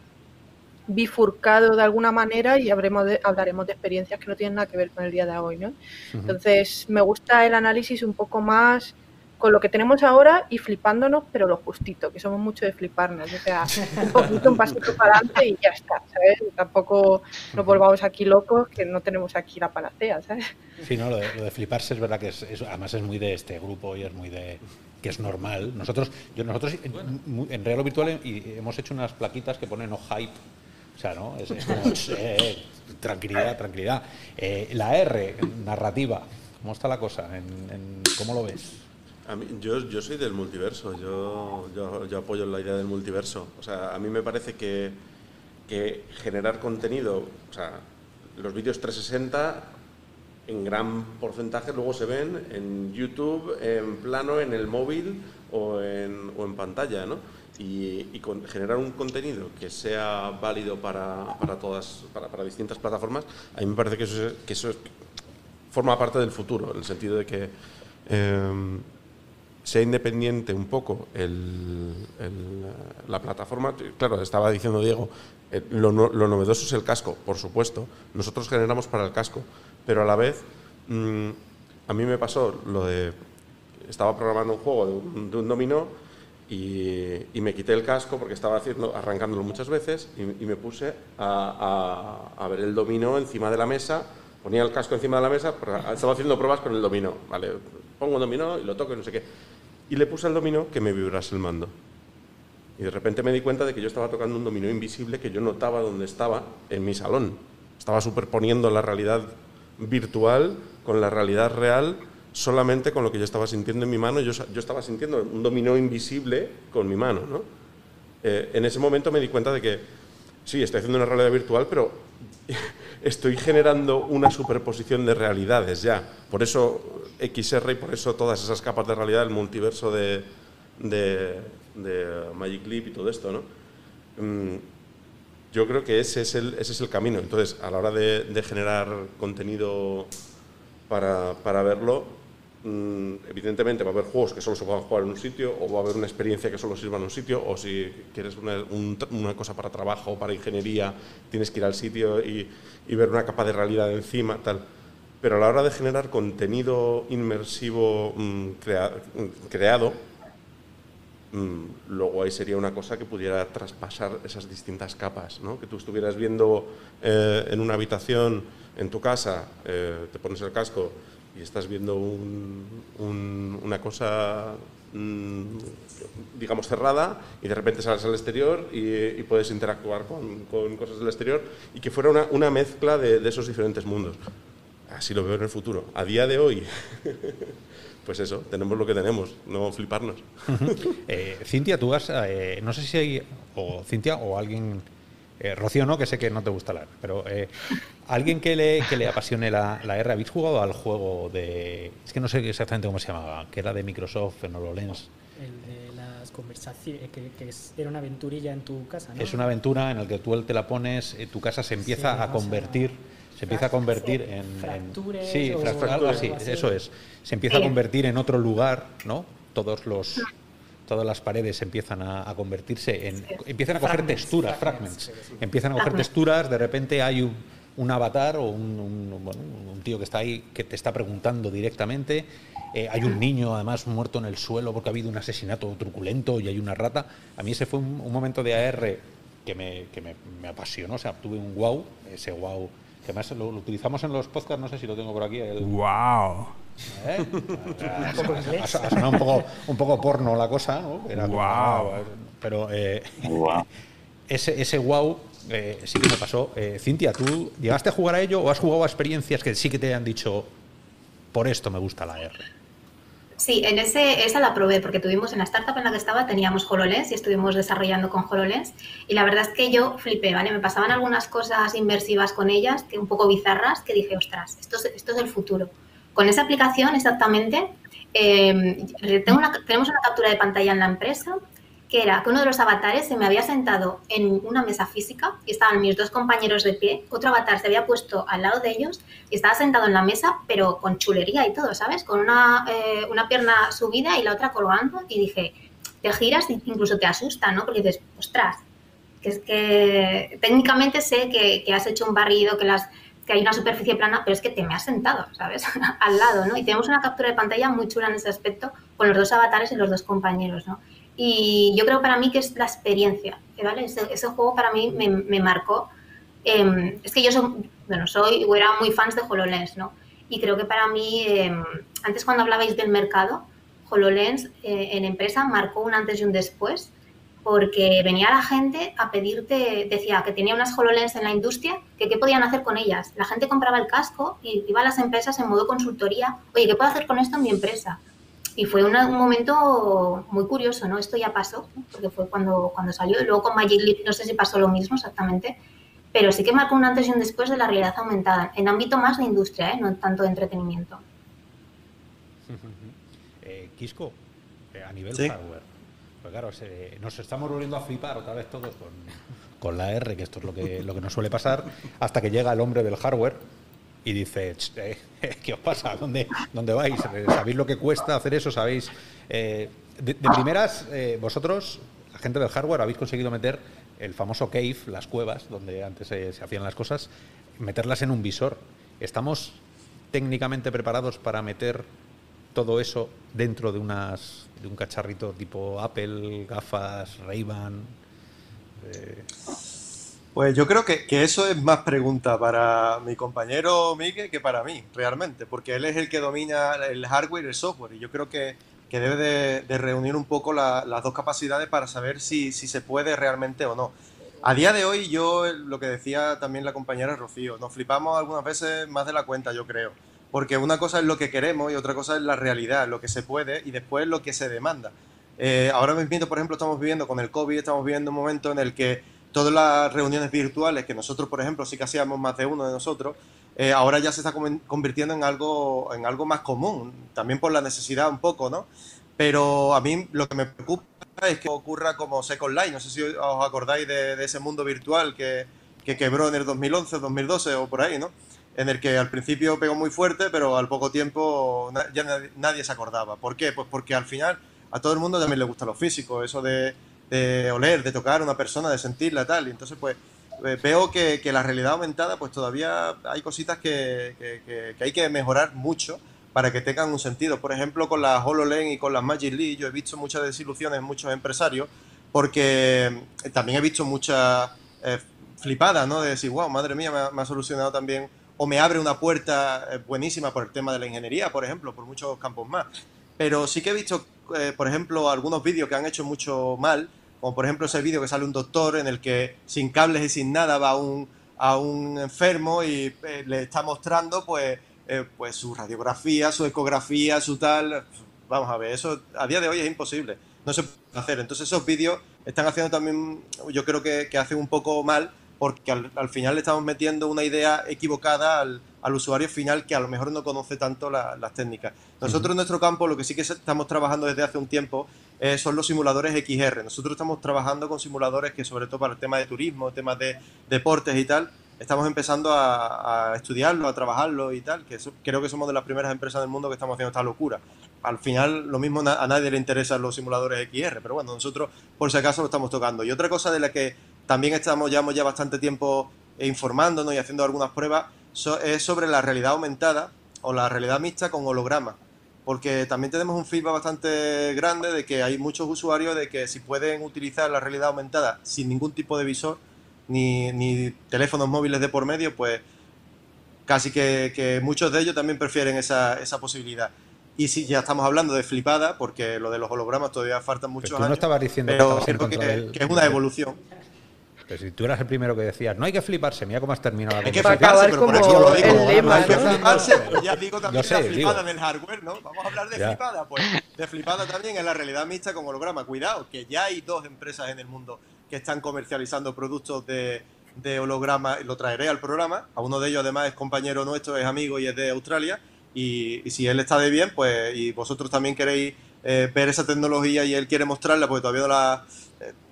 bifurcado de alguna manera y habremos hablaremos de experiencias que no tienen nada que ver con el día de hoy. ¿no? Entonces, me gusta el análisis un poco más con lo que tenemos ahora y flipándonos, pero lo justito, que somos mucho de fliparnos. O sea, un poquito, un pasito para adelante y ya está, ¿sabes? Tampoco nos volvamos aquí locos, que no tenemos aquí la panacea, ¿sabes? Sí, no, lo de, fliparse es verdad que es, además es muy de este grupo y es muy de que es normal. Nosotros, yo, nosotros en Real o Virtual hemos hecho unas plaquitas que ponen no hype. O sea, ¿no? Es, como, eh, tranquilidad, tranquilidad. Eh, la R, narrativa, ¿cómo está la cosa? En, ¿Cómo lo ves? A mí, yo, yo soy del multiverso, yo, yo, yo, apoyo la idea del multiverso. O sea, a mí me parece que, que generar contenido, o sea, los vídeos 360 en gran porcentaje luego se ven en YouTube, en plano, en el móvil o en, o en pantalla, ¿no? Y, con, generar un contenido que sea válido para, para todas, para, distintas plataformas, a mí me parece que eso, que eso forma parte del futuro, en el sentido de que em, sea independiente un poco el, la plataforma. Claro, estaba diciendo Diego, eh, lo, lo novedoso es el casco, por supuesto. Nosotros generamos para el casco, pero a la vez mm, a mí me pasó lo de estaba programando un juego de un, dominó y, me quité el casco porque estaba haciendo arrancándolo muchas veces y, me puse a, ver el dominó encima de la mesa ponía el casco encima de la mesa estaba haciendo pruebas con el dominó vale pongo un dominó y lo toco y no sé qué y le puse al dominó que me vibrase el mando y de repente me di cuenta de que yo estaba tocando un dominó invisible que yo notaba donde estaba en mi salón estaba superponiendo la realidad virtual con la realidad real solamente con lo que yo estaba sintiendo en mi mano. Yo, yo estaba sintiendo un dominó invisible con mi mano. ¿no? Eh, en ese momento me di cuenta de que sí, estoy haciendo una realidad virtual, pero [LAUGHS] estoy generando una superposición de realidades ya. Por eso XR y por eso todas esas capas de realidad, el multiverso de, de, Magic Leap y todo esto. ¿no? Mm, yo creo que ese es el, camino. Entonces, a la hora de, generar contenido para, verlo, mm, evidentemente va a haber juegos que solo se puedan jugar en un sitio, o va a haber una experiencia que solo sirva en un sitio, o si quieres una, una cosa para trabajo para ingeniería, tienes que ir al sitio y, y ver una capa de realidad encima, tal. Pero a la hora de generar contenido inmersivo mm, creado, Mm, luego ahí sería una cosa que pudiera traspasar esas distintas capas, ¿no? que tú estuvieras viendo eh, en una habitación en tu casa, eh, te pones el casco y estás viendo una cosa, mm, digamos, cerrada y de repente sales al exterior y, puedes interactuar con, cosas del exterior y que fuera una, mezcla de esos diferentes mundos. Así lo veo en el futuro. A día de hoy [LAUGHS] pues eso, tenemos lo que tenemos, no fliparnos. eh, Cintia, tú has, eh, no sé si hay, o Cintia o alguien, eh, Rocío no, que sé que no te gusta la pero eh, alguien que le, que le apasione la, la, R, ¿habéis jugado al juego de, es que no sé exactamente cómo se llamaba, que era de Microsoft, en HoloLens? El de las conversaciones, que, era una aventurilla en tu casa, ¿no? Es una aventura en la que tú te la pones, tu casa se empieza a convertir se empieza a convertir en, sí, algo así, eso es. Se empieza a convertir en otro lugar, ¿no? Todos los todas las paredes empiezan a, convertirse en empiezan a coger texturas, fragments, empiezan a coger texturas, de repente hay un, un avatar o un, un, tío que está ahí que te está preguntando directamente. Eh, hay un niño, además, muerto en el suelo porque ha habido un asesinato truculento y hay una rata. A mí ese fue un, momento de AR que me, que me, me apasionó, o sea, tuve un wow, ese wow que además lo, lo utilizamos en los podcasts, no sé si lo tengo por aquí. El, ¡Wow! ¿Eh? Ha, sonado un poco, un poco porno la cosa, ¿no? Era como, Guau. ah, pero eh, Guau. ese, ese wow eh, sí que me pasó. Eh, Cintia, ¿tú llegaste a jugar a ello o has jugado a experiencias que sí que te hayan dicho por esto me gusta la R? Sí, en ese, esa la probé porque tuvimos en la startup en la que estaba teníamos HoloLens y estuvimos desarrollando con HoloLens y la verdad es que yo flipé, ¿vale? Me pasaban algunas cosas inmersivas con ellas, que un poco bizarras, que dije, ostras, esto es, esto es el futuro. Con esa aplicación exactamente, eh, tengo una- tenemos una captura de pantalla en la empresa que era que uno de los avatares se me había sentado en una mesa física y estaban mis dos compañeros de pie, otro avatar se había puesto al lado de ellos y estaba sentado en la mesa, pero con chulería y todo, ¿sabes? Con una, eh, una pierna subida y la otra colgando y dije, te giras e incluso te asusta, ¿no? Porque dices, ostras, que es que técnicamente sé que, que has hecho un barrido, que, las, que hay una superficie plana, pero es que te me has sentado, ¿sabes? [LAUGHS] Al lado, ¿no? Y tenemos una captura de pantalla muy chula en ese aspecto con los dos avatares y los dos compañeros, ¿no? Y yo creo para mí que es la experiencia, ¿vale? Ese, ese juego para mí me, me marcó. Eh, es que yo soy, bueno, soy o era muy fans de HoloLens, ¿no? Y creo que para mí, eh, antes cuando hablabais del mercado, HoloLens eh, en empresa marcó un antes y un después, porque venía la gente a pedirte, decía que tenía unas HoloLens en la industria, que qué podían hacer con ellas. La gente compraba el casco y iba a las empresas en modo consultoría, oye, ¿qué puedo hacer con esto en mi empresa? Y fue una- un momento muy curioso, ¿no? Esto ya pasó, ¿no? porque fue cuando, cuando salió. Y luego con Magic Leap no sé si pasó lo mismo exactamente, pero sí que marcó un antes y un después de la realidad aumentada, en ámbito más de industria, ¿eh? no tanto de entretenimiento. [LAUGHS] Eh, Quisco, eh, a nivel Sí. hardware. Pues claro, se- nos estamos volviendo a flipar otra vez todos con, con la R, que esto es lo que, lo que nos suele pasar, hasta que llega el hombre del hardware y dice, "Ch, eh, [LAUGHS] ¿qué os pasa? ¿Dónde, dónde vais? ¿Sabéis lo que cuesta hacer eso? ¿Sabéis? Eh, de, primeras, eh, vosotros, la gente del hardware, habéis conseguido meter el famoso cave, las cuevas, donde antes se- hacían las cosas, meterlas en un visor. ¿Estamos técnicamente preparados para meter todo eso dentro de unas de un cacharrito tipo Apple, gafas, Ray-Ban. Pues yo creo que, que eso es más pregunta para mi compañero Miguel que para mí, realmente, porque él es el que domina el hardware y el software, y yo creo que, que debe de, reunir un poco la- las dos capacidades para saber si, si se puede realmente o no. A día de hoy, yo, lo que decía también la compañera Rocío, nos flipamos algunas veces más de la cuenta, yo creo, porque una cosa es lo que queremos y otra cosa es la realidad, lo que se puede y después lo que se demanda. Eh, ahora mismo, por ejemplo, estamos viviendo con el COVID, estamos viviendo un momento en el que todas las reuniones virtuales, que nosotros, por ejemplo, sí que hacíamos más de uno de nosotros, eh, ahora ya se está convirtiendo en algo, en algo más común, también por la necesidad un poco, ¿no? Pero a mí lo que me preocupa es que ocurra como Second Life, no sé si os acordáis de, de ese mundo virtual que, que quebró en el 2011, 2012 o por ahí, ¿no? En el que al principio pegó muy fuerte, pero al poco tiempo ya nadie se acordaba. ¿Por qué? Pues porque al final a todo el mundo también le gusta lo físico, eso de, de oler, de tocar a una persona, de sentirla, tal. Y entonces, pues, eh, veo que, que la realidad aumentada, pues todavía hay cositas que, que- hay que mejorar mucho para que tengan un sentido. Por ejemplo, con las HoloLens y con las Magic Leap, yo he visto muchas desilusiones en muchos empresarios, porque eh, también he visto muchas eh, flipadas, ¿no? De decir, wow, madre mía, me ha, me ha solucionado también, o me abre una puerta eh, buenísima por el tema de la ingeniería, por ejemplo, por muchos campos más. Pero sí que he visto, eh, por ejemplo, algunos vídeos que han hecho mucho mal, como por ejemplo ese vídeo que sale un doctor en el que sin cables y sin nada va un, a un enfermo y eh, le está mostrando pues, eh, pues su radiografía, su ecografía, su tal. Vamos a ver, eso a día de hoy es imposible. No se puede hacer. Entonces esos vídeos están haciendo también, yo creo que, que hacen un poco mal porque al, al final le estamos metiendo una idea equivocada al, al usuario final que a lo mejor no conoce tanto la- las técnicas. Nosotros en nuestro campo lo que sí que estamos trabajando desde hace un tiempo eh, son los simuladores XR. Nosotros estamos trabajando con simuladores que sobre todo para el tema de turismo, temas de deportes y tal, estamos empezando a, a estudiarlo, a trabajarlo y tal, que eso- creo que somos de las primeras empresas del mundo que estamos haciendo esta locura. Al final lo mismo na- a nadie le interesan los simuladores XR, pero bueno, nosotros por si acaso lo estamos tocando. Y otra cosa de la que también estamos, llevamos ya bastante tiempo eh, informándonos y haciendo algunas pruebas so- es sobre la realidad aumentada o la realidad mixta con holograma. Porque también tenemos un feedback bastante grande de que hay muchos usuarios de que si pueden utilizar la realidad aumentada sin ningún tipo de visor, ni, ni teléfonos móviles de por medio, pues casi que, que muchos de ellos también prefieren esa, esa posibilidad. Y si ya estamos hablando de flipada, porque lo de los hologramas todavía faltan muchos Pero tú no años. estabas diciendo pero que es una evolución. Pero si tú eras el primero que decías, no hay que fliparse, mira cómo has terminado la Hay que fliparse, pero por eso lo digo. el lema, Hay que ¿no? fliparse, ya digo también sé, la flipada digo. del hardware, ¿no? Vamos a hablar de Ya. flipada, pues de flipada también en la realidad mixta con holograma. Cuidado, que ya hay dos empresas en el mundo que están comercializando productos de, de holograma, lo traeré al programa. A uno de ellos además es compañero nuestro, es amigo y es de Australia. Y, y si él está de bien, pues y vosotros también queréis eh, ver esa tecnología y él quiere mostrarla, porque todavía no la,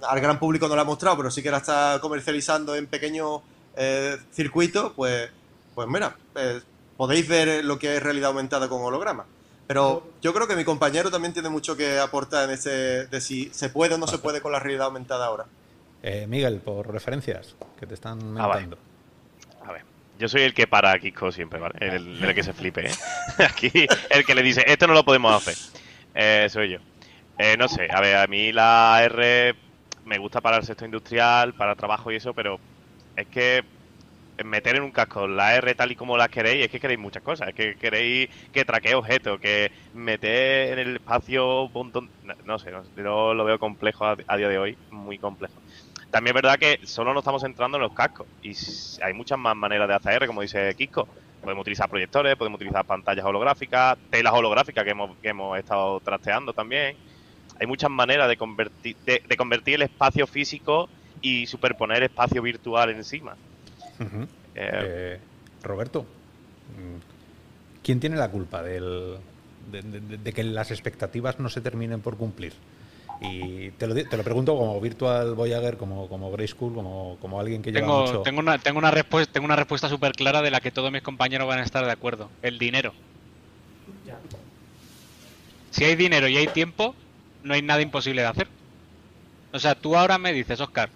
al gran público no la ha mostrado, pero sí que la está comercializando en pequeños eh, circuitos, pues, pues mira, eh, podéis ver lo que es realidad aumentada con holograma. Pero yo creo que mi compañero también tiene mucho que aportar en ese de si se puede o no se puede con la realidad aumentada ahora. Eh, Miguel, por referencias que te están Ah, vale. mentando. A ver, yo soy el que para a Kiko siempre, ¿vale? El, el que se flipe, ¿eh? [LAUGHS] Aquí, el que le dice, esto no lo podemos hacer. Eh, soy yo. Eh, no sé, a ver, a mí la R me gusta para el sector industrial, para trabajo y eso, pero es que meter en un casco la R tal y como la queréis, es que queréis muchas cosas. Es que queréis que traquee objetos, que meter en el espacio un montón... No, no sé, no yo lo veo complejo a, día de hoy, muy complejo. También es verdad que solo nos estamos centrando en los cascos y hay muchas más maneras de hacer R, como dice Kiko. Podemos utilizar proyectores, podemos utilizar pantallas holográficas, telas holográficas que hemos, que hemos estado trasteando también. Hay muchas maneras de convertir, de, de convertir el espacio físico y superponer espacio virtual encima. Eh, Eh, Roberto, mm, ¿quién tiene la culpa del- de, de- de que las expectativas no se terminen por cumplir? Y te lo, te lo pregunto como Virtual Voyager, como, como Grey School, como, como alguien que lleva Tengo, mucho... tengo una, tengo una respuesta, tengo una respuesta súper clara de la que todos mis compañeros van a estar de acuerdo. El dinero. Ya. Si hay dinero y hay tiempo, no hay nada imposible de hacer. O sea, tú ahora me dices, Oscar,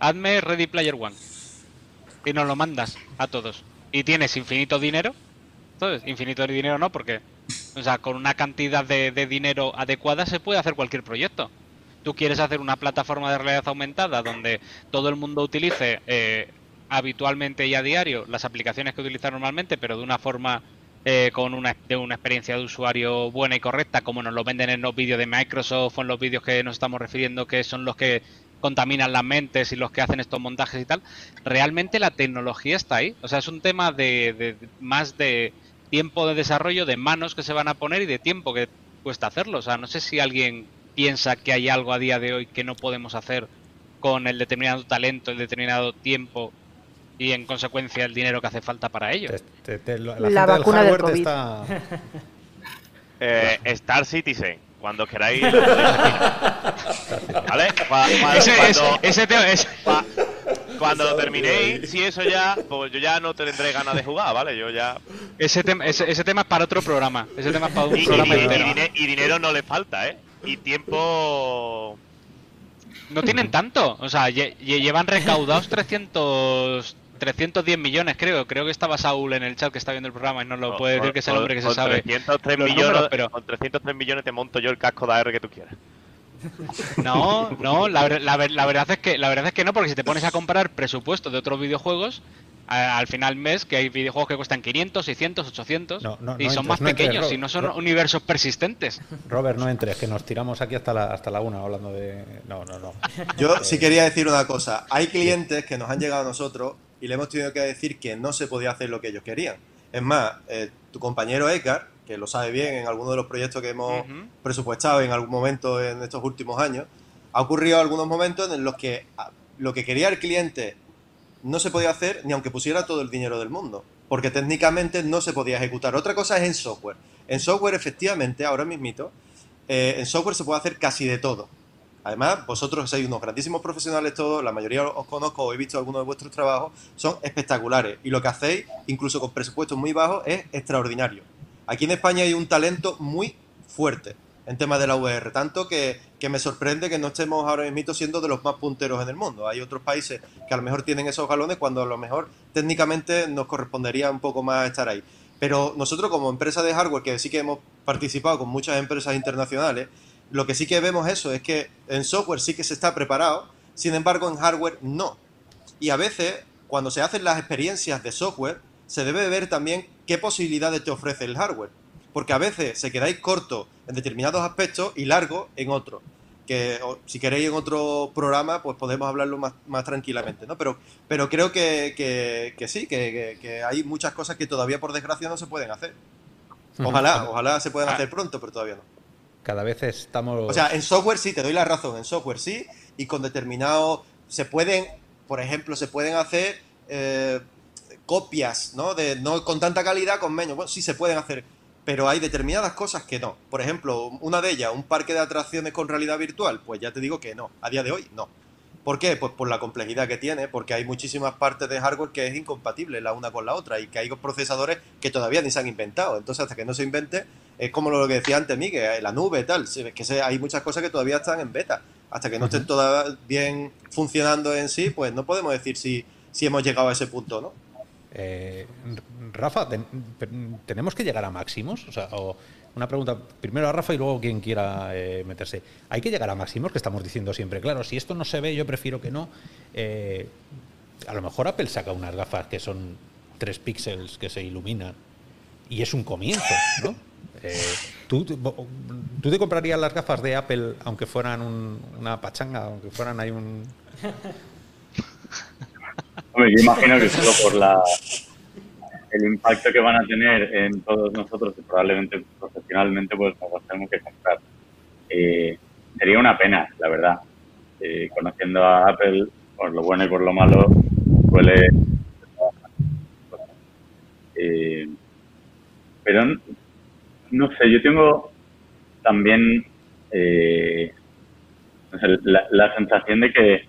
hazme Ready Player One. Y nos lo mandas a todos. Y tienes infinito dinero. Entonces, infinito de dinero no, porque, o sea, con una cantidad de, de dinero adecuada se puede hacer cualquier proyecto. Tú quieres hacer una plataforma de realidad aumentada donde todo el mundo utilice eh, habitualmente y a diario las aplicaciones que utiliza normalmente, pero de una forma eh, con una, de una experiencia de usuario buena y correcta, como nos lo venden en los vídeos de Microsoft o en los vídeos que nos estamos refiriendo, que son los que contaminan las mentes y los que hacen estos montajes y tal, realmente la tecnología está ahí. O sea, es un tema de, de- de- más de tiempo de desarrollo, de manos que se van a poner y de tiempo que cuesta hacerlo. O sea, no sé si alguien piensa que hay algo a día de hoy que no podemos hacer con el determinado talento, el determinado tiempo y en consecuencia el dinero que hace falta para ello. Te- te- te- la La gente del vacuna del te COVID. está... eh, Star Citizen, cuando queráis. [LAUGHS] ¿Vale? Ese, cuando- ese ese- cuando lo terminéis, si eso ya, pues yo ya no tendré ganas de jugar, ¿vale? Yo ya. ese tema, ese, ese tema es para otro programa. Ese tema es para un Y, y- programa y- dinero no le falta, ¿eh? Y tiempo. No tienen tanto. O sea, lle- lle- llevan recaudados 300, 310 millones, creo. Creo que estaba Saúl en el chat que está viendo el programa y nos lo puede decir que es el hombre que se con sabe. 303 los millones, números, pero- Con 303 millones te monto yo el casco de AR que tú quieras. [LAUGHS] No, no, la, la ver- la verdad es que la verdad es que no, porque si te pones a comparar presupuestos de otros videojuegos, a- al final mes que hay videojuegos que cuestan 500, 600, 800 No, no, y no son entres, más no entres, pequeños y no son universos persistentes. Robert, no entres, que nos tiramos aquí hasta la, hasta la una hablando de... No, no, no. Yo sí quería decir una cosa. Hay clientes que nos han llegado a nosotros y le hemos tenido que decir que no se podía hacer lo que ellos querían. Es más, eh, tu compañero Edgar, que lo sabe bien en alguno de los proyectos que hemos presupuestado en algún momento en estos últimos años, ha ocurrido algunos momentos en los que ah, lo que quería el cliente no se podía hacer ni aunque pusiera todo el dinero del mundo, porque técnicamente no se podía ejecutar. Otra cosa es en software. En software, efectivamente, ahora mismito, eh, en software se puede hacer casi de todo. Además, vosotros sois unos grandísimos profesionales todos, la mayoría os conozco o he visto algunos de vuestros trabajos, son espectaculares. Y lo que hacéis, incluso con presupuestos muy bajos, es extraordinario. Aquí en España hay un talento muy fuerte en temas de la VR, tanto que, que me sorprende que no estemos ahora mismo siendo de los más punteros en el mundo. Hay otros países que a lo mejor tienen esos galones cuando a lo mejor técnicamente nos correspondería un poco más estar ahí. Pero nosotros como empresa de hardware, que sí que hemos participado con muchas empresas internacionales, lo que sí que vemos eso es que en software sí que se está preparado, sin embargo en hardware no. Y a veces, cuando se hacen las experiencias de software, se debe ver también qué posibilidades te ofrece el hardware. Porque a veces se quedáis corto en determinados aspectos y largo en otros. Que si queréis en otro programa, pues podemos hablarlo más, tranquilamente, ¿no? Pero, pero creo que, que, sí, que, que, hay muchas cosas que todavía por desgracia no se pueden hacer. Ojalá, ojalá se puedan hacer pronto, pero todavía no. Cada vez estamos... O sea, en software sí, te doy la razón, en software sí, y con determinados... Se pueden, por ejemplo, se pueden hacer eh, copias, ¿no? De, no con tanta calidad, con menos. Bueno, sí se pueden hacer, pero hay determinadas cosas que no. Por ejemplo, una de ellas, un parque de atracciones con realidad virtual, pues ya te digo que no. A día de hoy, no. ¿Por qué? Pues por la complejidad que tiene, porque hay muchísimas partes de hardware que es incompatible la una con la otra y que hay procesadores que todavía ni se han inventado. Entonces, hasta que no se invente, es como lo que decía antes Miguel, la nube, tal, que hay muchas cosas que todavía están en beta. Hasta que no estén todas bien funcionando en sí, pues no podemos decir si, si hemos llegado a ese punto, ¿no? Eh, Rafa, ¿tenemos que llegar a máximos? O sea, una pregunta primero a Rafa y luego quien quiera eh, meterse. ¿Hay que llegar a máximos? Que estamos diciendo siempre. Claro, si esto no se ve, yo prefiero que no. Eh, a lo mejor Apple saca unas gafas que son tres píxeles que se iluminan y es un comienzo, ¿no? ¿tú, ¿tú, te comprarías las gafas de Apple aunque fueran una pachanga, aunque fueran ahí un... Yo imagino que solo por la el impacto que van a tener en todos nosotros y probablemente profesionalmente pues nos tenemos que comprar. Eh, sería una pena, la verdad. Eh, conociendo a Apple, por lo bueno y por lo malo, suele... Eh, pero no sé, yo tengo también la, la sensación de que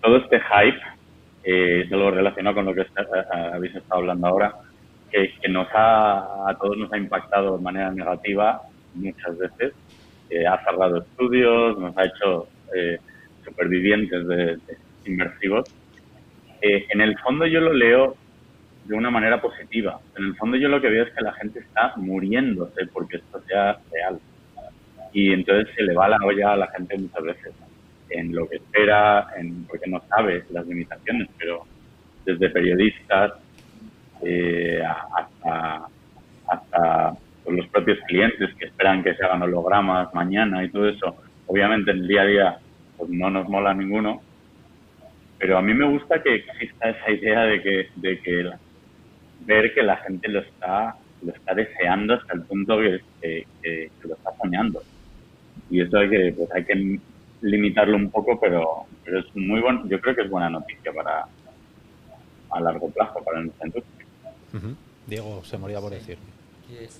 todo este hype eh, lo relacionado con lo que habéis estado hablando ahora, que, nos ha, a todos nos ha impactado de manera negativa muchas veces. Eh, ha cerrado estudios, nos ha hecho eh, supervivientes de, inmersivos. Eh, en el fondo yo lo leo de una manera positiva. En el fondo yo lo que veo es que la gente está muriéndose porque esto sea real. Y entonces se le va la olla a la gente muchas veces en lo que espera, en, porque no sabe las limitaciones, pero desde periodistas eh, hasta, los propios clientes que esperan que se hagan hologramas mañana y todo eso, obviamente en el día a día pues no nos mola ninguno, pero a mí me gusta que exista esa idea de que, de que ver que la gente lo está lo está deseando hasta el punto que, que, lo está soñando y eso hay que pues hay que limitarlo un poco, pero, pero es muy bueno. Yo creo que es buena noticia para a largo plazo para nuestra industria. Diego se moría por decir.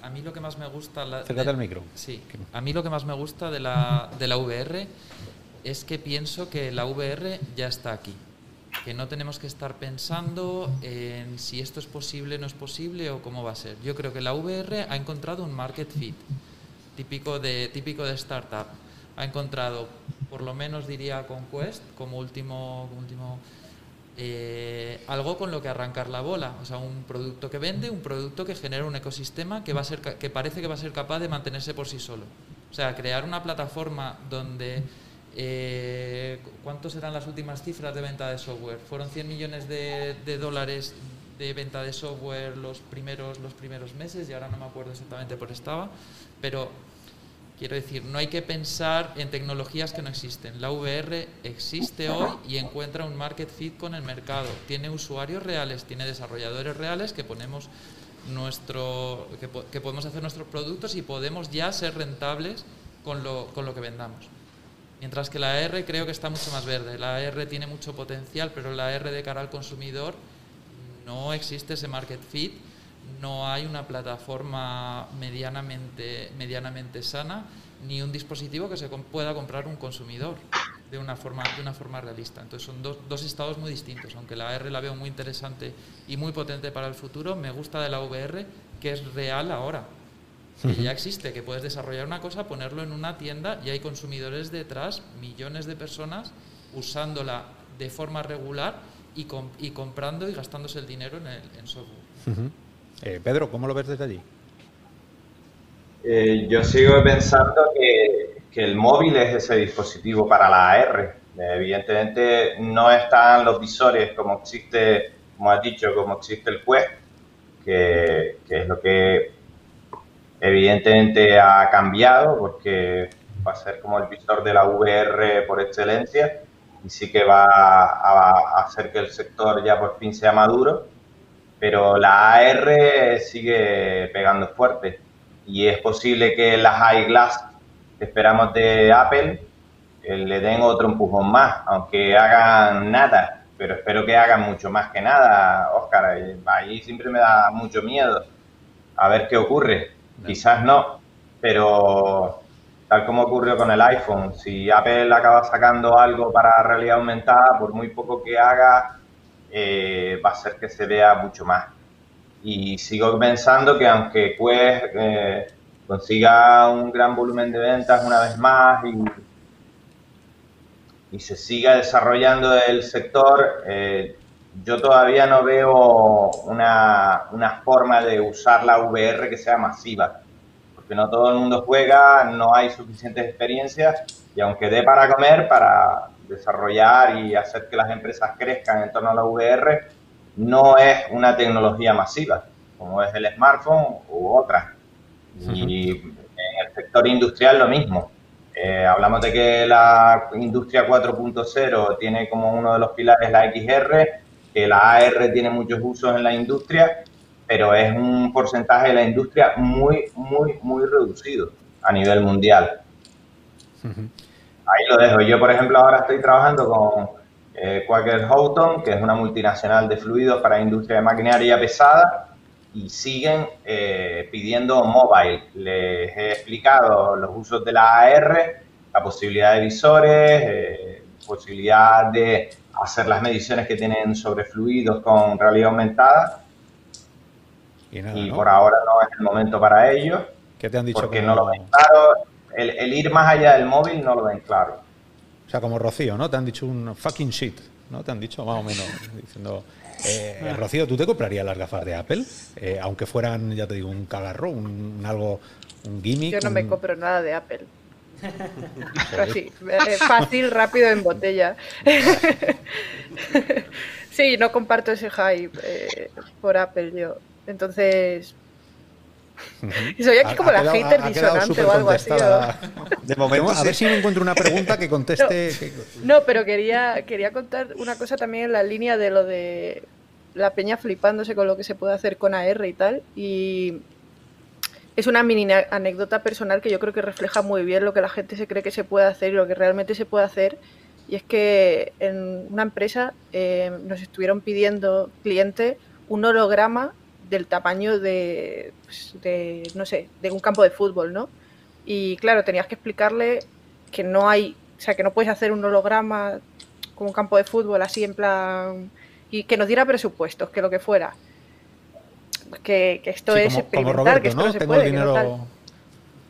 a mí lo que más me gusta. La, Acércate al micro. Sí. A mí lo que más me gusta de la, de la VR es que pienso que la VR ya está aquí. Que no tenemos que estar pensando en si esto es posible, no es posible o cómo va a ser. Yo creo que la VR ha encontrado un market fit típico de, típico de startup ha encontrado, por lo menos diría con Quest, como último, último eh, algo con lo que arrancar la bola. O sea, un producto que vende, un producto que genera un ecosistema que, va a ser, que parece que va a ser capaz de mantenerse por sí solo. O sea, crear una plataforma donde... Eh, ¿Cuántos eran las últimas cifras de venta de software? Fueron 100 millones de, dólares de venta de software los primeros, los primeros meses y ahora no me acuerdo exactamente por estaba, pero Quiero decir, no hay que pensar en tecnologías que no existen. La VR existe hoy y encuentra un market fit con el mercado. Tiene usuarios reales, tiene desarrolladores reales que ponemos nuestro, que, podemos hacer nuestros productos y podemos ya ser rentables con lo, con lo que vendamos. Mientras que la R creo que está mucho más verde. La R tiene mucho potencial, pero la R de cara al consumidor no existe ese market fit no hay una plataforma medianamente, medianamente sana ni un dispositivo que se pueda comprar un consumidor de una forma, de una forma realista. Entonces son dos, dos estados muy distintos. Aunque la R la veo muy interesante y muy potente para el futuro, me gusta de la VR que es real ahora. Que ya existe, que puedes desarrollar una cosa, ponerlo en una tienda y hay consumidores detrás, millones de personas usándola de forma regular y, y comprando y gastándose el dinero en, el, en software. Eh, Pedro, ¿cómo lo ves desde allí? Eh, yo sigo pensando que, que, el móvil es ese dispositivo para la AR. evidentemente no están los visores como existe, como has dicho, como existe el Quest, que, que es lo que evidentemente ha cambiado, porque va a ser como el visor de la VR por excelencia y sí que va a, hacer que el sector ya por fin sea maduro, pero la AR sigue pegando fuerte y es posible que las eyeglass que esperamos de Apple eh, le den otro empujón más, aunque hagan nada, pero espero que hagan mucho más que nada, Oscar. Eh, ahí siempre me da mucho miedo a ver qué ocurre. Quizás no, pero tal como ocurrió con el iPhone, si Apple acaba sacando algo para realidad aumentada, por muy poco que haga, eh, va a ser que se vea mucho más. Y sigo pensando que aunque Quest eh, consiga un gran volumen de ventas una vez más y, y se siga desarrollando el sector, eh, yo todavía no veo una, una forma de usar la VR que sea masiva que no todo el mundo juega, no hay suficientes experiencias y aunque dé para comer, para desarrollar y hacer que las empresas crezcan en torno a la VR, no es una tecnología masiva, como es el smartphone u otra. Y en el sector industrial lo mismo. Eh, hablamos de que la industria 4.0 tiene como uno de los pilares la XR, que la AR tiene muchos usos en la industria pero es un porcentaje de la industria muy, muy, muy reducido a nivel mundial. Ahí lo dejo. Yo, por ejemplo, ahora estoy trabajando con eh, Quaker Houghton, que es una multinacional de fluidos para industria de maquinaria pesada, y siguen eh, pidiendo mobile. Les he explicado los usos de la AR, la posibilidad de visores, eh, posibilidad de hacer las mediciones que tienen sobre fluidos con realidad aumentada y, por ahora no es el momento para ellos. ¿Qué te han dicho? Porque no lo ven claro. El, ir más allá del móvil no lo ven claro. O sea, como Rocío, ¿no? Te han dicho un fucking shit, ¿no? Te han dicho más o menos [LAUGHS] diciendo... Eh, Rocío, ¿tú te comprarías las gafas de Apple? Eh, aunque fueran, ya te digo, un cagarro, un, algo, un gimmick. Yo no me compro nada de Apple. [LAUGHS] Así, eh, fácil, rápido en botella. [LAUGHS] sí, no comparto ese hype por Apple yo. Entonces. soy aquí como la hater disonante o algo así. De momento, a ver si me encuentro una pregunta que conteste. No, pero quería, quería contar una cosa también en la línea de lo de la peña flipándose con lo que se puede hacer con AR y tal. Y es una mini anécdota personal que yo creo que refleja muy bien lo que la gente se cree que se puede hacer y lo que realmente se puede hacer. Y es que en una empresa eh, nos estuvieron pidiendo cliente un holograma del tamaño pues, de, no sé, de un campo de fútbol, ¿no? Y claro, tenías que explicarle que no hay, o sea, que no puedes hacer un holograma con un campo de fútbol así en plan y que nos diera presupuestos, que lo que fuera. Que, esto es experimental, que esto no, se puede.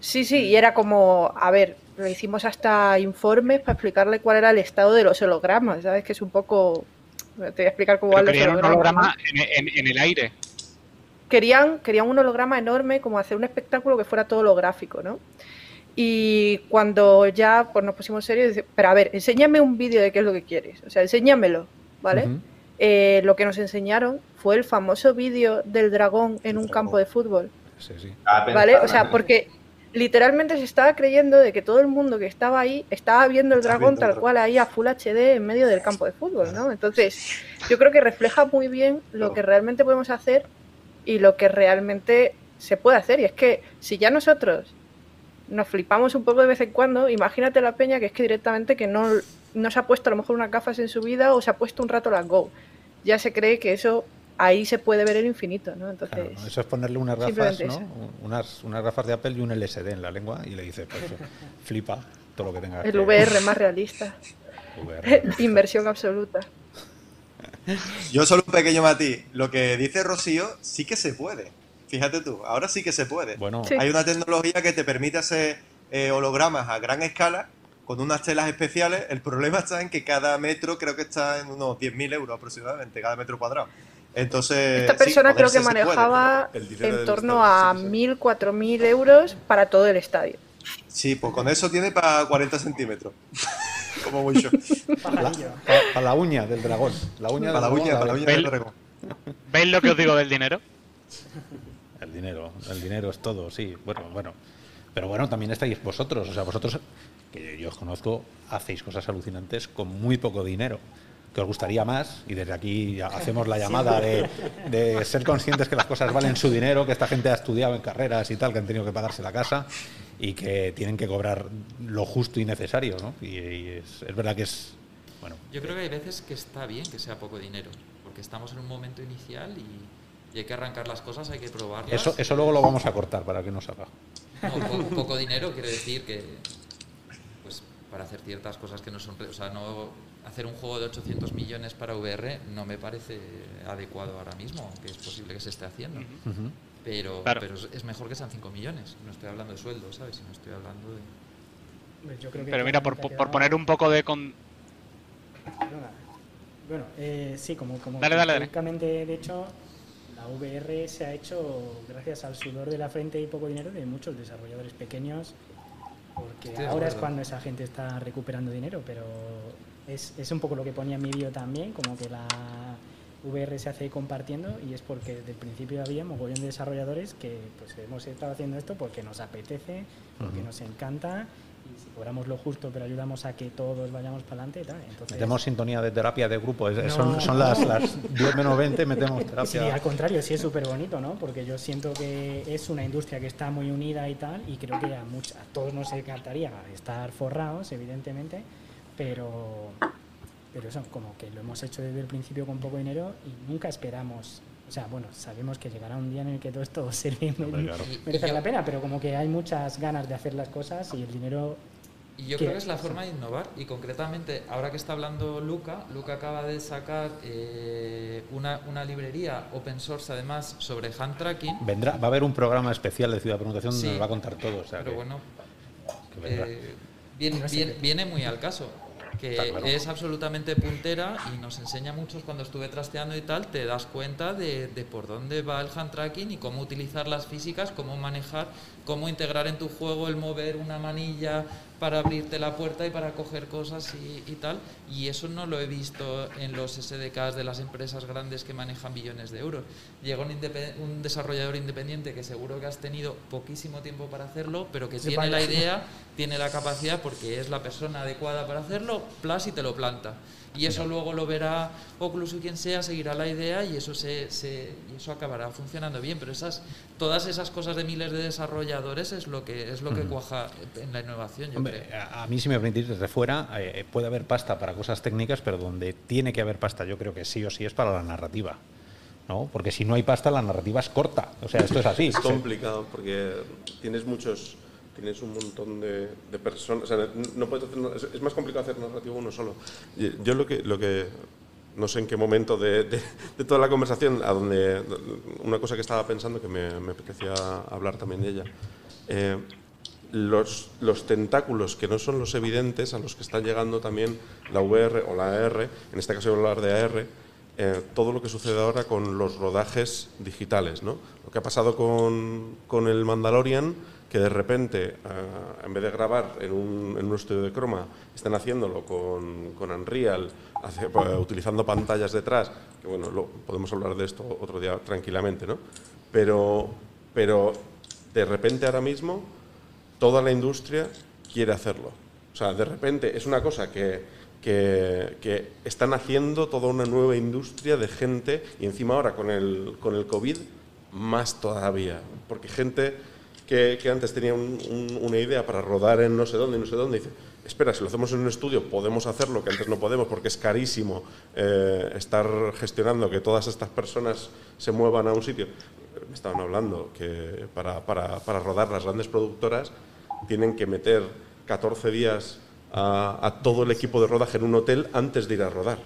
Sí, sí, y era como, a ver, le hicimos hasta informes para explicarle cuál era el estado de los hologramas, ¿sabes? Que es un poco... Te voy a explicar cómo va el holograma en, el aire querían, querían un holograma enorme, como hacer un espectáculo que fuera todo holográfico, ¿no? Y cuando ya pues, nos pusimos serios, dice, pero a ver, enséñame un vídeo de qué es lo que quieres, o sea, enséñamelo, ¿vale? Eh, lo que nos enseñaron fue el famoso vídeo del dragón en un campo de fútbol. Sí, sí. ¿Vale? O sea, porque literalmente se estaba creyendo de que todo el mundo que estaba ahí estaba viendo el dragón tal cual ahí a Full HD en medio del campo de fútbol, ¿no? Entonces, yo creo que refleja muy bien lo que realmente podemos hacer y lo que realmente se puede hacer. Y es que si ya nosotros nos flipamos un poco de vez en cuando, imagínate la peña que es que directamente que no, no se ha puesto a lo mejor unas gafas en su vida o se ha puesto un rato las Go. Ya se cree que eso ahí se puede ver el infinito, ¿no? Entonces, eso es ponerle unas gafas, ¿no? Unas, unas gafas de Apple y un LSD en la lengua y le dice, pues [LAUGHS] flipa todo lo que tenga. El VR [LAUGHS] más realista. [LAUGHS] Inversión absoluta. Yo solo un pequeño matiz. Lo que dice Rocío sí que se puede. Fíjate tú, ahora sí que se puede. Bueno, hay una tecnología que te permite hacer eh, hologramas a gran escala con unas telas especiales. El problema está en que cada metro creo que está en unos 10.000 euros aproximadamente, cada metro cuadrado. Entonces, esta persona creo que manejaba en torno a 1.000, 4.000 euros para todo el estadio. Sí, pues con eso tiene para 40 centímetros. [LAUGHS] Como mucho. Para la, uña del dragón. La uña para la uña, para la uña del dragón. ¿Veis lo que os digo del dinero? El dinero, el dinero es todo, sí. Bueno, bueno. Pero bueno, también estáis vosotros. O sea, vosotros, que yo os conozco, hacéis cosas alucinantes con muy poco dinero. Que os gustaría más, y desde aquí hacemos la [LAUGHS] llamada de, de ser conscientes que las cosas valen su dinero, que esta gente ha estudiado en carreras y tal, que han tenido que pagarse la casa y que tienen que cobrar lo justo y necesario, ¿no? Y, y es, es verdad que es. Bueno, Yo creo que hay veces que está bien que sea poco dinero, porque estamos en un momento inicial y, y hay que arrancar las cosas, hay que probarlas. eso, eso luego lo vamos a cortar para que no salga. No, po- poco dinero quiere decir que, para hacer ciertas cosas que no son, o sea, no hacer un juego de 800 millones para VR no me parece adecuado ahora mismo, aunque es posible que se esté haciendo. Pero, Claro. pero es- mejor que sean 5 millones. No estoy hablando de sueldo, ¿sabes? Sino estoy hablando de. Yo creo que Pero mira, por, por quedado- poner un poco de... Con... Perdona. Bueno, eh, sí, como, como Dale, dale, dale. de hecho, la VR se ha hecho gracias al sudor de la frente y poco dinero de muchos desarrolladores pequeños, porque Estoy ahora es cuando esa gente está recuperando dinero, pero es, es un poco lo que ponía en mi vídeo también, como que la VR se hace compartiendo y es porque desde el principio había mogollón de desarrolladores que pues hemos estado haciendo esto porque nos apetece, porque nos encanta y si cobramos lo justo pero ayudamos a que todos vayamos para adelante tal. Entonces, Metemos sintonía de terapia de grupo. No. son, son las, las [LAUGHS] 10 menos 20, metemos Sí, terapia. al contrario, sí es súper bonito, ¿no? Porque yo siento que es una industria que está muy unida y tal, y creo que a, a todos nos encantaría estar forrados, evidentemente, pero, pero eso, como que lo hemos hecho desde el principio con poco dinero y nunca esperamos. O sea, bueno, sabemos que llegará un día en el que todo esto [LAUGHS] sirve claro. merece la pena, pero como que hay muchas ganas de hacer las cosas y el dinero Y yo creo que es la forma de innovar y concretamente, ahora que está hablando Luca, Luca acaba de sacar eh, una, una librería open source además sobre hand tracking. Vendrá, va a haber un programa especial de Ciudad Preguntación donde Sí. nos va a contar todo. O sea, Pero que- bueno, que eh, viene muy al caso. Que claro. es absolutamente puntera y nos enseña muchos cuando estuve trasteando y tal, te das cuenta de, de por dónde va el hand tracking y cómo utilizar las físicas, cómo manejar, cómo integrar en tu juego el mover una manilla para abrirte la puerta y para coger cosas y, y tal. Y eso no lo he visto en los SDKs de las empresas grandes que manejan billones de euros. Llega un, un desarrollador independiente que seguro que has tenido poquísimo tiempo para hacerlo, pero que tiene la idea, tiene la capacidad porque es la persona adecuada para hacerlo, plus y te lo planta. Y eso luego lo verá Oculus o quien sea, seguirá la idea y eso se, se- y eso acabará funcionando bien. Pero esas, todas esas cosas de miles de desarrolladores es lo que es lo que cuaja en la innovación, yo Hombre, creo. a, a mí, si me permitís, desde fuera, eh, puede haber pasta para cosas técnicas, pero donde tiene que haber pasta, yo creo que sí o sí es para la narrativa. ¿no? Porque si no hay pasta, la narrativa es corta. O sea, esto es así. Es complicado porque tienes muchos, tienes un montón de, de personas. O sea, no puedes hacer, es, más complicado hacer narrativo uno solo. Yo lo que, lo que no sé en qué momento de, de- de toda la conversación, a donde una cosa que estaba pensando que me, me apetecía hablar también de ella. eh, los, los tentáculos que no son los evidentes, a los que está llegando también la VR o la AR, en este caso voy a hablar de AR, eh, todo lo que sucede ahora con los rodajes digitales. ¿no? Lo que ha pasado con, con el Mandalorian, que de repente, ah, en vez de grabar en un, en un estudio de croma, están haciéndolo con, con Unreal, utilizando pantallas detrás, que bueno, lo- podemos hablar de esto otro día tranquilamente, ¿no? Pero, pero de repente ahora mismo toda la industria quiere hacerlo. O sea, de repente es una cosa que, que, que están haciendo toda una nueva industria de gente y encima ahora con el, con el COVID más todavía. Porque gente que, antes tenía un- un- una idea para rodar en no sé dónde y no sé dónde dice, espera, si lo hacemos en un estudio podemos hacerlo, que antes no podemos porque es carísimo eh, estar gestionando que todas estas personas se muevan a un sitio. Me estaban hablando que para, para, para rodar las grandes productoras tienen que meter 14 días a todo el equipo de rodaje en un hotel antes de ir a rodar.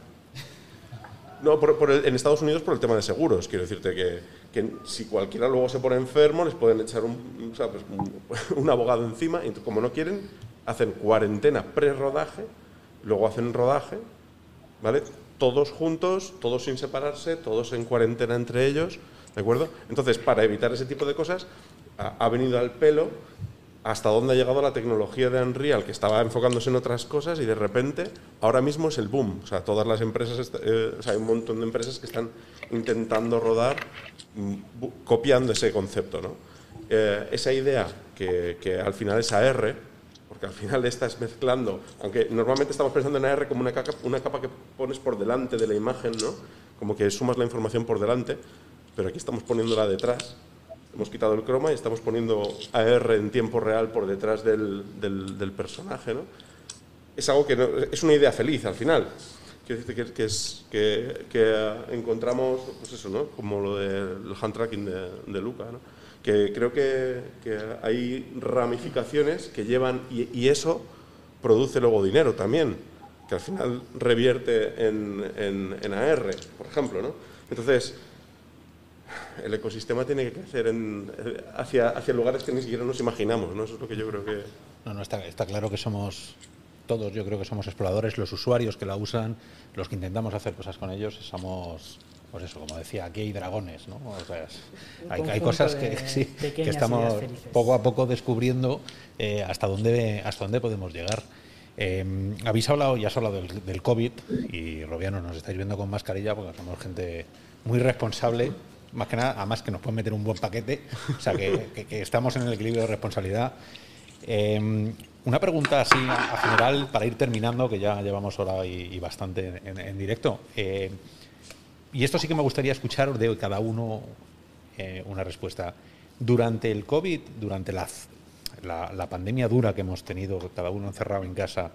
No, por- el- en Estados Unidos por el tema de seguros. Quiero decirte que, que si cualquiera luego se pone enfermo, les pueden echar un, ¿sabes? un, [LAUGHS] un abogado encima. Y como no quieren, hacen cuarentena pre-rodaje, luego hacen rodaje, ¿vale? Todos juntos, todos sin separarse, todos en cuarentena entre ellos, ¿de acuerdo? Entonces, para evitar ese tipo de cosas, ha venido al pelo hasta dónde ha llegado la tecnología de Unreal, que estaba enfocándose en otras cosas y de repente ahora mismo es el boom. O sea, todas las empresas, eh, o sea, hay un montón de empresas que están intentando rodar mm, copiando ese concepto. ¿no? Eh, esa idea que, que, al final es AR, porque al final estás mezclando, aunque normalmente estamos pensando en AR como una capa, una capa que pones por delante de la imagen, ¿no? como que sumas la información por delante, pero aquí estamos poniéndola detrás hemos quitado el croma y estamos poniendo AR en tiempo real por detrás del, del, personaje, ¿no? Es algo que es una idea feliz al final. Quiero decir que, que, es, que, que, encontramos, pues eso, ¿no? Como lo del hand tracking de, de Luca, ¿no? Que creo que, hay ramificaciones que llevan, y, y, eso produce luego dinero también, que al final revierte en, en, en AR, por ejemplo, ¿no? Entonces, el ecosistema tiene que crecer en, hacia, hacia lugares que ni siquiera nos imaginamos, ¿no? Eso es lo que yo creo que... No, no, está, está claro que somos todos, yo creo que somos exploradores, los usuarios que la usan, los que intentamos hacer cosas con ellos, somos, pues eso, como decía, aquí hay dragones, ¿no? O sea, hay, hay, cosas que, [LAUGHS] sí, que estamos poco a poco descubriendo eh, hasta, dónde, hasta dónde podemos llegar. Eh, habéis hablado, ya has hablado del, del COVID y Robiano, nos estáis viendo con mascarilla porque somos gente muy responsable más que nada, además que nos pueden meter un buen paquete, o sea que, estamos en el equilibrio de responsabilidad. Em, una pregunta así a general para ir terminando, que ya llevamos hora y, bastante en, directo. Em, y esto sí que me gustaría escuchar de cada uno eh, una respuesta. Durante el COVID, durante la, la, pandemia dura que hemos tenido, cada uno encerrado en casa,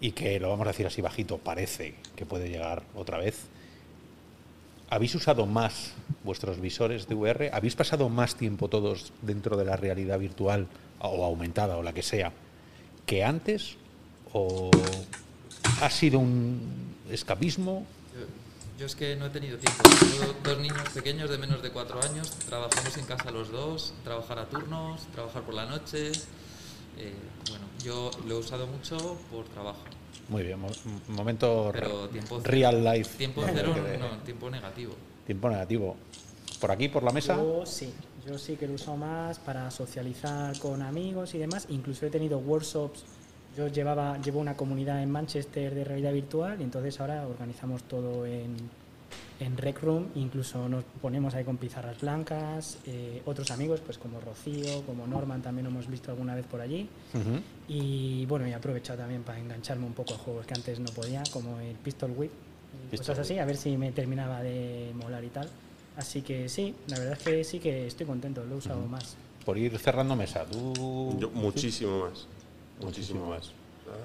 y que lo vamos a decir así bajito, parece que puede llegar otra vez. ¿Habéis usado más vuestros visores de VR? ¿Habéis pasado más tiempo todos dentro de la realidad virtual o aumentada o la que sea que antes? ¿O ha sido un escapismo? Yo, es que no he tenido tiempo. Tengo dos niños pequeños de menos de cuatro años. Trabajamos en casa los dos, trabajar a turnos, trabajar por la noche. Eh, bueno, yo lo he usado mucho por trabajo. Muy bien, momento real life. Tiempo cero, no, tiempo negativo. Tiempo negativo. ¿Por aquí, por la mesa? Yo sí, yo sí que lo uso más para socializar con amigos y demás. Incluso he tenido workshops. Yo llevaba, llevo una comunidad en Manchester de realidad virtual y entonces ahora organizamos todo en, en Rec Room, incluso nos ponemos ahí con pizarras blancas, eh, otros amigos, pues como Rocío, como Norman, también hemos visto alguna vez por allí. Y bueno, he aprovechado también para engancharme un poco a juegos que antes no podía, como el Pistol Whip, y cosas así, a ver si me terminaba de molar y tal. Así que sí, la verdad es que sí que estoy contento, lo he usado más. Por ir cerrando mesa, tú... Yo, muchísimo más, muchísimo, más.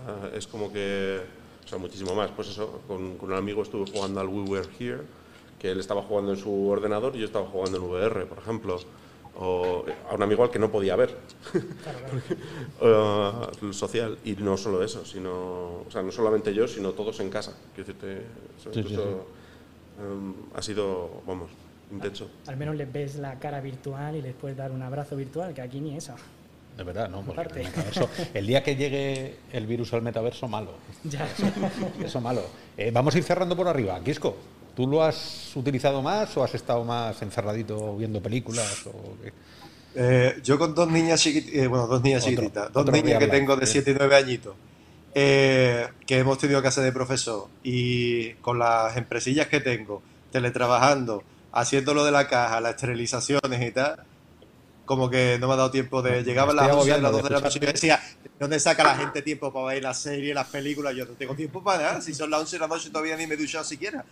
Ah, es como que, o sea, muchísimo más. Pues eso, con, con un amigo estuve jugando al We Were Here que él estaba jugando en su ordenador y yo estaba jugando en VR, por ejemplo. O a un amigo al que no podía ver. [LAUGHS] uh, social. Y no solo eso, sino. O sea, no solamente yo, sino todos en casa. Quiero decirte, eso, sí, sí, sí. Um, ha sido, vamos, intenso. Al, al, menos les ves la cara virtual y les puedes dar un abrazo virtual, que aquí ni eso. De verdad, ¿no? Porque el, metaverso, el día que llegue el virus al metaverso, malo. Ya. Eso, eso malo. Eh, vamos a ir cerrando por arriba. Quisco. ¿Tú lo has utilizado más o has estado más encerradito viendo películas? O eh, yo con dos niñas chiquititas, eh, bueno, dos niñas chiquititas, dos niñas que tengo de 7 y 9 añitos, eh, que hemos tenido que hacer de profesor y con las empresillas que tengo, teletrabajando, haciendo lo de la caja, las esterilizaciones y tal, como que no me ha dado tiempo de. Llegaba a las 11 de las 12 de la noche y yo decía, ¿dónde saca la gente tiempo para ver las series, las películas? Yo no tengo tiempo para nada. Si son las 11 de la noche todavía ni me he duchado siquiera.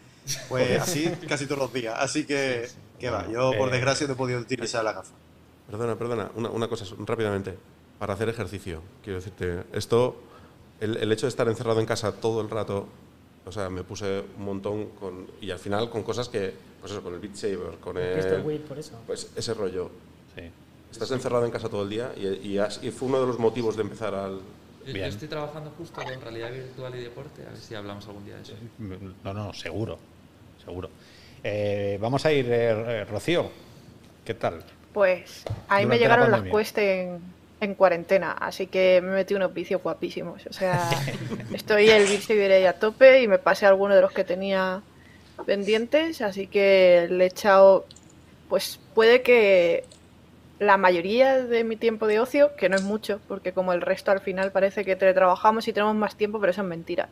Pues así casi todos los días. Así que, que va. Yo, por eh, desgracia, no he podido utilizar la gafa. Perdona, perdona. Una, una cosa rápidamente. Para hacer ejercicio, quiero decirte, esto, el, el hecho de estar encerrado en casa todo el rato o sea, me puse un montón con, y al final con cosas que, pues eso, con el Beat Saber, con el... el por eso. Pues ese rollo. Sí. Estás encerrado en casa todo el día y, y, fue uno de los motivos de empezar al... Yo, estoy trabajando justo con realidad virtual y deporte, a ver si hablamos algún día de eso. No, no, seguro, seguro. Eh, vamos a ir, eh, Rocío, ¿qué tal? Pues ahí me llegaron las cuestas en, en, cuarentena, así que me metí unos vicios guapísimos. O sea, [LAUGHS] estoy el vicio y a tope y me pasé alguno de los que tenía pendientes, así que le he echado, pues puede que la mayoría de mi tiempo de ocio, que no es mucho, porque como el resto al final parece que teletrabajamos y tenemos más tiempo, pero eso es mentira.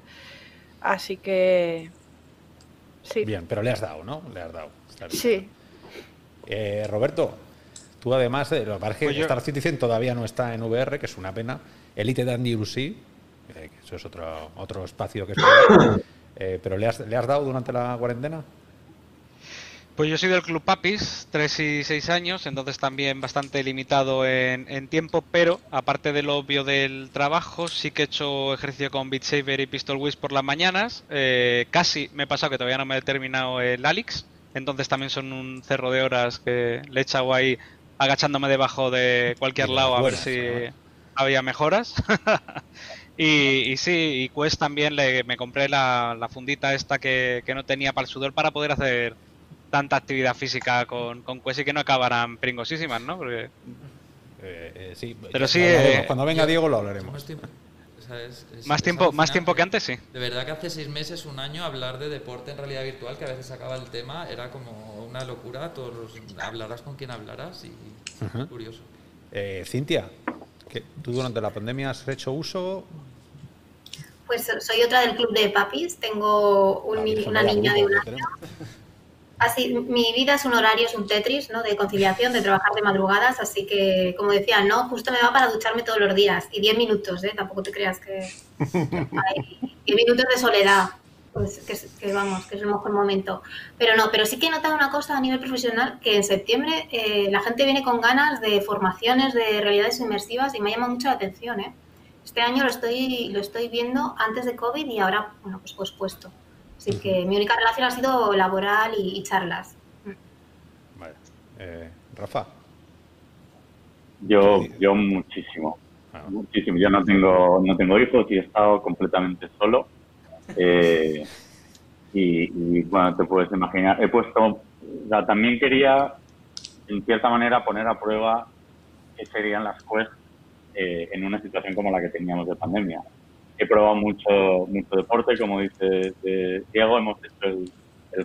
Así que... Sí. Bien, pero le has dado, ¿no? Le has dado. Sí. Eh, Roberto, tú además, de, lo que pasa es que Pues Star Citizen todavía no está en VR, que es una pena. Elite Dangerous sí, eh, que eso es otro, otro espacio que explorar. [COUGHS] Eh, pero ¿le has, ¿le has dado durante la cuarentena? Pues yo soy del Club Papis, 3 y 6 años, entonces también bastante limitado en, en tiempo, pero aparte de lo obvio del trabajo, sí que he hecho ejercicio con Beat Saber y Pistol Whiz por las mañanas. Eh, casi me he pasado que todavía no me he terminado el Alix, entonces también son un cerro de horas que le he echado ahí agachándome debajo de cualquier lado a ver si había mejoras. [LAUGHS] y, y sí, y Quest también le, me compré la, la fundita esta que, que no tenía para el sudor para poder hacer tanta actividad física con, con Quest y que no acabaran pringosísimas, ¿no? Porque Eh, eh, sí, Pero sí, hablaremos. eh, Cuando venga yo- Diego lo Más hablaremos. tiempo, o sea, es- es- más es tiempo, más tiempo que antes, sí. De verdad que hace seis meses, un año, hablar de deporte en realidad virtual, que a veces sacaba el tema, era como una locura. Todos los- hablarás con quien hablarás y Ujú. curioso. Eh, Cintia, ¿qué- ¿tú durante la pandemia has hecho uso? Pues soy otra del club de papis. Tengo un Ah, una niña de un que año. Así, mi vida es un horario, es un Tetris, ¿no? De conciliación, de trabajar de madrugadas, así que, como decía, no, justo me va para ducharme todos los días. Y 10 minutos, ¿eh? Tampoco te creas que... [LAUGHS] Hay 10 minutos de soledad, pues que, es- que vamos, que es el mejor momento. Pero no, pero sí que he notado una cosa a nivel profesional, que en septiembre eh, la gente viene con ganas de formaciones, de realidades inmersivas y me llama mucho la atención, ¿eh? Este año lo estoy, lo estoy viendo antes de COVID y ahora, bueno, pues pospuesto. Así que mi única relación ha sido laboral y, y charlas. Vale. Eh, Rafa, Yo, yo muchísimo, Ah. muchísimo. Yo no tengo, no tengo hijos y he estado completamente solo. Eh, y, y, bueno, te puedes imaginar, he puesto, o sea, también quería, en cierta manera, poner a prueba qué serían las quests eh, en una situación como la que teníamos de pandemia. He probado mucho, mucho deporte, como dice eh, Diego, hemos hecho el,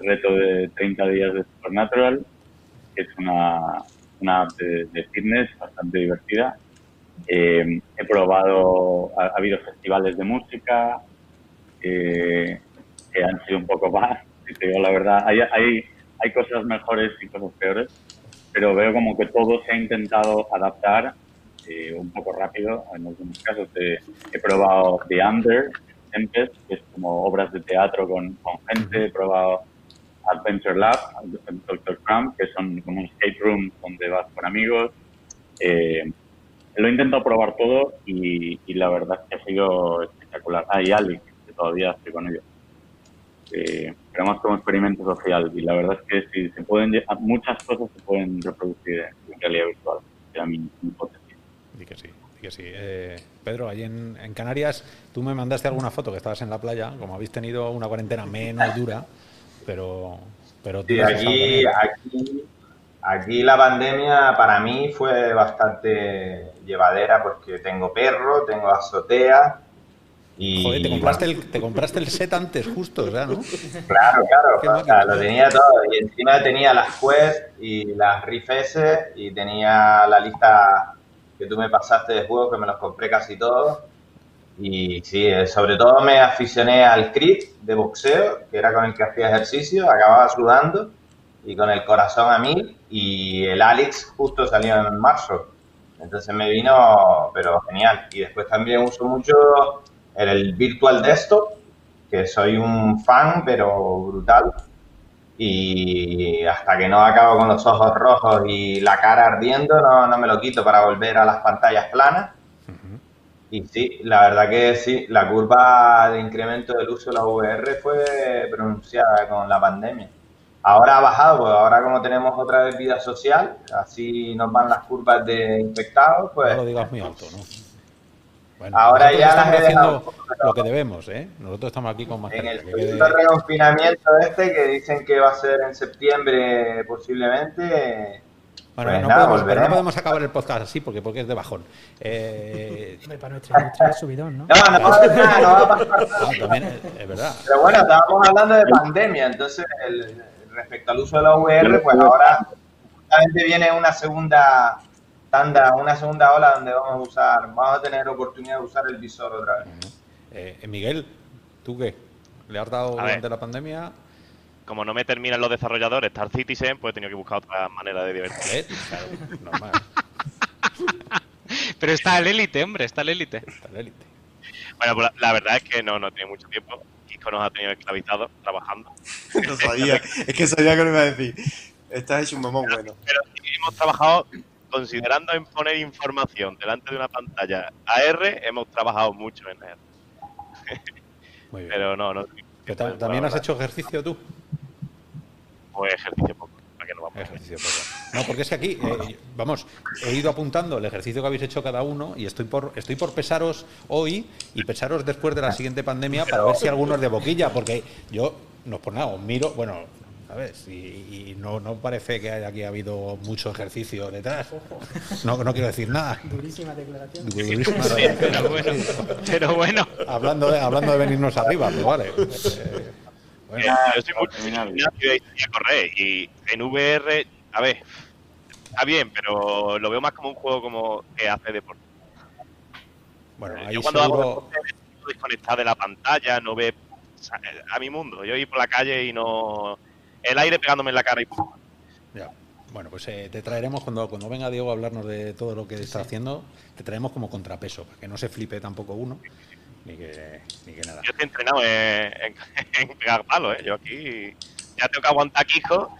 reto de 30 días de Supernatural, que es una, una app de, fitness bastante divertida. Eh, he probado, ha, ha habido festivales de música eh, que han sido un poco más, [LAUGHS] si te digo la verdad. Hay, hay, hay cosas mejores y cosas peores, pero veo como que todo se ha intentado adaptar eh, un poco rápido. En algunos casos he, he probado The Under, Tempest, que es como obras de teatro con, con gente. He probado Adventure Lab, Dr. Crumb, que son como un escape room donde vas con amigos. Eh, lo he intentado probar todo y, y la verdad es que ha sido espectacular. Ah, y Alex, que todavía estoy con ellos. Eh, pero más como experimento social y la verdad es que sí, se pueden, muchas cosas se pueden reproducir en realidad virtual. Era mi hipótesis. Di que sí, di que sí. Eh, Pedro, allí en, en Canarias, tú me mandaste alguna foto que estabas en la playa, como habéis tenido una cuarentena menos dura, pero, pero tú Sí, aquí, aquí, aquí la pandemia para mí fue bastante llevadera porque tengo perro, tengo azotea y... Joder, te compraste, el, te compraste el set antes, justo, o sea, ¿no? Claro, claro, o sea, máquina. lo tenía todo y encima tenía las Quest y las Rift S y tenía la lista que tú me pasaste de juegos que me los compré casi todos y sí, eh, sobre todo me aficioné al crit de boxeo, que era con el que hacía ejercicio, acababa sudando y con el corazón a mil y el Alex justo salió en marzo. Entonces me vino, pero genial. Y después también uso mucho el Virtual Desktop, que soy un fan, pero brutal. Y hasta que no acabo con los ojos rojos y la cara ardiendo, no, no me lo quito para volver a las pantallas planas. Y sí, la verdad que sí, la curva de incremento del uso de la VR fue pronunciada con la pandemia. Ahora ha bajado, pues ahora como tenemos otra vez vida social, así nos van las curvas de infectados, pues No lo digas muy alto, ¿no? Bueno, Ahora ya estamos lo que debemos, ¿eh? Nosotros estamos aquí con más en el que quede- reconfinamiento este que dicen que va a ser en septiembre posiblemente, Bueno, pues no, nada, podemos, pero no podemos acabar el podcast así porque, porque es de bajón. Eh, Hombre, para nuestra industria es subidón, ¿no? No, no no va a pasar nada. ah, también es, es verdad. Pero bueno, estábamos hablando de pandemia, entonces el- respecto al uso de la VR, pues ahora justamente viene una segunda tanda, una segunda ola donde vamos a usar, vamos a tener oportunidad de usar el visor otra vez. Eh, Miguel, ¿tú qué? ¿Le has dado A durante ver. la pandemia? Como no me terminan los desarrolladores Star Citizen, pues he tenido que buscar otra manera de divertirme. ¿Eh? Claro, normal. Pero está el élite, hombre, está el élite. Está el élite. Bueno, pues la, la verdad es que no, no tiene mucho tiempo. Kiko nos ha tenido esclavizados trabajando. [LAUGHS] Lo sabía. Es que sabía que lo iba a decir. Estás hecho un mamón bueno. Pero sí hemos trabajado, considerando en poner información delante de una pantalla AR, hemos trabajado mucho en AR. Muy bien. Pero no, no. ¿Que ta- ¿También has hecho ejercicio tú? Pues ejercicio poco, para que no vamos. Ejercicio poco. No, porque es que aquí, eh, vamos, he ido apuntando el ejercicio que habéis hecho cada uno y estoy por, estoy por pesaros hoy y pesaros después de la siguiente pandemia para ver si alguno es de boquilla, porque yo, no es por nada, os miro, bueno, ¿sabes? Y, y no, no parece que haya aquí habido mucho ejercicio detrás. No, no quiero decir nada. Durísima declaración. Durísima Sí, pero bueno, pero bueno. Hablando de, hablando de venirnos arriba, pues vale. Eh, [LAUGHS] bueno, Eh, yo soy mucho de correr. Y en VR, a ver, está bien, pero lo veo más como un juego como que hace deporte. bueno, ahí yo cuando hago seguro... deporte me desconectar de la pantalla, no ve a mi mundo. Yo ir por la calle y no. El aire pegándome en la cara y pum. Ya. Bueno, pues eh, te traeremos cuando, cuando venga Diego a hablarnos de todo lo que está haciendo, te traeremos como contrapeso, para que no se flipe tampoco uno, ni que, ni que nada. Yo estoy entrenado en, en- [LAUGHS] en pegar palos, ¿eh? Yo aquí ya tengo que aguantar quijo.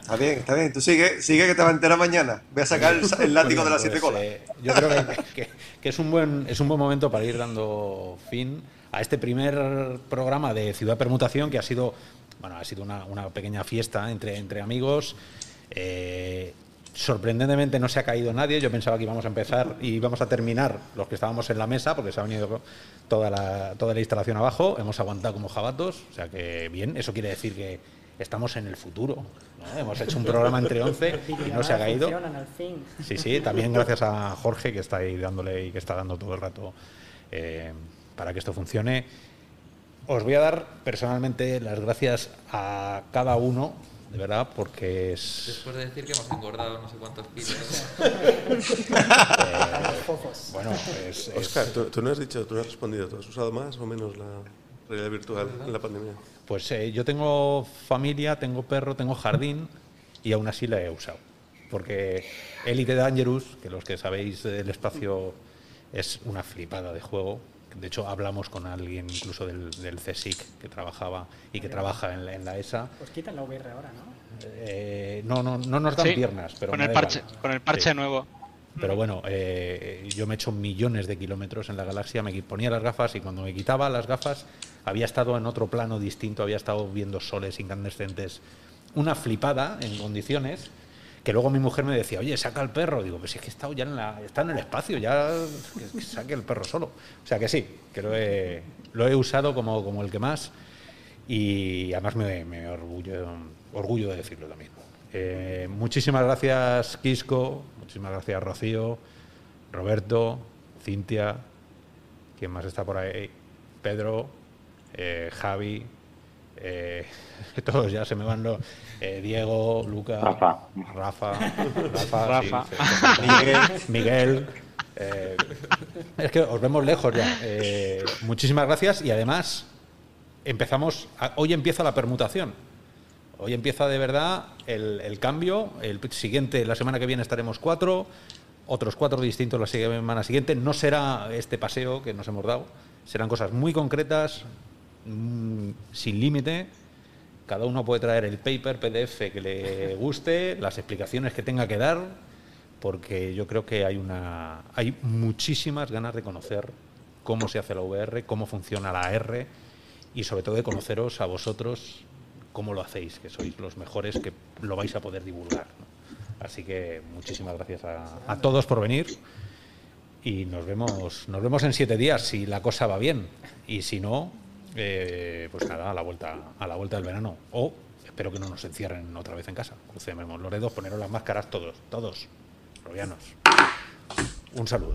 Está bien, está bien. Tú sigue, sigue que te va a enterar mañana. Voy a sacar el, el látigo de las siete pues, colas. eh, yo creo que, que- que es, un buen, es un buen momento para ir dando fin a este primer programa de Ciudad Permutación, que ha sido, bueno, ha sido una, una pequeña fiesta entre, entre amigos. Eh, sorprendentemente no se ha caído nadie. Yo pensaba que íbamos a empezar y íbamos a terminar los que estábamos en la mesa, porque se ha venido toda la, toda la instalación abajo. Hemos aguantado como jabatos, o sea que bien. Eso quiere decir que estamos en el futuro. ¿no? Hemos hecho un programa entre 11 [LAUGHS] y no se ha caído. Sí, sí, también gracias a Jorge que está ahí dándole y que está dando todo el rato eh, para que esto funcione. Os voy a dar personalmente las gracias a cada uno, de verdad, porque es... Después de decir que hemos engordado no sé cuántos kilos. [LAUGHS] Fofos. Bueno, es, es- Oscar, tú, tú no has dicho, tú no has respondido. ¿Tú has usado más o menos la realidad virtual en la pandemia? pues eh, yo tengo familia, tengo perro, tengo jardín y aún así la he usado. Porque Elite Dangerous, que los que sabéis del espacio es una flipada de juego. De hecho, hablamos con alguien incluso del, del CSIC que trabajaba y que trabaja en la, en la ESA. Os quitan la VR ahora, ¿no? Eh, no, no, no nos dan Sí, piernas, pero con el parche, con el parche Sí. nuevo. Pero bueno, eh, yo me he hecho millones de kilómetros en la galaxia, me ponía las gafas y cuando me quitaba las gafas había estado en otro plano distinto, había estado viendo soles incandescentes. Una flipada en condiciones que luego mi mujer me decía, oye, saca al perro. Digo, pues es que estado ya en la, está en el espacio, ya que, que saque el perro solo. O sea que sí, que lo he, lo he usado como, como el que más y además me, me orgullo, orgullo de decirlo también. Eh, muchísimas gracias, Quisco, muchísimas gracias, Rocío, Roberto, Cintia, ¿quién más está por ahí? Pedro, eh, Javi, eh, [LAUGHS] todos ya se me van los. Eh, Diego, Luca, Rafa. Rafa, Rafa, [LAUGHS] Rafa. sí, sí, Miguel, Miguel. eh, es que os vemos lejos ya. Eh, muchísimas gracias y además empezamos. a- hoy empieza la permutación. Hoy empieza de verdad el, el cambio. El siguiente, la semana que viene estaremos cuatro, otros cuatro distintos la semana siguiente. No será este paseo que nos hemos dado, serán cosas muy concretas, mm, sin límite. Cada uno puede traer el paper, PDF que le guste, las explicaciones que tenga que dar, porque yo creo que hay una, hay muchísimas ganas de conocer cómo se hace la VR, cómo funciona la R y sobre todo de conoceros a vosotros cómo lo hacéis, que sois los mejores que lo vais a poder divulgar. Así que muchísimas gracias a, a todos por venir y nos vemos, nos vemos en siete días si la cosa va bien y si no, eh, pues nada, a la vuelta, a la vuelta del verano. O espero que no nos encierren otra vez en casa. Crucemos los dedos, poneros las máscaras todos, todos, rovianos. Un saludo.